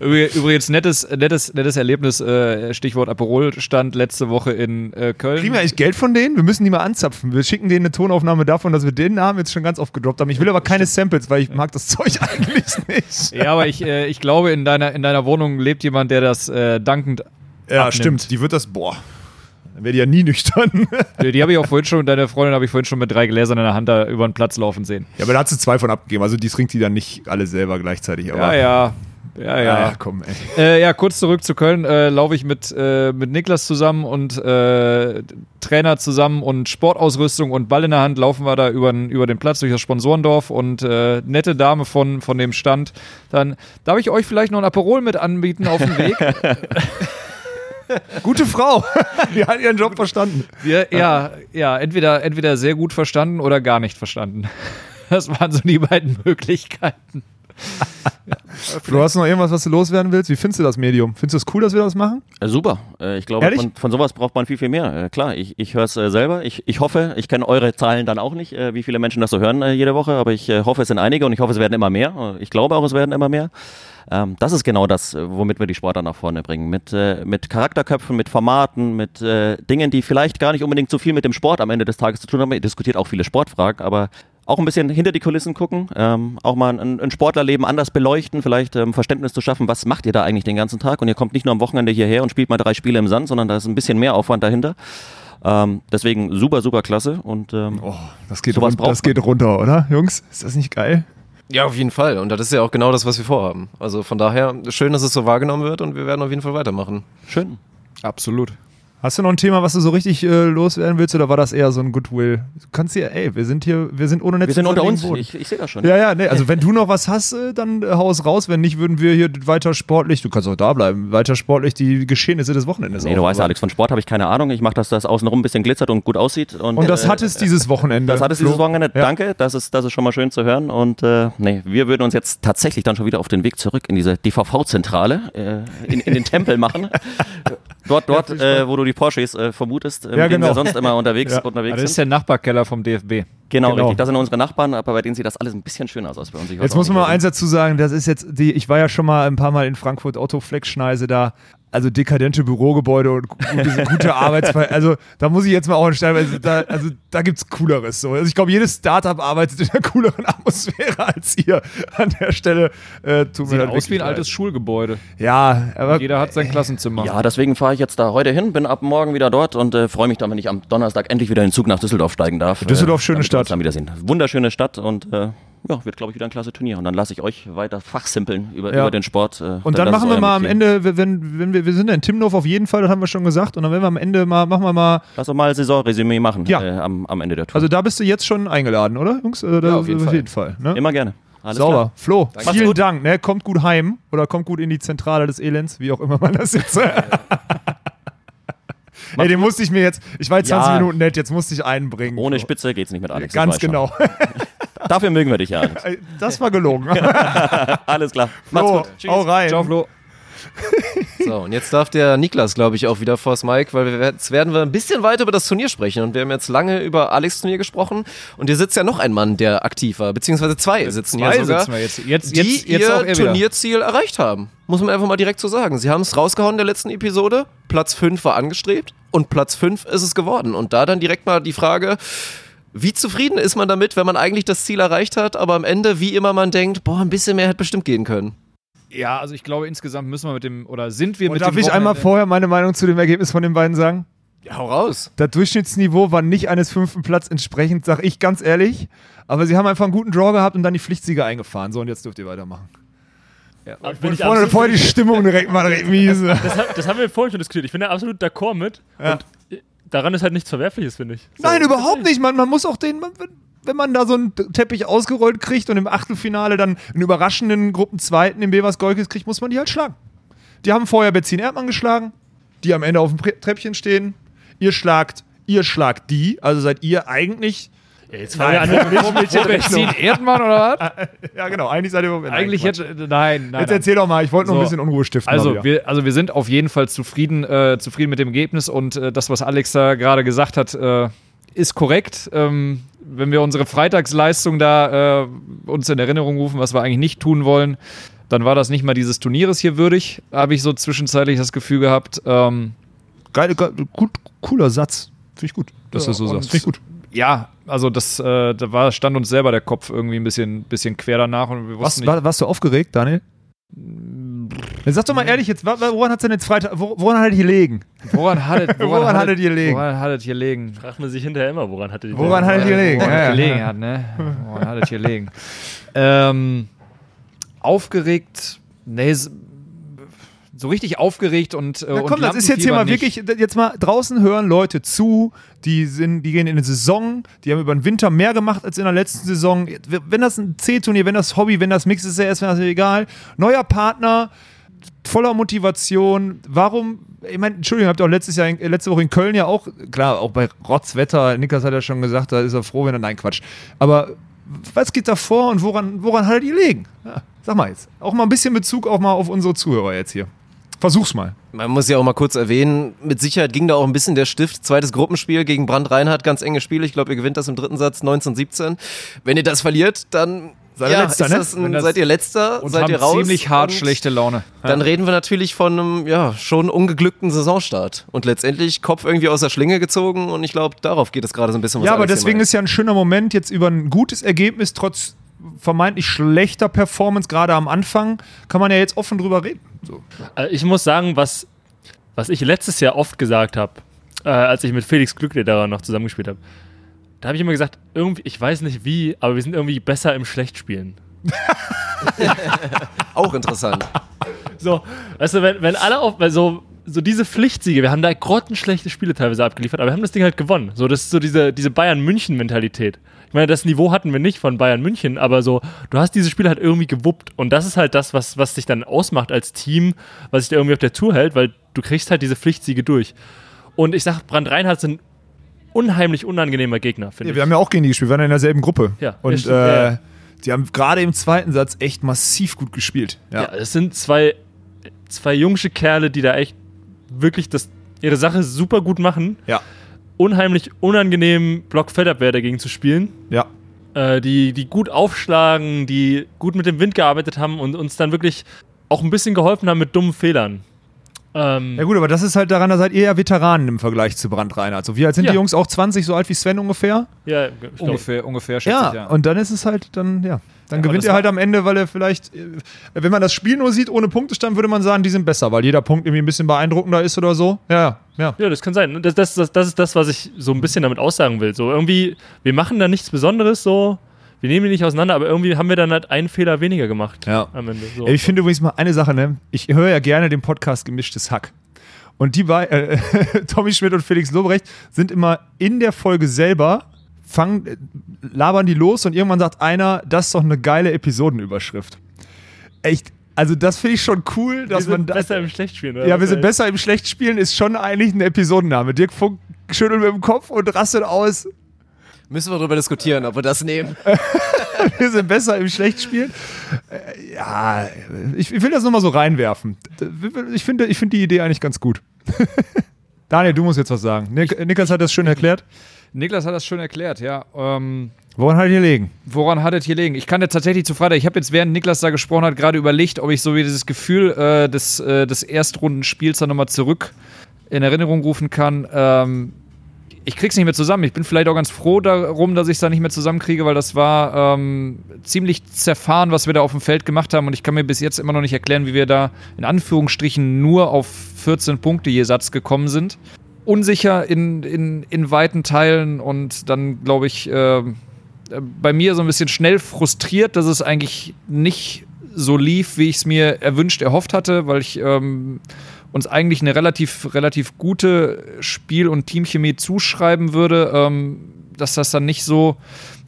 Übrigens, nettes, nettes, nettes Erlebnis, äh, Stichwort Aperol, stand letzte Woche in äh, Köln. Kriegen wir eigentlich Geld von denen? Wir müssen die mal anzapfen. Wir schicken denen eine Tonaufnahme davon, dass wir den Namen jetzt schon ganz oft gedroppt haben. Ich will aber keine Samples, weil ich mag das Zeug eigentlich nicht. Ja, aber ich, äh, ich glaube, in deiner, in deiner Wohnung lebt jemand, der das dankend Ja, abnimmt. stimmt. Die wird das, boah, dann wäre die ja nie nüchtern. die, die habe ich auch vorhin schon, deine Freundin habe ich vorhin schon mit drei Gläsern in der Hand da über den Platz laufen sehen. Ja, aber da hat sie zwei von abgegeben. Also die trinkt die dann nicht alle selber gleichzeitig. Ja, ja. Ja, ja. ja, komm, ey. Äh, ja, kurz zurück zu Köln. Äh, Laufe ich mit, äh, mit Niklas zusammen und äh, Trainer zusammen und Sportausrüstung und Ball in der Hand laufen wir da über, über den Platz durch das Sponsorendorf und äh, nette Dame von, von dem Stand. Dann darf ich euch vielleicht noch ein Aperol mit anbieten auf dem Weg. Gute Frau. Die hat ihren Job verstanden. Ja, ja, ja, entweder, entweder sehr gut verstanden oder gar nicht verstanden. Das waren so die beiden Möglichkeiten. ja. Du hast noch irgendwas, was du loswerden willst? Wie findest du das Medium? Findest du es cool, dass wir das machen? Äh, super. Äh, ich glaube, von, von, sowas braucht man viel, viel mehr. Äh, klar, ich, ich höre es äh, selber. Ich, ich hoffe, ich kenne eure Zahlen dann auch nicht, äh, wie viele Menschen das so hören äh, jede Woche, aber ich hoffe, es sind einige und ich hoffe, es werden immer mehr. Ich glaube auch, es werden immer mehr. Ähm, das ist genau das, womit wir die Sportler nach vorne bringen. Mit, mit Charakterköpfen, mit Formaten, mit Dingen, die vielleicht gar nicht unbedingt so viel mit dem Sport am Ende des Tages zu tun haben. Ihr diskutiert auch viele Sportfragen, aber auch ein bisschen hinter die Kulissen gucken, ähm, auch mal ein, ein, Sportlerleben anders beleuchten, vielleicht ähm, Verständnis zu schaffen, was macht ihr da eigentlich den ganzen Tag und ihr kommt nicht nur am Wochenende hierher und spielt mal drei Spiele im Sand, sondern da ist ein bisschen mehr Aufwand dahinter. Ähm, deswegen super, super klasse und ähm, oh, das, geht run das geht runter, oder Jungs? Ist das nicht geil? Ja, auf jeden Fall. Und das ist ja auch genau das, was wir vorhaben. Also von daher schön, dass es so wahrgenommen wird und wir werden auf jeden Fall weitermachen. Schön. Absolut. Hast du noch ein Thema, was du so richtig äh, loswerden willst, oder war das eher so ein Goodwill? Du kannst hier, ey, wir sind hier, wir sind ohne Netz. Wir sind unter uns. Ich, ich sehe das schon. Ja, ja, nee, also wenn du noch was hast, äh, dann äh, hau es raus. Wenn nicht, würden wir hier weiter sportlich, du kannst auch da bleiben, weiter sportlich die Geschehnisse des Wochenendes Nee, du weißt ja, Alex, von Sport habe ich keine Ahnung. Ich mache, dass das außenrum ein bisschen glitzert und gut aussieht. Und, und das äh, hat es dieses Wochenende. Das hat es dieses Wochenende. Ja. Danke, das ist, das ist schon mal schön zu hören. Und äh, nee, wir würden uns jetzt tatsächlich dann schon wieder auf den Weg zurück in diese DVV-Zentrale, äh, in, in den Tempel machen. Dort, dort, wo du die Porsches äh, vermutest, äh, ja, genau. wir sonst immer unterwegs, ja. unterwegs also Das ist der Nachbarkeller vom DFB. Genau, genau, richtig. Das sind unsere Nachbarn, aber bei denen sieht das alles ein bisschen schöner aus als bei uns. jetzt muss man mal eins dazu sagen, das ist jetzt die, ich war ja schon mal ein paar Mal in Frankfurt Otto Fleckschneise da also dekadente Bürogebäude und gute, gute Arbeitsverhältnisse. Also da muss ich jetzt mal auch stellen, also da, also da gibt's Cooleres. So. Also ich glaube, jedes Startup arbeitet in einer cooleren Atmosphäre als hier an der Stelle. Äh, tut Sieht mir aus wie ein altes Schulgebäude. Ja, aber jeder hat sein Klassenzimmer. Ja, deswegen fahre ich jetzt da heute hin, bin ab morgen wieder dort und äh, freue mich dann, wenn ich am Donnerstag endlich wieder in den Zug nach Düsseldorf steigen darf. Düsseldorf, schöne äh, Stadt. Dann wiedersehen. Wunderschöne Stadt und äh, ja, wird, glaube ich, wieder ein klasse Turnier. Und dann lasse ich euch weiter fachsimpeln über, ja. über den Sport. Äh, und dann, dann machen wir mal am Ende, wenn, wenn wir, wir sind ja in Timnow auf jeden Fall, das haben wir schon gesagt. Und dann werden wir am Ende mal, machen wir mal. Lass uns mal Saisonresümee machen ja. äh, am, am Ende der Tour. Also da bist du jetzt schon eingeladen, oder, Jungs? Äh, ja, auf jeden auf Fall. Jeden Fall ne? Immer gerne. Alles Sauber. Klar. Flo, Danke. vielen gut. Dank. Ne? Kommt gut heim oder kommt gut in die Zentrale des Elends, wie auch immer man das jetzt. Ey, den musste ich mir jetzt, ich war jetzt 20 ja. Minuten nett, jetzt musste ich einen bringen. Ohne Spitze geht's nicht mit Alex. Ganz genau. Dafür mögen wir dich ja. Das war gelogen. Alles klar. Macht's Flo, gut. Tschüss. Hau rein. Ciao, Flo. So, und jetzt darf der Niklas, glaube ich, auch wieder vors Mike, weil wir, jetzt werden wir ein bisschen weiter über das Turnier sprechen. Und wir haben jetzt lange über Alex Turnier gesprochen. Und hier sitzt ja noch ein Mann, der aktiv war, beziehungsweise zwei sitzen zwei hier sogar, sitzen wir jetzt. Jetzt, die jetzt, jetzt ihr Turnierziel erreicht haben. Muss man einfach mal direkt so sagen. Sie haben es rausgehauen in der letzten Episode. Platz 5 war angestrebt und Platz 5 ist es geworden. Und da dann direkt mal die Frage, wie zufrieden ist man damit, wenn man eigentlich das Ziel erreicht hat, aber am Ende, wie immer man denkt, boah, ein bisschen mehr hätte bestimmt gehen können? Ja, also ich glaube, insgesamt müssen wir mit dem, oder sind wir Und mit darf dem. Darf ich einmal vorher meine Meinung zu dem Ergebnis von den beiden sagen? Ja, hau raus. Das Durchschnittsniveau war nicht eines fünften Platz entsprechend, sag ich ganz ehrlich. Aber sie haben einfach einen guten Draw gehabt und dann die Pflichtsieger eingefahren. So, und jetzt dürft ihr weitermachen. Ja, und vorne, vorne die Stimmung direkt mal direkt miese. Das, das, haben wir vorhin schon diskutiert. Ich bin da absolut d'accord mit. Ja. Und daran ist halt nichts Verwerfliches, finde ich. So. Nein, überhaupt nicht. Man, man muss auch den, man, wenn man da so einen Teppich ausgerollt kriegt und im Achtelfinale dann einen überraschenden Gruppenzweiten im Bevers Golkes kriegt, muss man die halt schlagen. Die haben vorher Benzin Erdmann geschlagen, die am Ende auf dem Treppchen stehen. Ihr schlagt, ihr schlagt die, also seid ihr eigentlich jetzt fangen wir an mit Benzin Erdmann oder was? ja, genau. Eigentlich seid ihr Eigentlich nein, jetzt, nein, nein. Jetzt erzähl doch mal, ich wollte noch so, ein bisschen Unruhe stiften. Also wir, also wir sind auf jeden Fall zufrieden, äh, zufrieden mit dem Ergebnis und äh, das, was Alex da gerade gesagt hat, äh, ist korrekt. Ähm, wenn wir unsere Freitagsleistung da äh, uns in Erinnerung rufen, was wir eigentlich nicht tun wollen, dann war das nicht mal dieses Turnieres hier würdig, habe ich so zwischenzeitlich das Gefühl gehabt. Ähm, geil, geil, gut, cooler Satz. Finde ich gut, dass ja, du das so sagst. Finde ich gut. Ja, also das, äh, da war, stand uns selber der Kopf irgendwie ein bisschen, bisschen quer danach. Und wir Was, war, warst du aufgeregt, Daniel? Sag doch mal ehrlich, jetzt, woran hat es denn jetzt Freitag, woran hat es gelegen? Woran hat es woran hat gelegen? Woran hat es gelegen? Fragt man sich hinterher immer, woran hat es Woran hat es gelegen? Woran ja, gelegen hat, ne? Woran hat es gelegen? ähm, aufgeregt, nee, so richtig aufgeregt und äh, Na komm, das ist jetzt hier mal wirklich, jetzt mal draußen hören Leute zu, die sind, die gehen in eine Saison, die haben über den Winter mehr gemacht als in der letzten Saison. Wenn das ein C-Turnier, wenn das Hobby, wenn das Mix ist, ist das egal. Neuer Partner, voller Motivation. Warum, ich meine, Entschuldigung, habt ihr auch letztes Jahr, letzte Woche in Köln ja auch, klar, auch bei Rotzwetter, Niklas hat ja schon gesagt, da ist er froh, wenn er, nein, Quatsch. Aber was geht da vor und woran, woran hat er die gelegen? Ja, sag mal jetzt. Auch mal ein bisschen Bezug auch mal auf unsere Zuhörer jetzt hier. Versuch's mal. Man muss ja auch mal kurz erwähnen, mit Sicherheit ging da auch ein bisschen der Stift. Zweites Gruppenspiel gegen Brand Reinhardt, ganz enges Spiel. Ich glaube, ihr gewinnt das im dritten Satz 19-17. Wenn ihr das verliert, dann Seid ihr ja, letzter, ne? Ein, seid ihr letzter? Und seid ihr raus? ziemlich hart schlechte Laune. Dann ja. reden wir natürlich von einem ja, schon ungeglückten Saisonstart. Und letztendlich Kopf irgendwie aus der Schlinge gezogen und ich glaube, darauf geht es gerade so ein bisschen Ja, aber deswegen ist ja ein schöner Moment, jetzt über ein gutes Ergebnis, trotz vermeintlich schlechter Performance, gerade am Anfang, kann man ja jetzt offen drüber reden. So. Äh, ich muss sagen, was, was ich letztes Jahr oft gesagt habe, äh, als ich mit Felix Glücklederer noch zusammengespielt habe, da habe ich immer gesagt, irgendwie, ich weiß nicht wie, aber wir sind irgendwie besser im Schlechtspielen. Auch interessant. So, weißt du, wenn, wenn alle auf, so, so diese Pflichtsiege, wir haben da grottenschlechte Spiele teilweise abgeliefert, aber wir haben das Ding halt gewonnen. So, das ist so diese, diese Bayern-München-Mentalität. Ich meine, das Niveau hatten wir nicht von Bayern München, aber so, du hast diese Spiele halt irgendwie gewuppt. Und das ist halt das, was, was dich dann ausmacht als Team, was sich da irgendwie auf der Tour hält, weil du kriegst halt diese Pflichtsiege durch. Und ich sag, Brand Reinhardt sind unheimlich unangenehmer Gegner, finde ja, ich. Wir haben ja auch gegen die gespielt, wir waren in derselben Gruppe. Ja, und ja, äh, die haben gerade im zweiten Satz echt massiv gut gespielt. Ja, ja es sind zwei, zwei jungsche Kerle, die da echt wirklich das, ihre Sache super gut machen. Ja. Unheimlich unangenehm Block-Fed-Abwehr dagegen zu spielen. Ja. Äh, die, die gut aufschlagen, die gut mit dem Wind gearbeitet haben und uns dann wirklich auch ein bisschen geholfen haben mit dummen Fehlern. Ähm, ja gut, aber das ist halt daran, da seid ihr ja Veteranen im Vergleich zu Brand Reinhardt. So, wie alt sind ja. die Jungs auch 20, so alt wie Sven ungefähr? Ja, ungefähr, ungefähr ja, ich, ja. Und dann ist es halt, dann, ja. Dann ja, gewinnt er halt am Ende, weil er vielleicht, äh, wenn man das Spiel nur sieht ohne Punktestand, würde man sagen, die sind besser, weil jeder Punkt irgendwie ein bisschen beeindruckender ist oder so. Ja, ja. Ja, das kann sein. Das, das, das, das ist das, was ich so ein bisschen damit aussagen will. So irgendwie, wir machen da nichts Besonderes so wir nehmen die nicht auseinander, aber irgendwie haben wir dann halt einen Fehler weniger gemacht ja. am Ende. So. Ich finde übrigens mal eine Sache, ne? Ich höre ja gerne den Podcast Gemischtes Hack. Und die beiden, äh, Tommy Schmidt und Felix Lobrecht, sind immer in der Folge selber, fangen, labern die los und irgendwann sagt einer, das ist doch eine geile Episodenüberschrift. Echt, also das finde ich schon cool, dass wir sind man besser im Schlechtspielen. Oder? Ja, wir sind besser im Schlechtspielen ist schon eigentlich ein Episodenname. Dirk Funk schüttelt mit dem Kopf und rastet aus. Müssen wir darüber diskutieren, ob wir das nehmen. wir sind besser im Schlechtspielen. Äh, ja, ich, ich will das nochmal so reinwerfen. Ich finde ich find die Idee eigentlich ganz gut. Daniel, du musst jetzt was sagen. Nik Niklas hat das schön erklärt. Niklas hat das schön erklärt, ja. Ähm, woran hat es hier liegen? Woran hat es hier liegen? Ich kann jetzt tatsächlich zu Freitag, ich habe jetzt, während Niklas da gesprochen hat, gerade überlegt, ob ich so wie dieses Gefühl äh, des, äh, des Erstrundenspiels dann nochmal zurück in Erinnerung rufen kann. Ähm, ich krieg's nicht mehr zusammen. Ich bin vielleicht auch ganz froh darum, dass ich es da nicht mehr zusammenkriege, weil das war ähm, ziemlich zerfahren, was wir da auf dem Feld gemacht haben. Und ich kann mir bis jetzt immer noch nicht erklären, wie wir da in Anführungsstrichen nur auf 14 Punkte je Satz gekommen sind. Unsicher in, in, in weiten Teilen und dann, glaube ich, äh, bei mir so ein bisschen schnell frustriert, dass es eigentlich nicht so lief, wie ich es mir erwünscht, erhofft hatte, weil ich ähm, uns eigentlich eine relativ, relativ gute Spiel- und Teamchemie zuschreiben würde, ähm, dass das dann nicht so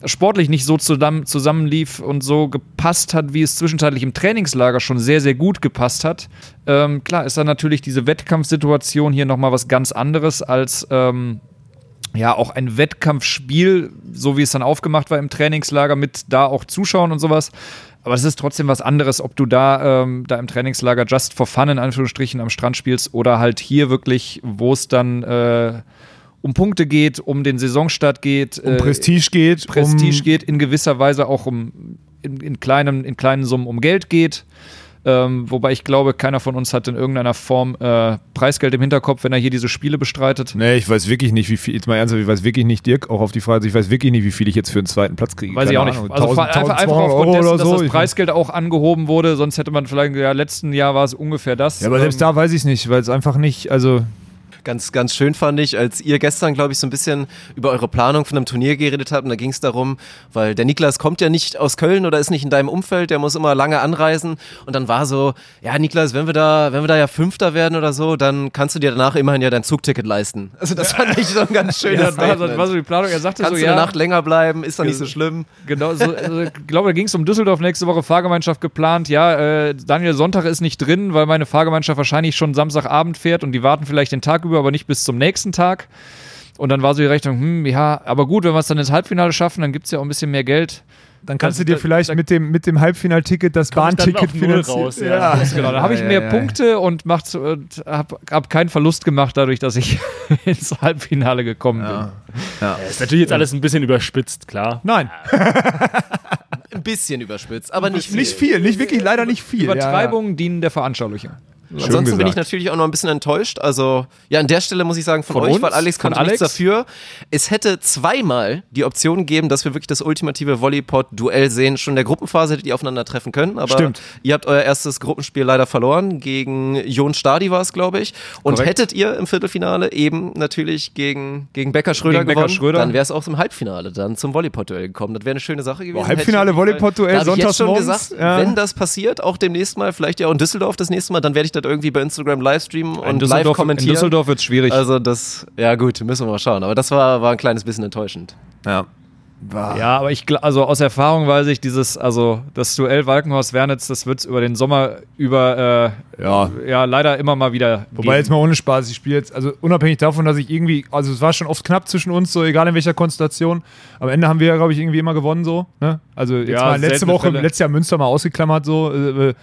sportlich nicht so zusammen, zusammenlief und so gepasst hat, wie es zwischenzeitlich im Trainingslager schon sehr, sehr gut gepasst hat. Ähm, klar ist dann natürlich diese Wettkampfsituation hier nochmal was ganz anderes als ähm, ja auch ein Wettkampfspiel, so wie es dann aufgemacht war im Trainingslager mit da auch Zuschauern und sowas. Aber es ist trotzdem was anderes, ob du da, ähm, da im Trainingslager just for fun in Anführungsstrichen am Strand spielst oder halt hier wirklich, wo es dann äh, um Punkte geht, um den Saisonstart geht. Um äh, Prestige geht. Prestige um geht, in gewisser Weise auch um in, in, kleinen, in kleinen Summen um Geld geht. Ähm, wobei ich glaube, keiner von uns hat in irgendeiner Form äh, Preisgeld im Hinterkopf, wenn er hier diese Spiele bestreitet. Nee, ich weiß wirklich nicht, wie viel, jetzt mal ernsthaft, ich weiß wirklich nicht, Dirk, auch auf die Frage, ich weiß wirklich nicht, wie viel ich jetzt für einen zweiten Platz kriege. Weiß Keine ich auch nicht. Ahnung, also 1000, einfach, einfach aufgrund dessen, oder so. dass das Preisgeld auch angehoben wurde, sonst hätte man vielleicht, ja, letzten Jahr war es ungefähr das. Ja, aber selbst ähm, da weiß ich es nicht, weil es einfach nicht, also ganz, ganz schön fand ich, als ihr gestern, glaube ich, so ein bisschen über eure Planung von einem Turnier geredet habt. Und da ging es darum, weil der Niklas kommt ja nicht aus Köln oder ist nicht in deinem Umfeld, der muss immer lange anreisen. Und dann war so, ja, Niklas, wenn wir da, wenn wir da ja Fünfter werden oder so, dann kannst du dir danach immerhin ja dein Zugticket leisten. Also das fand ich so ein ganz schönes ja, das war, das war so die Planung. Er sagte kannst so, du ja. eine Nacht länger bleiben, ist doch nicht so schlimm. Genau, so, also, ich glaube, da ging es um Düsseldorf nächste Woche Fahrgemeinschaft geplant. Ja, äh, Daniel Sonntag ist nicht drin, weil meine Fahrgemeinschaft wahrscheinlich schon Samstagabend fährt und die warten vielleicht den Tag über, aber nicht bis zum nächsten Tag. Und dann war so die Rechnung, hm, ja, aber gut, wenn wir es dann ins Halbfinale schaffen, dann gibt es ja auch ein bisschen mehr Geld. Dann kannst also, du dir vielleicht da, mit dem, mit dem Halbfinalticket das Bahnticket finanzieren. Raus, ja. ja. genau. Dann habe ich mehr Punkte und, und habe hab keinen Verlust gemacht, dadurch, dass ich ins Halbfinale gekommen bin. Ja. Ist natürlich jetzt alles ein bisschen überspitzt, klar. Nein. ein bisschen überspitzt, aber nicht viel. Nicht viel, nicht wirklich, leider nicht viel. Übertreibungen ja. dienen der Veranschaulichung. Ansonsten bin ich natürlich auch noch ein bisschen enttäuscht. Also, ja, an der Stelle muss ich sagen, von, von euch, uns? weil Alex konnte Alex? nichts dafür. Es hätte zweimal die Option gegeben, dass wir wirklich das ultimative Volleypod-Duell sehen. Schon in der Gruppenphase hättet ihr aufeinandertreffen können, aber Stimmt. ihr habt euer erstes Gruppenspiel leider verloren. Gegen Jon Stadi war es, glaube ich. Und Korrekt. hättet ihr im Viertelfinale eben natürlich gegen, gegen Becker Schröder gegen gewonnen, Becker Schröder. dann wäre es auch im Halbfinale dann zum Volleypod-Duell gekommen. Das wäre eine schöne Sache gewesen. Boah, Halbfinale Volleypod-Duell, sonntags schon gesagt, ja. wenn das passiert, auch demnächst mal, vielleicht ja auch in Düsseldorf das nächste Mal, dann werde ich das irgendwie bei Instagram livestreamen und live kommentieren. In Düsseldorf wird es schwierig. Also das, ja gut, müssen wir mal schauen. Aber das war, war ein kleines bisschen enttäuschend. Ja. War. Ja, aber ich also aus Erfahrung weiß ich, dieses, also das Duell Walkenhorst-Wernitz, das wird es über den Sommer über äh, ja. ja leider immer mal wieder. Wobei geben. jetzt mal ohne Spaß, ich spiele jetzt, also unabhängig davon, dass ich irgendwie, also es war schon oft knapp zwischen uns, so egal in welcher Konstellation. Am Ende haben wir ja, glaube ich, irgendwie immer gewonnen, so. Ne? Also jetzt ja, mal letzte Woche, Fälle. letztes Jahr Münster mal ausgeklammert, so. Äh, ja,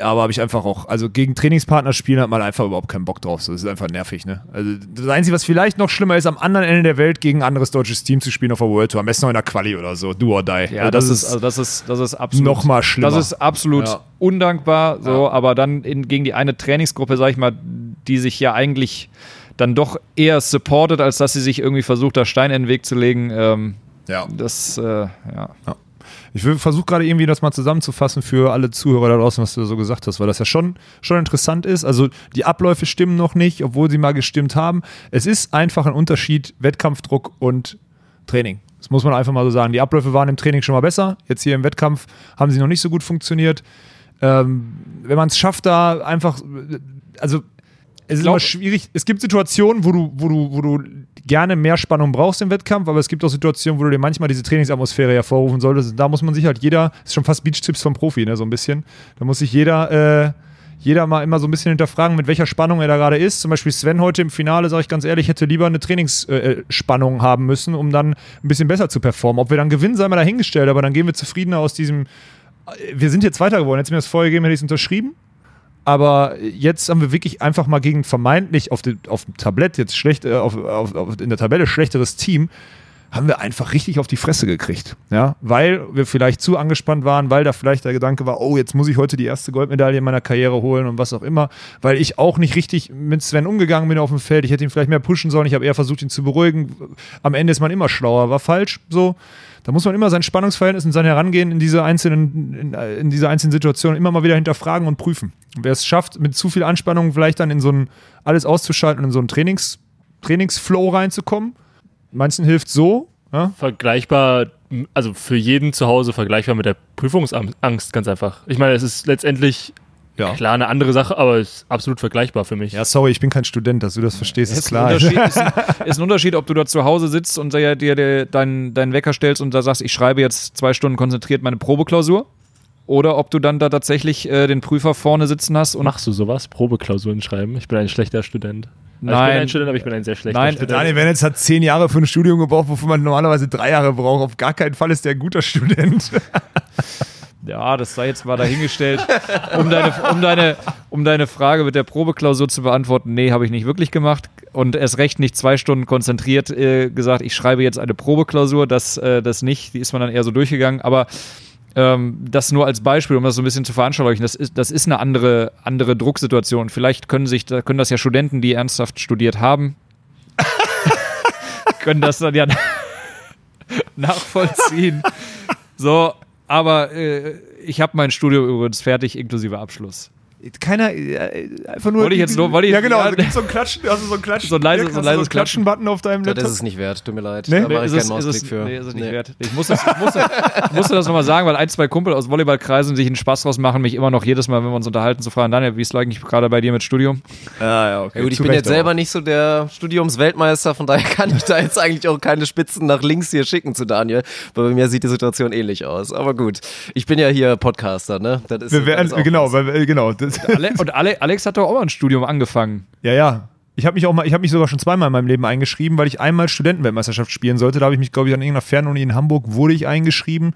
aber habe ich einfach auch, also gegen Trainingspartner spielen hat man einfach überhaupt keinen Bock drauf. So, das ist einfach nervig, ne? Also das Einzige, was vielleicht noch schlimmer ist, am anderen Ende der Welt gegen ein anderes deutsches Team zu spielen auf der World Tour. Am besten noch in der Quali oder so. Do or die. Ja, also, das, das, ist, also das ist, das ist absolut. Noch mal schlimmer. Das ist absolut ja. undankbar, so, ja. aber dann in, gegen die eine Trainingsgruppe, sag ich mal, die sich ja eigentlich dann doch eher supportet, als dass sie sich irgendwie versucht, da Stein in den Weg zu legen. Ähm, ja. Das, äh, ja. ja. Ich versuche gerade irgendwie das mal zusammenzufassen für alle Zuhörer da draußen, was du so gesagt hast, weil das ja schon, schon interessant ist. Also die Abläufe stimmen noch nicht, obwohl sie mal gestimmt haben. Es ist einfach ein Unterschied Wettkampfdruck und Training. Das muss man einfach mal so sagen. Die Abläufe waren im Training schon mal besser. Jetzt hier im Wettkampf haben sie noch nicht so gut funktioniert. Ähm, wenn man es schafft, da einfach, also es ist glaub, immer schwierig. Es gibt Situationen, wo du, wo du, wo du gerne mehr Spannung brauchst im Wettkampf, aber es gibt auch Situationen, wo du dir manchmal diese Trainingsatmosphäre hervorrufen solltest. Da muss man sich halt jeder, ist schon fast Beach-Tipps vom Profi, ne, so ein bisschen. Da muss sich jeder, äh, jeder mal immer so ein bisschen hinterfragen, mit welcher Spannung er da gerade ist. Zum Beispiel Sven heute im Finale, sage ich ganz ehrlich, hätte lieber eine Trainingsspannung äh, äh haben müssen, um dann ein bisschen besser zu performen. Ob wir dann gewinnen, sei mal dahingestellt, aber dann gehen wir zufriedener aus diesem. Äh, wir sind hier Zweiter geworden. Hättest du mir das vorher gegeben, hätte ich es unterschrieben. Aber jetzt haben wir wirklich einfach mal gegen vermeintlich auf, dem, auf dem Tablett jetzt schlecht, äh, auf, auf, auf, in der Tabelle schlechteres Team, haben wir einfach richtig auf die Fresse gekriegt. Ja, weil wir vielleicht zu angespannt waren, weil da vielleicht der Gedanke war, oh, jetzt muss ich heute die erste Goldmedaille in meiner Karriere holen und was auch immer, weil ich auch nicht richtig mit Sven umgegangen bin auf dem Feld. Ich hätte ihn vielleicht mehr pushen sollen, ich habe eher versucht, ihn zu beruhigen. Am Ende ist man immer schlauer, war falsch so. Da muss man immer sein Spannungsverhältnis und sein Herangehen in diese einzelnen, in, in diese einzelnen Situationen immer mal wieder hinterfragen und prüfen. Wer es schafft, mit zu viel Anspannung vielleicht dann in so ein alles auszuschalten und in so einen Trainings, Trainingsflow reinzukommen. Manchen hilft so. Ja? Vergleichbar, also für jeden zu Hause vergleichbar mit der Prüfungsangst, ganz einfach. Ich meine, es ist letztendlich ja. Klar, eine andere Sache, aber ist absolut vergleichbar für mich. Ja, sorry, ich bin kein Student, dass du das verstehst, ist, ist klar. Ist ein, ist, ein, ist ein Unterschied, ob du da zu Hause sitzt und dir, dir, dir deinen, deinen Wecker stellst und da sagst, ich schreibe jetzt zwei Stunden konzentriert meine Probeklausur. Oder ob du dann da tatsächlich äh, den Prüfer vorne sitzen hast. Und Machst du sowas? Probeklausuren schreiben? Ich bin ein schlechter Student. Nein. Also ich bin ein Student, aber ich bin ein sehr schlechter Nein, Student. Daniel Wennetz hat zehn Jahre für ein Studium gebraucht, wofür man normalerweise drei Jahre braucht. Auf gar keinen Fall ist der ein guter Student. Ja, das sei jetzt mal dahingestellt. Um deine, um deine, um deine Frage mit der Probeklausur zu beantworten, nee, habe ich nicht wirklich gemacht. Und erst recht nicht zwei Stunden konzentriert äh, gesagt, ich schreibe jetzt eine Probeklausur. Das, äh, das nicht, die ist man dann eher so durchgegangen. Aber ähm, das nur als Beispiel, um das so ein bisschen zu veranschaulichen. Das ist, das ist eine andere, andere Drucksituation. Vielleicht können sich, können das ja Studenten, die ernsthaft studiert haben, können das dann ja nachvollziehen. So, aber äh, ich habe mein Studium übrigens fertig, inklusive Abschluss. Keiner, äh, einfach nur. Wollte ich jetzt nur, wollte ich, Ja, genau, also so ein Klatschen, also so ein Klatschen. So ein leises, so ein leises Klatschen-Button auf deinem Laptop. Das ist es nicht wert, tut mir leid. Nee? Da mache ich keinen Mausklick für. Nee, ist es nicht nee. wert. Ich musste, ich, musste, ich musste das nochmal sagen, weil ein, zwei Kumpel aus Volleyballkreisen sich einen Spaß draus machen, mich immer noch jedes Mal, wenn wir uns unterhalten, zu fragen, Daniel, wie ist es eigentlich gerade bei dir mit Studium? Ah, ja, okay. Ja, gut, ich bin jetzt selber nicht so der Studiumsweltmeister, von daher kann ich da jetzt eigentlich auch keine Spitzen nach links hier schicken zu Daniel, weil bei mir sieht die Situation ähnlich aus. Aber gut, ich bin ja hier Podcaster, ne? Das ist wir werden, genau, weil, genau. Und alle Alex hat doch auch mal ein Studium angefangen. Ja, ja. Ich habe mich auch mich sogar schon zweimal in meinem Leben eingeschrieben, weil ich einmal Studentenweltmeisterschaft spielen sollte. Da habe ich mich, glaube ich, an irgendeiner Fernuni in Hamburg wurde ich eingeschrieben.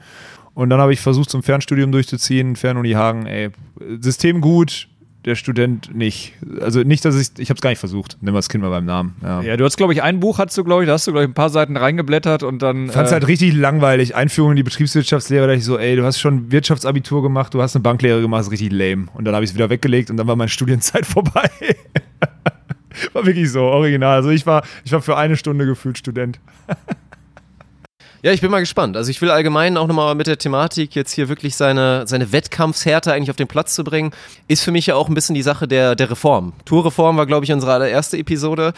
Und dann habe ich versucht, zum Fernstudium durchzuziehen. Fernuni Hagen, ey, System gut, der Student nicht. Also nicht, dass ich, ich habe es gar nicht versucht. Nimm das Kind mal beim Namen. Ja, ja du hast, glaube ich, ein Buch hast du, glaube ich, da hast du, glaube ich, ein paar Seiten reingeblättert und dann. Ich fand es äh, halt richtig langweilig. Einführung in die Betriebswirtschaftslehre, da ich so, ey, du hast schon Wirtschaftsabitur gemacht, du hast eine Banklehre gemacht, das ist richtig lame. Und dann habe ich es wieder weggelegt und dann war meine Studienzeit vorbei. war wirklich so, original. Also ich war, ich war für eine Stunde gefühlt Student. Ja, ich bin mal gespannt. Also ich will allgemein auch nochmal mit der Thematik jetzt hier wirklich seine, seine Wettkampfshärte eigentlich auf den Platz zu bringen, ist für mich ja auch ein bisschen die Sache der, der Reform. Tourreform war, glaube ich, unsere allererste Episode.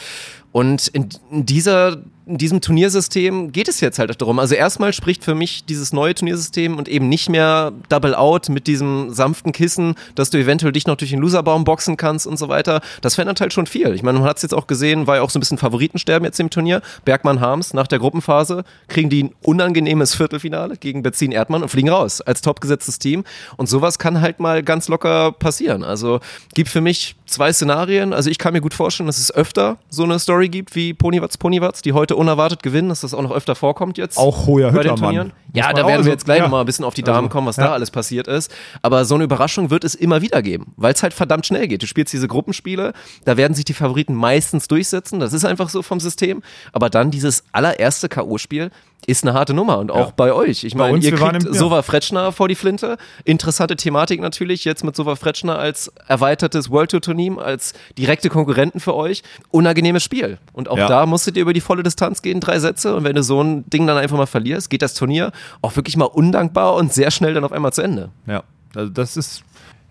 Und in, dieser in diesem Turniersystem geht es jetzt halt darum. Also erstmal spricht für mich dieses neue Turniersystem und eben nicht mehr Double Out mit diesem sanften Kissen, dass du eventuell dich noch durch den Loserbaum boxen kannst und so weiter. Das verändert halt schon viel. Ich meine, man hat es jetzt auch gesehen, war ja auch so ein bisschen Favoritensterben jetzt im Turnier. Bergmann Harms nach der Gruppenphase kriegen die ein unangenehmes Viertelfinale gegen Bezin Erdmann und fliegen raus als topgesetztes Team. Und sowas kann halt mal ganz locker passieren. Also gibt für mich zwei Szenarien. Also ich kann mir gut vorstellen, dass es öfter so eine Story gibt wie Ponywatz Ponywatz, die heute unerwartet gewinnen, dass das auch noch öfter vorkommt jetzt. Auch Hoher Hüttermann. Ja, da werden wir jetzt gleich ja. nochmal ein bisschen auf die Damen also, kommen, was ja. da alles passiert ist. Aber so eine Überraschung wird es immer wieder geben, weil es halt verdammt schnell geht. Du spielst diese Gruppenspiele, da werden sich die Favoriten meistens durchsetzen. Das ist einfach so vom System. Aber dann dieses allererste K.O.-Spiel, ist eine harte Nummer und auch ja. bei euch. Ich meine, ihr kriegt im. Sova Fretschner vor die Flinte. Interessante Thematik natürlich, jetzt mit Sova Fretschner als erweitertes World Tour Turnier, als direkte Konkurrenten für euch. Unangenehmes Spiel. Und auch ja. da musstet ihr über die volle Distanz gehen, drei Sätze. Und wenn du so ein Ding dann einfach mal verlierst, geht das Turnier auch wirklich mal undankbar und sehr schnell dann auf einmal zu Ende. Ja, also das ist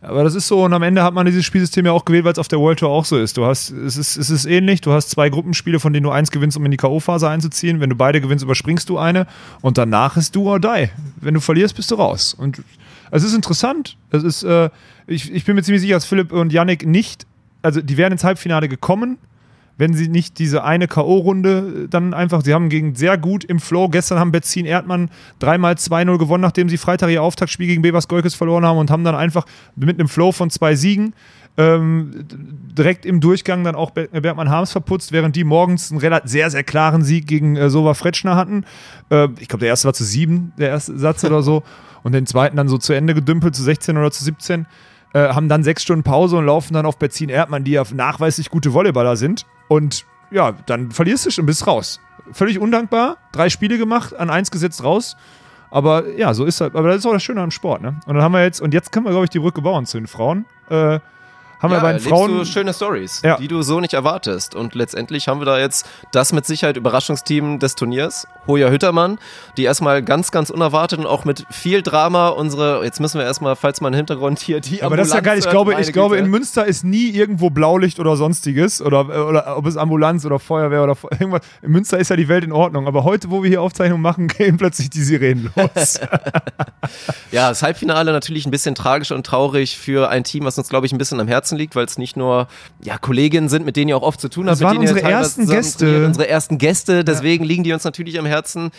aber das ist so, und am Ende hat man dieses Spielsystem ja auch gewählt, weil es auf der World Tour auch so ist. Du hast, es ist, es ist ähnlich, du hast zwei Gruppenspiele, von denen du eins gewinnst, um in die K.O.-Phase einzuziehen. Wenn du beide gewinnst, überspringst du eine und danach ist do or die. Wenn du verlierst, bist du raus. Und es ist interessant. Es ist, äh, ich, ich bin mir ziemlich sicher, dass Philipp und Yannick nicht, also die wären ins Halbfinale gekommen, wenn sie nicht diese eine K.O.-Runde dann einfach, sie haben gegen sehr gut im Flow, gestern haben Betzin Erdmann dreimal 2-0 gewonnen, nachdem sie Freitag ihr Auftaktspiel gegen Bebas Golkes verloren haben und haben dann einfach mit einem Flow von zwei Siegen ähm, direkt im Durchgang dann auch Bergmann Harms verputzt, während die morgens einen sehr, sehr klaren Sieg gegen äh, Sova Fretschner hatten. Äh, ich glaube, der erste war zu sieben, der erste Satz oder so. Und den zweiten dann so zu Ende gedümpelt, zu 16 oder zu 17. Äh, haben dann sechs Stunden Pause und laufen dann auf Betzin Erdmann, die ja nachweislich gute Volleyballer sind. Und ja, dann verlierst du schon, bist raus. Völlig undankbar, drei Spiele gemacht, an eins gesetzt raus. Aber ja, so ist halt, aber das ist auch das Schöne am Sport, ne? Und dann haben wir jetzt, und jetzt können wir, glaube ich, die Brücke bauen zu den Frauen. Äh, haben ja, wir bei den Frauen. Du schöne Stories, ja. die du so nicht erwartest. Und letztendlich haben wir da jetzt das mit Sicherheit Überraschungsteam des Turniers, Hoja Hüttermann, die erstmal ganz, ganz unerwartet und auch mit viel Drama unsere, jetzt müssen wir erstmal, falls mal im Hintergrund hier die Aber Ambulanz das ist ja geil, ich glaube, ich glaube, in Münster ist nie irgendwo Blaulicht oder sonstiges oder, oder ob es Ambulanz oder Feuerwehr oder irgendwas. In Münster ist ja die Welt in Ordnung. Aber heute, wo wir hier Aufzeichnungen machen, gehen plötzlich die Sirenen los. ja, das Halbfinale natürlich ein bisschen tragisch und traurig für ein Team, was uns, glaube ich, ein bisschen am Herzen Herzen liegt, weil es nicht nur ja, Kolleginnen sind, mit denen ihr auch oft zu tun habt. Das waren unsere ersten Gäste. Unsere ersten Gäste, deswegen ja. liegen die uns natürlich am Herzen.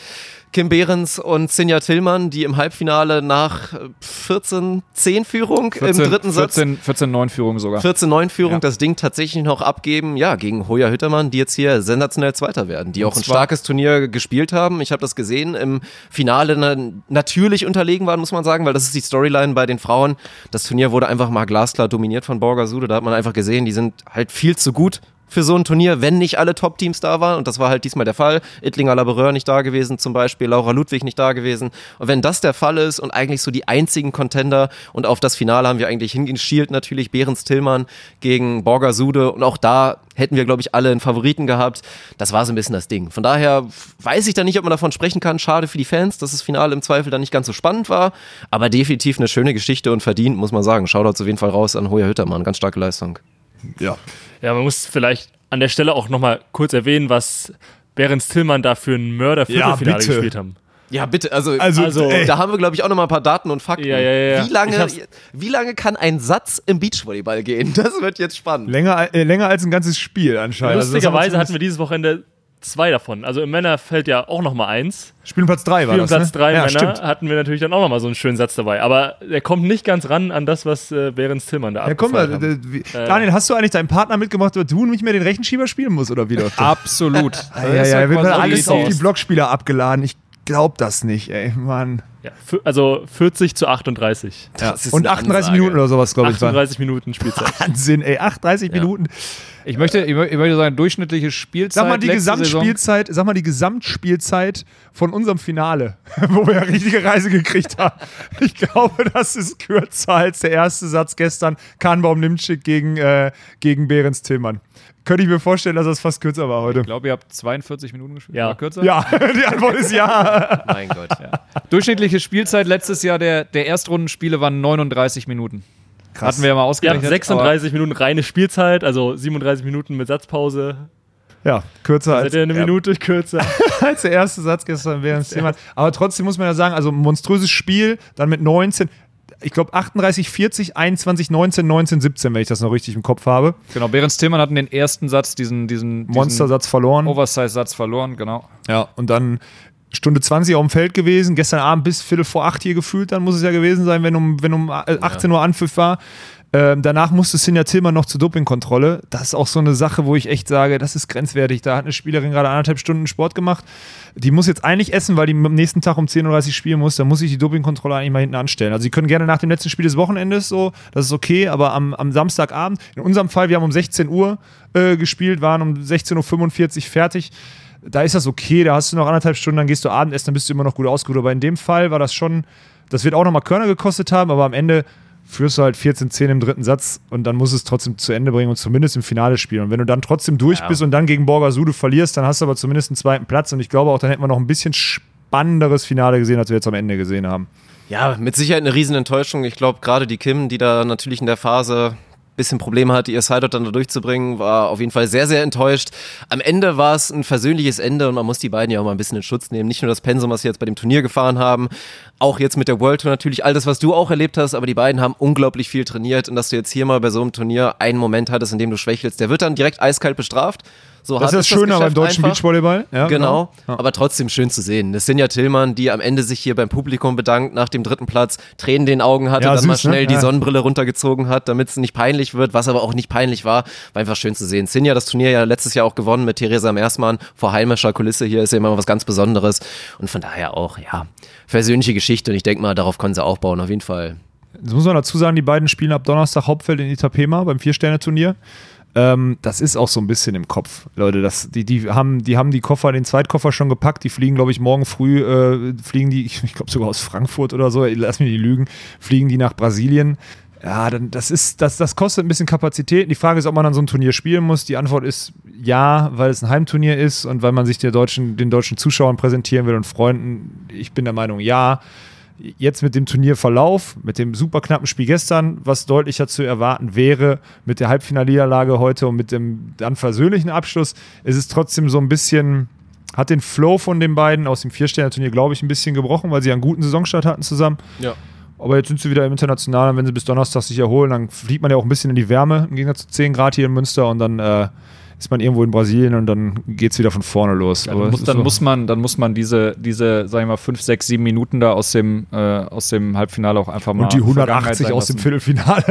Kim Behrens und Sinja Tillmann, die im Halbfinale nach 14-10-Führung im dritten 14, Satz. 14-9-Führung sogar. 14-9-Führung ja. das Ding tatsächlich noch abgeben, ja, gegen Hoja Hüttermann, die jetzt hier sensationell Zweiter werden, die und auch ein starkes Turnier gespielt haben. Ich habe das gesehen, im Finale natürlich unterlegen waren, muss man sagen, weil das ist die Storyline bei den Frauen. Das Turnier wurde einfach mal glasklar dominiert von Borgasude. Da hat man einfach gesehen, die sind halt viel zu gut für so ein Turnier, wenn nicht alle Top-Teams da waren. Und das war halt diesmal der Fall. Ittlinger Labereur nicht da gewesen, zum Beispiel, Laura Ludwig nicht da gewesen. Und wenn das der Fall ist und eigentlich so die einzigen Contender und auf das Finale haben wir eigentlich hingeschielt natürlich, Behrens Tillmann gegen Borger Sude und auch da hätten wir, glaube ich, alle einen Favoriten gehabt. Das war so ein bisschen das Ding. Von daher weiß ich da nicht, ob man davon sprechen kann. Schade für die Fans, dass das Finale im Zweifel dann nicht ganz so spannend war. Aber definitiv eine schöne Geschichte und verdient, muss man sagen. Shoutouts auf jeden Fall raus an Hoja Hüttermann. Ganz starke Leistung. Ja. Ja, man muss vielleicht an der Stelle auch nochmal kurz erwähnen, was Behrens Tillmann da für ein Mörder-Viertelfinale ja, gespielt haben. Ja, bitte, also, also, also da haben wir, glaube ich, auch nochmal ein paar Daten und Fakten. Ja, ja, ja. Wie, lange, wie lange kann ein Satz im Beachvolleyball gehen? Das wird jetzt spannend. Länger, äh, länger als ein ganzes Spiel anscheinend. Also lustigerweise hatten wir dieses Wochenende zwei davon. Also im Männerfeld ja auch noch mal eins. Spielplatz drei war Spielplatz das, ne? drei ja, Männer stimmt. hatten wir natürlich dann auch noch mal so einen schönen Satz dabei. Aber der kommt nicht ganz ran an das, was äh, Behrens Tillmann da ja, komm mal, äh, Daniel, hast du eigentlich deinen Partner mitgemacht, dass du nicht mehr den Rechenschieber spielen musst oder wie läuft das? Absolut. ja, ja, ja, wird alles auf die Blockspieler abgeladen. Ich glaub das nicht, ey, Mann. Ja, also 40 zu 38. Ja. Und 38 Minuten oder sowas, glaube ich. 38 Minuten Spielzeit. Wahnsinn, ey, 38 ja. Minuten. Ich möchte, ich möchte sagen, durchschnittliche Spielzeit. Sag mal die Gesamtspielzeit, sag mal die Gesamtspielzeit von unserem Finale, wo wir eine richtige Reise gekriegt haben. Ich glaube, das ist kürzer als der erste Satz gestern. Kahnbaum Nimczyk gegen, äh, gegen Behrens Tillmann. Könnte ich mir vorstellen, dass das fast kürzer war heute. Ich glaube, ihr habt 42 Minuten gespielt. Ja. War kürzer? Ja, die Antwort ist ja. mein Gott. Ja. Durchschnittliche Spielzeit letztes Jahr der, der Erstrundenspiele waren 39 Minuten. Krass. Hatten wir ja mal ausgerechnet. Ja, 36 Minuten reine Spielzeit, also 37 Minuten mit Satzpause. Ja, kürzer als. eine Minute kürzer. als der erste Satz gestern während des Themas. Aber trotzdem muss man ja sagen, also monströses Spiel, dann mit 19 ich glaube 38, 40, 21, 19, 19, 17, wenn ich das noch richtig im Kopf habe. Genau, Behrens Tillmann hat den ersten Satz, diesen, diesen, diesen Monstersatz verloren. Oversize-Satz verloren, genau. Ja, und dann Stunde 20 auf dem Feld gewesen, gestern Abend bis Viertel vor acht hier gefühlt, dann muss es ja gewesen sein, wenn um, wenn um 18 Uhr Anpfiff war. Ähm, danach musste Sinja Tillmann noch zur Dopingkontrolle. Das ist auch so eine Sache, wo ich echt sage, das ist grenzwertig. Da hat eine Spielerin gerade anderthalb Stunden Sport gemacht. Die muss jetzt eigentlich essen, weil die am nächsten Tag um 10.30 Uhr spielen muss. Da muss ich die Dopingkontrolle eigentlich mal hinten anstellen. Also sie können gerne nach dem letzten Spiel des Wochenendes so, das ist okay, aber am, am Samstagabend, in unserem Fall, wir haben um 16 Uhr äh, gespielt, waren um 16.45 Uhr fertig da ist das okay, da hast du noch anderthalb Stunden, dann gehst du Abendessen, dann bist du immer noch gut ausgeruht. Aber in dem Fall war das schon, das wird auch nochmal Körner gekostet haben, aber am Ende führst du halt 14-10 im dritten Satz und dann musst du es trotzdem zu Ende bringen und zumindest im Finale spielen. Und wenn du dann trotzdem durch ja. bist und dann gegen Borger Sude verlierst, dann hast du aber zumindest einen zweiten Platz und ich glaube auch, dann hätten wir noch ein bisschen spannenderes Finale gesehen, als wir jetzt am Ende gesehen haben. Ja, mit Sicherheit eine riesen Enttäuschung. Ich glaube, gerade die Kim, die da natürlich in der Phase bisschen Probleme hatte, ihr Sideout dann da durchzubringen, war auf jeden Fall sehr, sehr enttäuscht. Am Ende war es ein versöhnliches Ende und man muss die beiden ja auch mal ein bisschen in Schutz nehmen. Nicht nur das Pensum, was sie jetzt bei dem Turnier gefahren haben, auch jetzt mit der World Tour natürlich all das, was du auch erlebt hast, aber die beiden haben unglaublich viel trainiert und dass du jetzt hier mal bei so einem Turnier einen Moment hattest, in dem du schwächelst, der wird dann direkt eiskalt bestraft. So das ist das Schöne beim deutschen einfach. Beachvolleyball. Ja, genau, genau. Aber trotzdem schön zu sehen. Das sind ja Tillmann, die am Ende sich hier beim Publikum bedankt nach dem dritten Platz, Tränen in den Augen hatte, ja, dann süß, mal schnell ne? die Sonnenbrille runtergezogen hat, damit es nicht peinlich wird, was aber auch nicht peinlich war, war einfach schön zu sehen. Sinja das Turnier ja letztes Jahr auch gewonnen mit Theresa Mersmann vor heimischer Kulisse hier, ist ja immer was ganz Besonderes und von daher auch, ja, versöhnliche Geschichte und ich denke mal, darauf können sie aufbauen, auf jeden Fall. Jetzt muss man dazu sagen, die beiden spielen ab Donnerstag Hauptfeld in Itapema beim Vier-Sterne-Turnier. Ähm, das ist auch so ein bisschen im Kopf, Leute. Das, die, die, haben, die haben die Koffer, den Zweitkoffer schon gepackt. Die fliegen, glaube ich, morgen früh, äh, fliegen die, ich, glaube sogar aus Frankfurt oder so, lass mich nicht lügen, fliegen die nach Brasilien. Ja, dann, das, ist, das, das kostet ein bisschen Kapazität. Die Frage ist, ob man dann so ein Turnier spielen muss. Die Antwort ist ja, weil es ein Heimturnier ist und weil man sich der deutschen, den deutschen Zuschauern präsentieren will und Freunden. Ich bin der Meinung, ja jetzt mit dem Turnierverlauf, mit dem super knappen Spiel gestern, was deutlicher zu erwarten wäre, mit der Halbfinalniederlage heute und mit dem dann versöhnlichen Abschluss, ist es trotzdem so ein bisschen, hat den Flow von den beiden aus dem Viersterne-Turnier, glaube ich, ein bisschen gebrochen, weil sie einen guten Saisonstart hatten zusammen. Ja. Aber jetzt sind sie wieder im Internationalen, wenn sie bis Donnerstag sich erholen, dann fliegt man ja auch ein bisschen in die Wärme, im Gegensatz zu 10 Grad hier in Münster und dann äh, ist man irgendwo in Brasilien und dann geht es wieder von vorne los. Ja, dann, muss, dann so muss, man, dann muss man diese, diese, sag ich mal, fünf, sechs, sieben Minuten da aus dem, äh, aus dem Halbfinale auch einfach mal. Und die 180 aus dem Viertelfinale.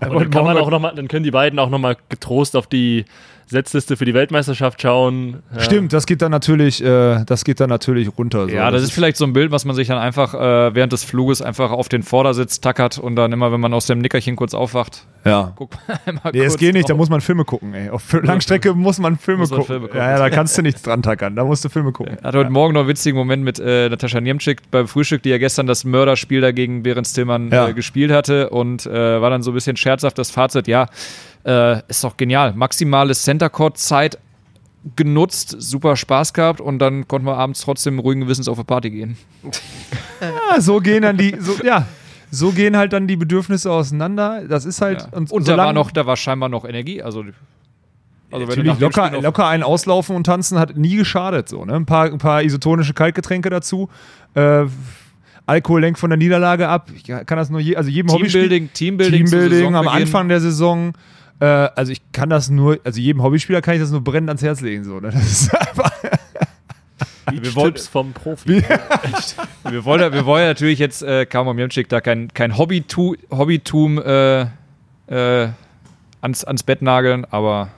ja. Und dann, kann man auch noch mal, dann können die beiden auch nochmal getrost auf die Setzliste für die Weltmeisterschaft schauen. Ja. Stimmt, das geht dann natürlich, äh, das geht dann natürlich runter. So. Ja, das, das ist vielleicht so ein Bild, was man sich dann einfach äh, während des Fluges einfach auf den Vordersitz tackert und dann immer, wenn man aus dem Nickerchen kurz aufwacht, ja. guckt man Nee, es geht nicht, da muss man Filme gucken, ey. Auf Langstrecke muss man Filme, muss man gucken. Filme gucken. Ja, ja, da kannst du nichts dran tackern, da musst du Filme gucken. Ich hatte heute Morgen noch einen witzigen Moment mit äh, Natascha Niemczyk beim Frühstück, die ja gestern das Mörderspiel dagegen Behrens Tillmann ja. Äh, gespielt hatte und äh, war dann so ein bisschen scherzhaft das Fazit, ja, äh, ist doch genial. Maximale Center Court Zeit genutzt, super Spaß gehabt und dann konnten wir abends trotzdem ruhigen Gewissens auf eine Party gehen. ja, so gehen dann die, so, ja, so gehen halt dann die Bedürfnisse auseinander. Das ist halt. Ja. Und, und da war noch, da war scheinbar noch Energie. Also, also Natürlich locker, locker ein Auslaufen und tanzen hat nie geschadet. So, ne? ein, paar, ein paar isotonische Kaltgetränke dazu. Äh, Alkohol lenkt von der Niederlage ab. Ich kann das nur je, also jedem Teambuilding, Teambuilding, Teambuilding am Anfang der Saison. Äh, also ich kann das nur, also jedem Hobbyspieler kann ich das nur brennend ans Herz legen. So, ne? Das ist einfach. Wir wollen vom Profi. wir, wollen, wir wollen natürlich jetzt äh, Kamo Mjemczyk da kein, kein Hobbytum, Hobbytum äh, äh, ans, ans Bett nageln, aber.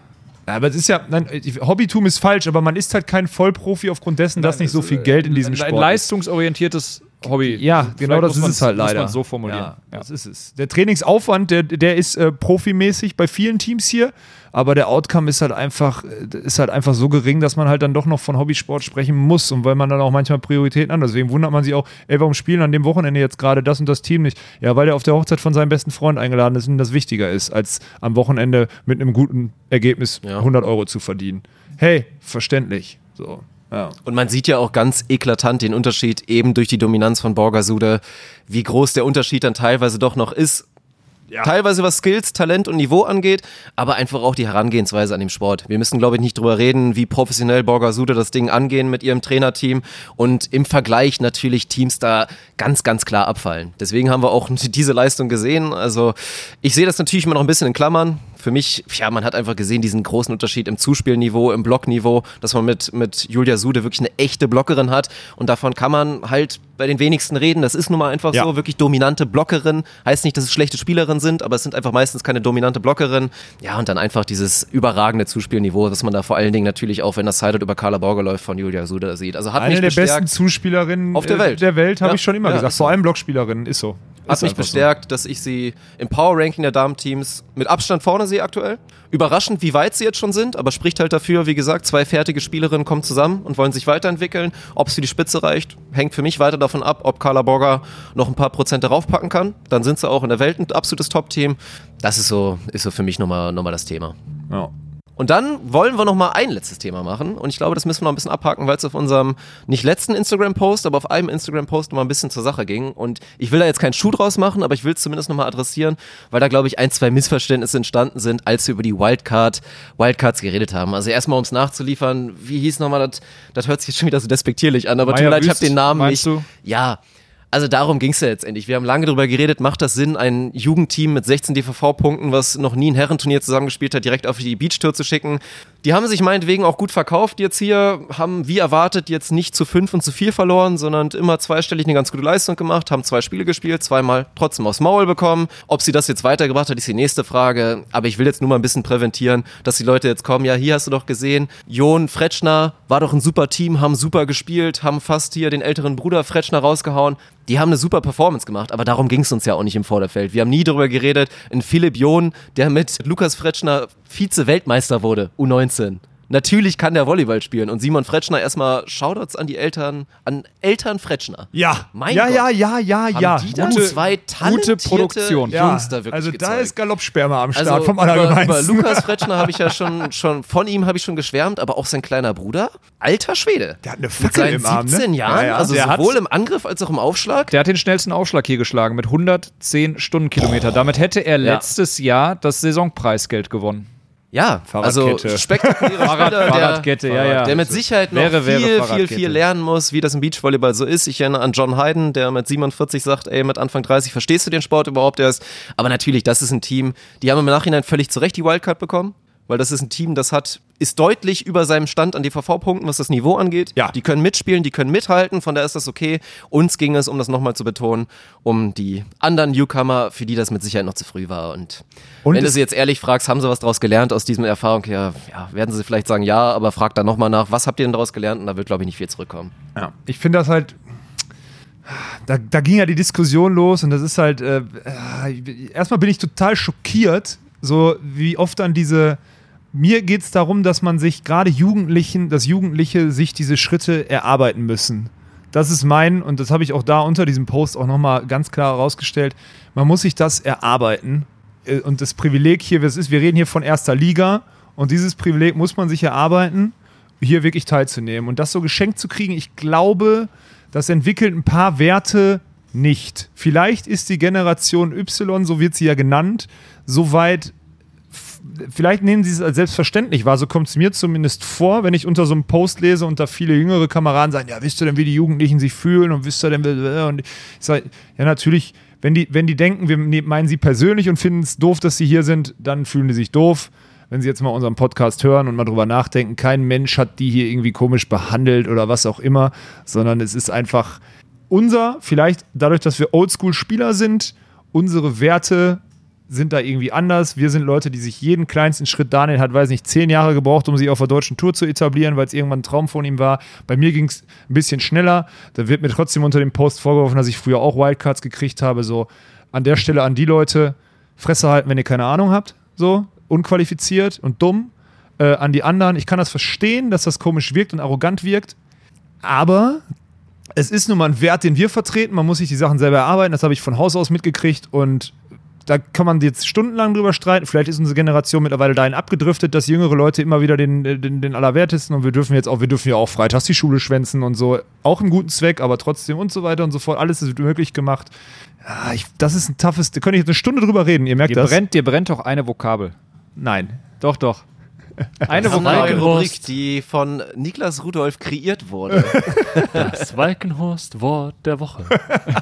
Aber es ist ja, nein, Hobbytum ist falsch, aber man ist halt kein Vollprofi aufgrund dessen, dass nicht so viel Geld in diesem Sport Ein leistungsorientiertes Hobby. Ja, genau das ist es halt leider. Muss man so formulieren. Ja, ja. Das ist es. Der Trainingsaufwand, der, der ist äh, profimäßig bei vielen Teams hier, aber der Outcome ist halt einfach äh, ist halt einfach so gering, dass man halt dann doch noch von Hobbysport sprechen muss und weil man dann auch manchmal Prioritäten an. Deswegen wundert man sich auch, ey, warum spielen an dem Wochenende jetzt gerade das und das Team nicht? Ja, weil der auf der Hochzeit von seinem besten Freund eingeladen ist und das wichtiger ist, als am Wochenende mit einem guten Ergebnis ja. 100 Euro zu verdienen. Hey, verständlich. So. Ja. Und man sieht ja auch ganz eklatant den Unterschied eben durch die Dominanz von Borgasude, wie groß der Unterschied dann teilweise doch noch ist ja. Teilweise was Skills, Talent und Niveau angeht, aber einfach auch die Herangehensweise an dem Sport. Wir müssen, glaube ich, nicht drüber reden, wie professionell Borgasude das Ding angehen mit ihrem Trainerteam und im Vergleich natürlich Teams da ganz, ganz klar abfallen. Deswegen haben wir auch diese Leistung gesehen. Also ich sehe das natürlich immer noch ein bisschen in Klammern für mich, ja, man hat einfach gesehen, diesen großen Unterschied im Zuspielniveau, im Blockniveau, dass man mit, mit Julia Sude wirklich eine echte Blockerin hat. Und davon kann man halt bei den wenigsten reden. Das ist nun mal einfach ja. so, wirklich dominante Blockerin. Heißt nicht, dass es schlechte Spielerinnen sind, aber es sind einfach meistens keine dominante Blockerin. Ja, und dann einfach dieses überragende Zuspielniveau, was man da vor allen Dingen natürlich auch, wenn das Sided über Carla Borger läuft, von Julia Sude sieht. Also hat Eine mich der besten Zuspielerinnen auf der Welt, der Welt habe ja. ich schon immer ja, gesagt. Vor allem Blockspielerinnen, ist so. Hat mich bestärkt, so. dass ich sie im Power-Ranking der Damen-Teams mit Abstand vorne sehe aktuell. Überraschend, wie weit sie jetzt schon sind, aber spricht halt dafür, wie gesagt, zwei fertige Spielerinnen kommen zusammen und wollen sich weiterentwickeln. Ob es für die Spitze reicht, hängt für mich weiter davon ab, ob Carla Borger noch ein paar Prozent darauf packen kann. Dann sind sie auch in der Welt ein absolutes Top-Team. Das ist so, ist so für mich nochmal noch mal das Thema. Ja. Und dann wollen wir noch mal ein letztes Thema machen. Und ich glaube, das müssen wir noch ein bisschen abhaken, weil es auf unserem nicht letzten Instagram-Post, aber auf einem Instagram-Post mal ein bisschen zur Sache ging. Und ich will da jetzt keinen Schuh draus machen, aber ich will es zumindest noch mal adressieren, weil da, glaube ich, ein, zwei Missverständnisse entstanden sind, als wir über die Wildcard, Wildcards geredet haben. Also erstmal, um es nachzuliefern, wie hieß nochmal das? Das hört sich jetzt schon wieder so despektierlich an, aber tut mir leid, ich habe den Namen nicht. Du? Ja, also darum ging es ja letztendlich. Wir haben lange darüber geredet, macht das Sinn, ein Jugendteam mit 16 DVV-Punkten, was noch nie ein Herrenturnier zusammengespielt hat, direkt auf die Beachtour zu schicken? Die haben sich meinetwegen auch gut verkauft jetzt hier, haben wie erwartet jetzt nicht zu fünf und zu vier verloren, sondern immer zweistellig eine ganz gute Leistung gemacht, haben zwei Spiele gespielt, zweimal trotzdem aufs Maul bekommen. Ob sie das jetzt weitergebracht hat, ist die nächste Frage. Aber ich will jetzt nur mal ein bisschen präventieren, dass die Leute jetzt kommen, ja, hier hast du doch gesehen, Jon Fretschner war doch ein super Team, haben super gespielt, haben fast hier den älteren Bruder Fretschner rausgehauen die haben eine super Performance gemacht, aber darum ging es uns ja auch nicht im Vorderfeld. Wir haben nie darüber geredet, in Philipp John, der mit Lukas Fretschner Vize-Weltmeister wurde, U19. Natürlich kann der Volleyball spielen. Und Simon Fretschner erstmal Shoutouts an die Eltern, an Eltern Fretschner. Ja, mein ja, Gott. ja, ja, ja, ja. Die da gute, zwei gute Produktion. Ja, Jungs da wirklich Also gezeigt. da ist Galoppsperma am Start also vom über, über Lukas Fretschner habe ich ja schon, schon von ihm habe ich schon geschwärmt, aber auch sein kleiner Bruder, alter Schwede. Der hat eine Fackel Mit seinen im 17 Arm, ne? Jahren, Ja, ja. also Der sowohl im Angriff als auch im Aufschlag. Der hat den schnellsten Aufschlag hier geschlagen mit 110 Stundenkilometer. Damit hätte er Ja. letztes Jahr das Saisonpreisgeld gewonnen. Ja, also spektakulärer Fahrrad- Spieler, der, Fahrradkette, ja, ja. der mit Sicherheit noch Wäre, wäre viel, viel, viel lernen muss, wie das im Beachvolleyball so ist. Ich erinnere an John Hayden, der mit 47 sagt, ey, mit Anfang 30 verstehst du den Sport überhaupt erst. Aber natürlich, das ist ein Team, die haben im Nachhinein völlig zu Recht die Wildcard bekommen, weil das ist ein Team, das hat, ist deutlich über seinem Stand an DVV-Punkten, was das Niveau angeht. Ja. Die können mitspielen, die können mithalten, von daher ist das okay. Uns ging es, um das nochmal zu betonen, um die anderen Newcomer, für die das mit Sicherheit noch zu früh war. Und, Und wenn du sie jetzt ehrlich fragst, haben sie was daraus gelernt aus diesem Erfahrung? Ja, ja, werden sie vielleicht sagen ja, aber frag dann nochmal nach, was habt ihr denn daraus gelernt? Und da wird, glaube ich, nicht viel zurückkommen. Ja, ich finde das halt. Da, da ging ja die Diskussion los und das ist halt. Äh, äh, erstmal bin ich total schockiert, so wie oft dann diese. Mir geht es darum, dass man sich gerade Jugendlichen, dass Jugendliche sich diese Schritte erarbeiten müssen. Das ist mein, und das habe ich auch da unter diesem Post auch nochmal ganz klar herausgestellt, man muss sich das erarbeiten. Äh, Und das Privileg hier, was ist, wir reden hier von erster Liga und dieses Privileg muss man sich erarbeiten, hier wirklich teilzunehmen. Und das so geschenkt zu kriegen, ich glaube, das entwickelt ein paar Werte nicht. Vielleicht ist die Generation Y, so wird sie ja genannt, so weit f- Vielleicht nehmen sie es als selbstverständlich wahr, so kommt es mir zumindest vor, wenn ich unter so einem Post lese und da viele jüngere Kameraden sagen, ja, wisst ihr denn, wie die Jugendlichen sich fühlen und wisst ihr denn, und ich sage, ja, natürlich, wenn die, wenn die denken, wir ne- meinen sie persönlich und finden es doof, dass sie hier sind, dann fühlen die sich doof. Wenn sie jetzt mal unseren Podcast hören und mal drüber nachdenken, kein Mensch hat die hier irgendwie komisch behandelt oder was auch immer, sondern es ist einfach unser, vielleicht dadurch, dass wir Oldschool-Spieler sind, unsere Werte sind da irgendwie anders. Wir sind Leute, die sich jeden kleinsten Schritt, Daniel hat, weiß nicht, zehn Jahre gebraucht, um sich auf der deutschen Tour zu etablieren, weil es irgendwann ein Traum von ihm war. Bei mir ging es ein bisschen schneller. Da wird mir trotzdem unter dem Post vorgeworfen, dass ich früher auch Wildcards gekriegt habe. So an der Stelle an die Leute, Fresse halten, wenn ihr keine Ahnung habt. So, unqualifiziert und dumm. Äh, an die anderen, ich kann das verstehen, dass das komisch wirkt und arrogant wirkt. Aber es ist nun mal ein Wert, den wir vertreten. Man muss sich die Sachen selber erarbeiten. Das habe ich von Haus aus mitgekriegt und da kann man jetzt stundenlang drüber streiten. Vielleicht ist unsere Generation mittlerweile dahin abgedriftet, dass jüngere Leute immer wieder den, den, den Allerwertesten und wir dürfen jetzt auch, wir dürfen ja auch freitags die Schule schwänzen und so. Auch im guten Zweck, aber trotzdem und so weiter und so fort. Alles ist möglich gemacht. Ja, ich, das ist ein toughes, da könnte ich jetzt eine Stunde drüber reden. Ihr merkt dir das. Brennt, dir brennt doch eine Vokabel. Nein. Doch, doch. Eine Rubrik, die von Niklas Rudolf kreiert wurde. Das Walkenhorst-Wort der Woche.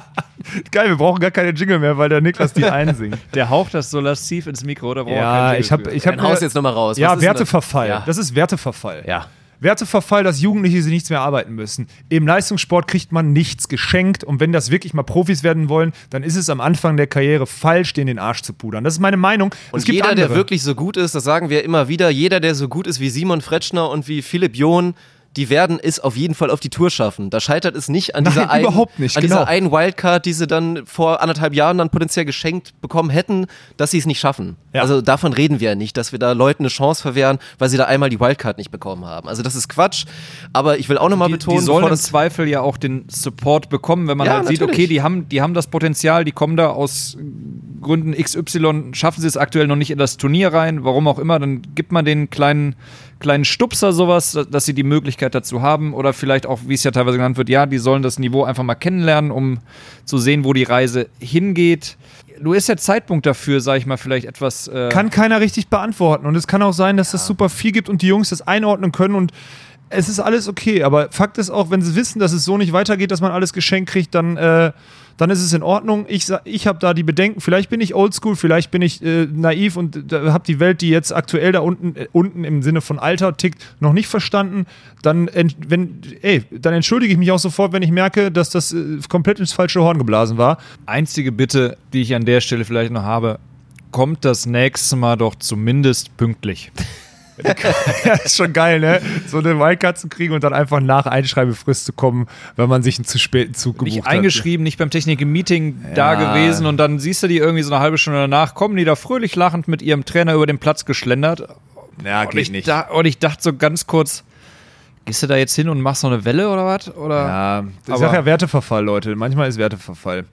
Geil, wir brauchen gar keine Jingle mehr, weil der Niklas die einsingt. Der haucht das so lassiv ins Mikro, oder Ja, ich habe ich hab Haus jetzt nochmal raus. Was ja, Werteverfall. Das? Ja. das ist Werteverfall. Ja. Werteverfall, dass Jugendliche sie nichts mehr arbeiten müssen. Im Leistungssport kriegt man nichts geschenkt und wenn das wirklich mal Profis werden wollen, dann ist es am Anfang der Karriere falsch, den den Arsch zu pudern. Das ist meine Meinung. Und jeder, andere. der wirklich so gut ist, das sagen wir immer wieder, jeder, der so gut ist wie Simon Fretschner und wie Philipp John, die werden es auf jeden Fall auf die Tour schaffen. Da scheitert es nicht an dieser, Nein, einen, nicht, an genau. dieser einen Wildcard, die sie dann vor anderthalb Jahren dann potenziell geschenkt bekommen hätten, dass sie es nicht schaffen. Ja. Also davon reden wir ja nicht, dass wir da Leuten eine Chance verwehren, weil sie da einmal die Wildcard nicht bekommen haben. Also das ist Quatsch. Aber ich will auch nochmal betonen, die sollen im Zweifel ja auch den Support bekommen, wenn man ja, halt sieht, okay, die haben, die haben das Potenzial, die kommen da aus Gründen XY, schaffen sie es aktuell noch nicht in das Turnier rein, warum auch immer, dann gibt man den kleinen kleinen Stupser sowas, dass sie die Möglichkeit dazu haben oder vielleicht auch, wie es ja teilweise genannt wird, ja, die sollen das Niveau einfach mal kennenlernen, um zu sehen, wo die Reise hingeht. Du ist der Zeitpunkt dafür, sag ich mal, vielleicht etwas. Äh kann keiner richtig beantworten. Und es kann auch sein, dass ja. das super viel gibt und die Jungs das einordnen können und es ist alles okay. Aber Fakt ist auch, wenn sie wissen, dass es so nicht weitergeht, dass man alles geschenkt kriegt, dann. Äh dann ist es in Ordnung. Ich, ich habe da die Bedenken, vielleicht bin ich oldschool, vielleicht bin ich äh, naiv und äh, habe die Welt, die jetzt aktuell da unten, äh, unten im Sinne von Alter tickt, noch nicht verstanden. Dann, wenn, ey, dann entschuldige ich mich auch sofort, wenn ich merke, dass das äh, komplett ins falsche Horn geblasen war. Einzige Bitte, die ich an der Stelle vielleicht noch habe, kommt das nächste Mal doch zumindest pünktlich. Ja, ist schon geil, ne? So eine Wildcard zu kriegen und dann einfach nach Einschreibefrist zu kommen, wenn man sich einen zu späten Zug gebucht nicht hat. Nicht eingeschrieben, nicht beim Technik-Meeting ja. da gewesen und dann siehst du die irgendwie so eine halbe Stunde danach, kommen die da fröhlich lachend mit ihrem Trainer über den Platz geschlendert. Ja, und geht ich nicht. Da, und ich dachte so ganz kurz, Gehst du da jetzt hin und machst noch eine Welle oder was? Ja, ich sag ja Werteverfall, Leute. Manchmal ist Werteverfall.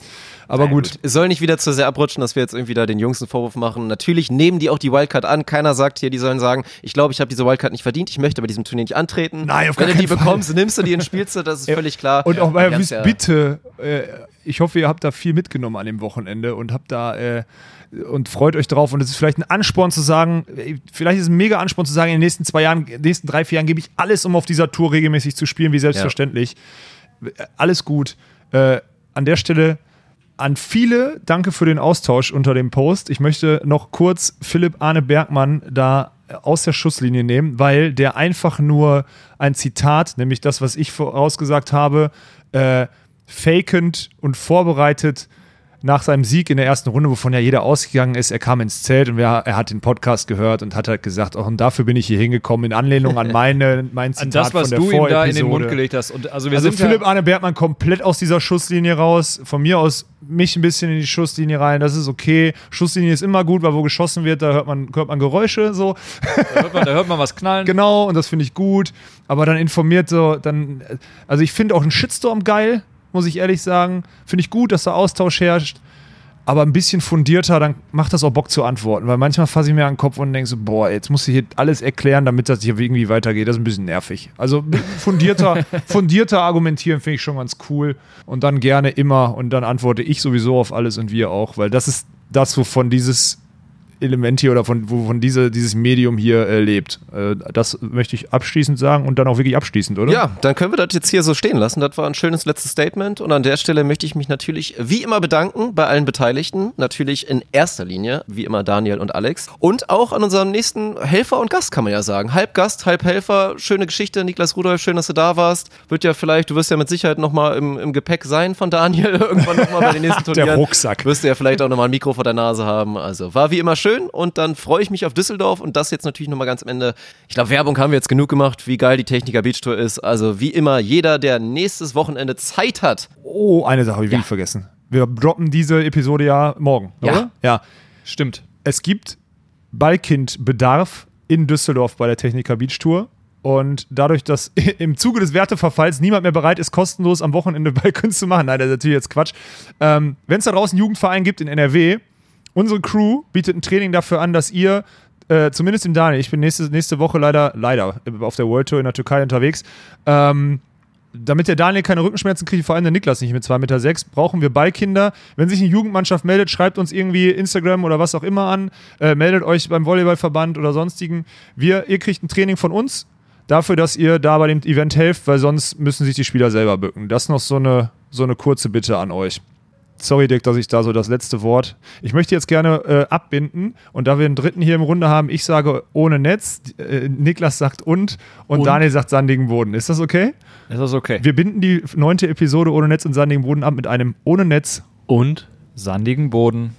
Aber gut. gut. Es soll nicht wieder zu sehr abrutschen, dass wir jetzt irgendwie da den Jungs einen Vorwurf machen. Natürlich nehmen die auch die Wildcard an. Keiner sagt hier, die sollen sagen, ich glaube, ich habe diese Wildcard nicht verdient, ich möchte bei diesem Turnier nicht antreten. Nein, auf Wenn du die Fall. bekommst, nimmst du die und spielst du, das ist ja. völlig klar. Und auch mal, ja, bitte, äh, ich hoffe, ihr habt da viel mitgenommen an dem Wochenende und habt da äh, und freut euch drauf. Und es ist vielleicht ein Ansporn zu sagen, vielleicht ist es ein mega Ansporn zu sagen, in den nächsten zwei Jahren, in den nächsten drei, vier Jahren gebe ich alles, um auf dieser Tour regelmäßig zu spielen, wie selbstverständlich. Ja. Alles gut. Äh, an der Stelle an viele, danke für den Austausch unter dem Post. Ich möchte noch kurz Philipp Arne Bergmann da aus der Schusslinie nehmen, weil der einfach nur ein Zitat, nämlich das, was ich vorausgesagt habe, äh, fakend und vorbereitet nach seinem Sieg in der ersten Runde, wovon ja jeder ausgegangen ist, er kam ins Zelt und wir, er hat den Podcast gehört und hat halt gesagt, auch und dafür bin ich hier hingekommen, in Anlehnung an meine, mein Zitat an das, was von der du ihm da in den Mund gelegt hast. Und also wir also sind Philipp Arne Bertmann komplett aus dieser Schusslinie raus, von mir aus mich ein bisschen in die Schusslinie rein, das ist okay. Schusslinie ist immer gut, weil wo geschossen wird, da hört man, hört man Geräusche so. Da hört man, da hört man was knallen. Genau, und das finde ich gut. Aber dann informiert so, dann, also ich finde auch einen Shitstorm geil, muss ich ehrlich sagen. Finde ich gut, dass da Austausch herrscht. Aber ein bisschen fundierter, dann macht das auch Bock zu antworten. Weil manchmal fasse ich mir an den Kopf und denke so, boah, jetzt muss ich hier alles erklären, damit das hier irgendwie weitergeht. Das ist ein bisschen nervig. Also fundierter, fundierter argumentieren finde ich schon ganz cool. Und dann gerne immer. Und dann antworte ich sowieso auf alles und wir auch. Weil das ist das, wovon dieses Element hier oder von, wovon diese, dieses Medium hier äh, lebt. Äh, das möchte ich abschließend sagen und dann auch wirklich abschließend, oder? Ja, dann können wir das jetzt hier so stehen lassen. Das war ein schönes letztes Statement und an der Stelle möchte ich mich natürlich wie immer bedanken bei allen Beteiligten. Natürlich in erster Linie, wie immer Daniel und Alex. Und auch an unserem nächsten Helfer und Gast, kann man ja sagen. Halb Gast, halb Helfer. Schöne Geschichte, Niklas Rudolf, schön, dass du da warst. Wird ja vielleicht, du wirst ja mit Sicherheit nochmal im, im Gepäck sein von Daniel irgendwann nochmal bei den nächsten Turnieren. Der Rucksack. Wirst du ja vielleicht auch nochmal ein Mikro vor der Nase haben. Also war wie immer schön und dann freue ich mich auf Düsseldorf und das jetzt natürlich nochmal ganz am Ende. Ich glaube, Werbung haben wir jetzt genug gemacht, wie geil die Techniker Beach Tour ist. Also wie immer, jeder, der nächstes Wochenende Zeit hat. Oh, eine Sache habe ich ja. vergessen. Wir droppen diese Episode ja morgen, ja. oder? Ja. Stimmt. Es gibt Ballkindbedarf in Düsseldorf bei der Techniker Beach Tour. Und dadurch, dass im Zuge des Werteverfalls niemand mehr bereit ist, kostenlos am Wochenende Ballkunst zu machen, nein, das ist natürlich jetzt Quatsch. Ähm, Wenn es da draußen einen Jugendverein gibt in NRW, unsere Crew bietet ein Training dafür an, dass ihr äh, zumindest im Daniel, ich bin nächste, nächste Woche leider, leider auf der World Tour in der Türkei unterwegs, ähm, damit der Daniel keine Rückenschmerzen kriegt, vor allem der Niklas nicht mit 2,6 Meter, sechs, brauchen wir Ballkinder. Wenn sich eine Jugendmannschaft meldet, schreibt uns irgendwie Instagram oder was auch immer an, äh, meldet euch beim Volleyballverband oder sonstigen. Wir, ihr kriegt ein Training von uns dafür, dass ihr da bei dem Event helft, weil sonst müssen sich die Spieler selber bücken. Das ist noch so eine, so eine kurze Bitte an euch. Sorry, Dick, dass ich da so das letzte Wort. Ich möchte jetzt gerne äh, abbinden und da wir einen dritten hier im Runde haben, ich sage ohne Netz, äh, Niklas sagt und und, und Daniel sagt sandigen Boden. Ist das okay? Ist das okay? Wir binden die neunte Episode ohne Netz und sandigen Boden ab mit einem ohne Netz und sandigen Boden.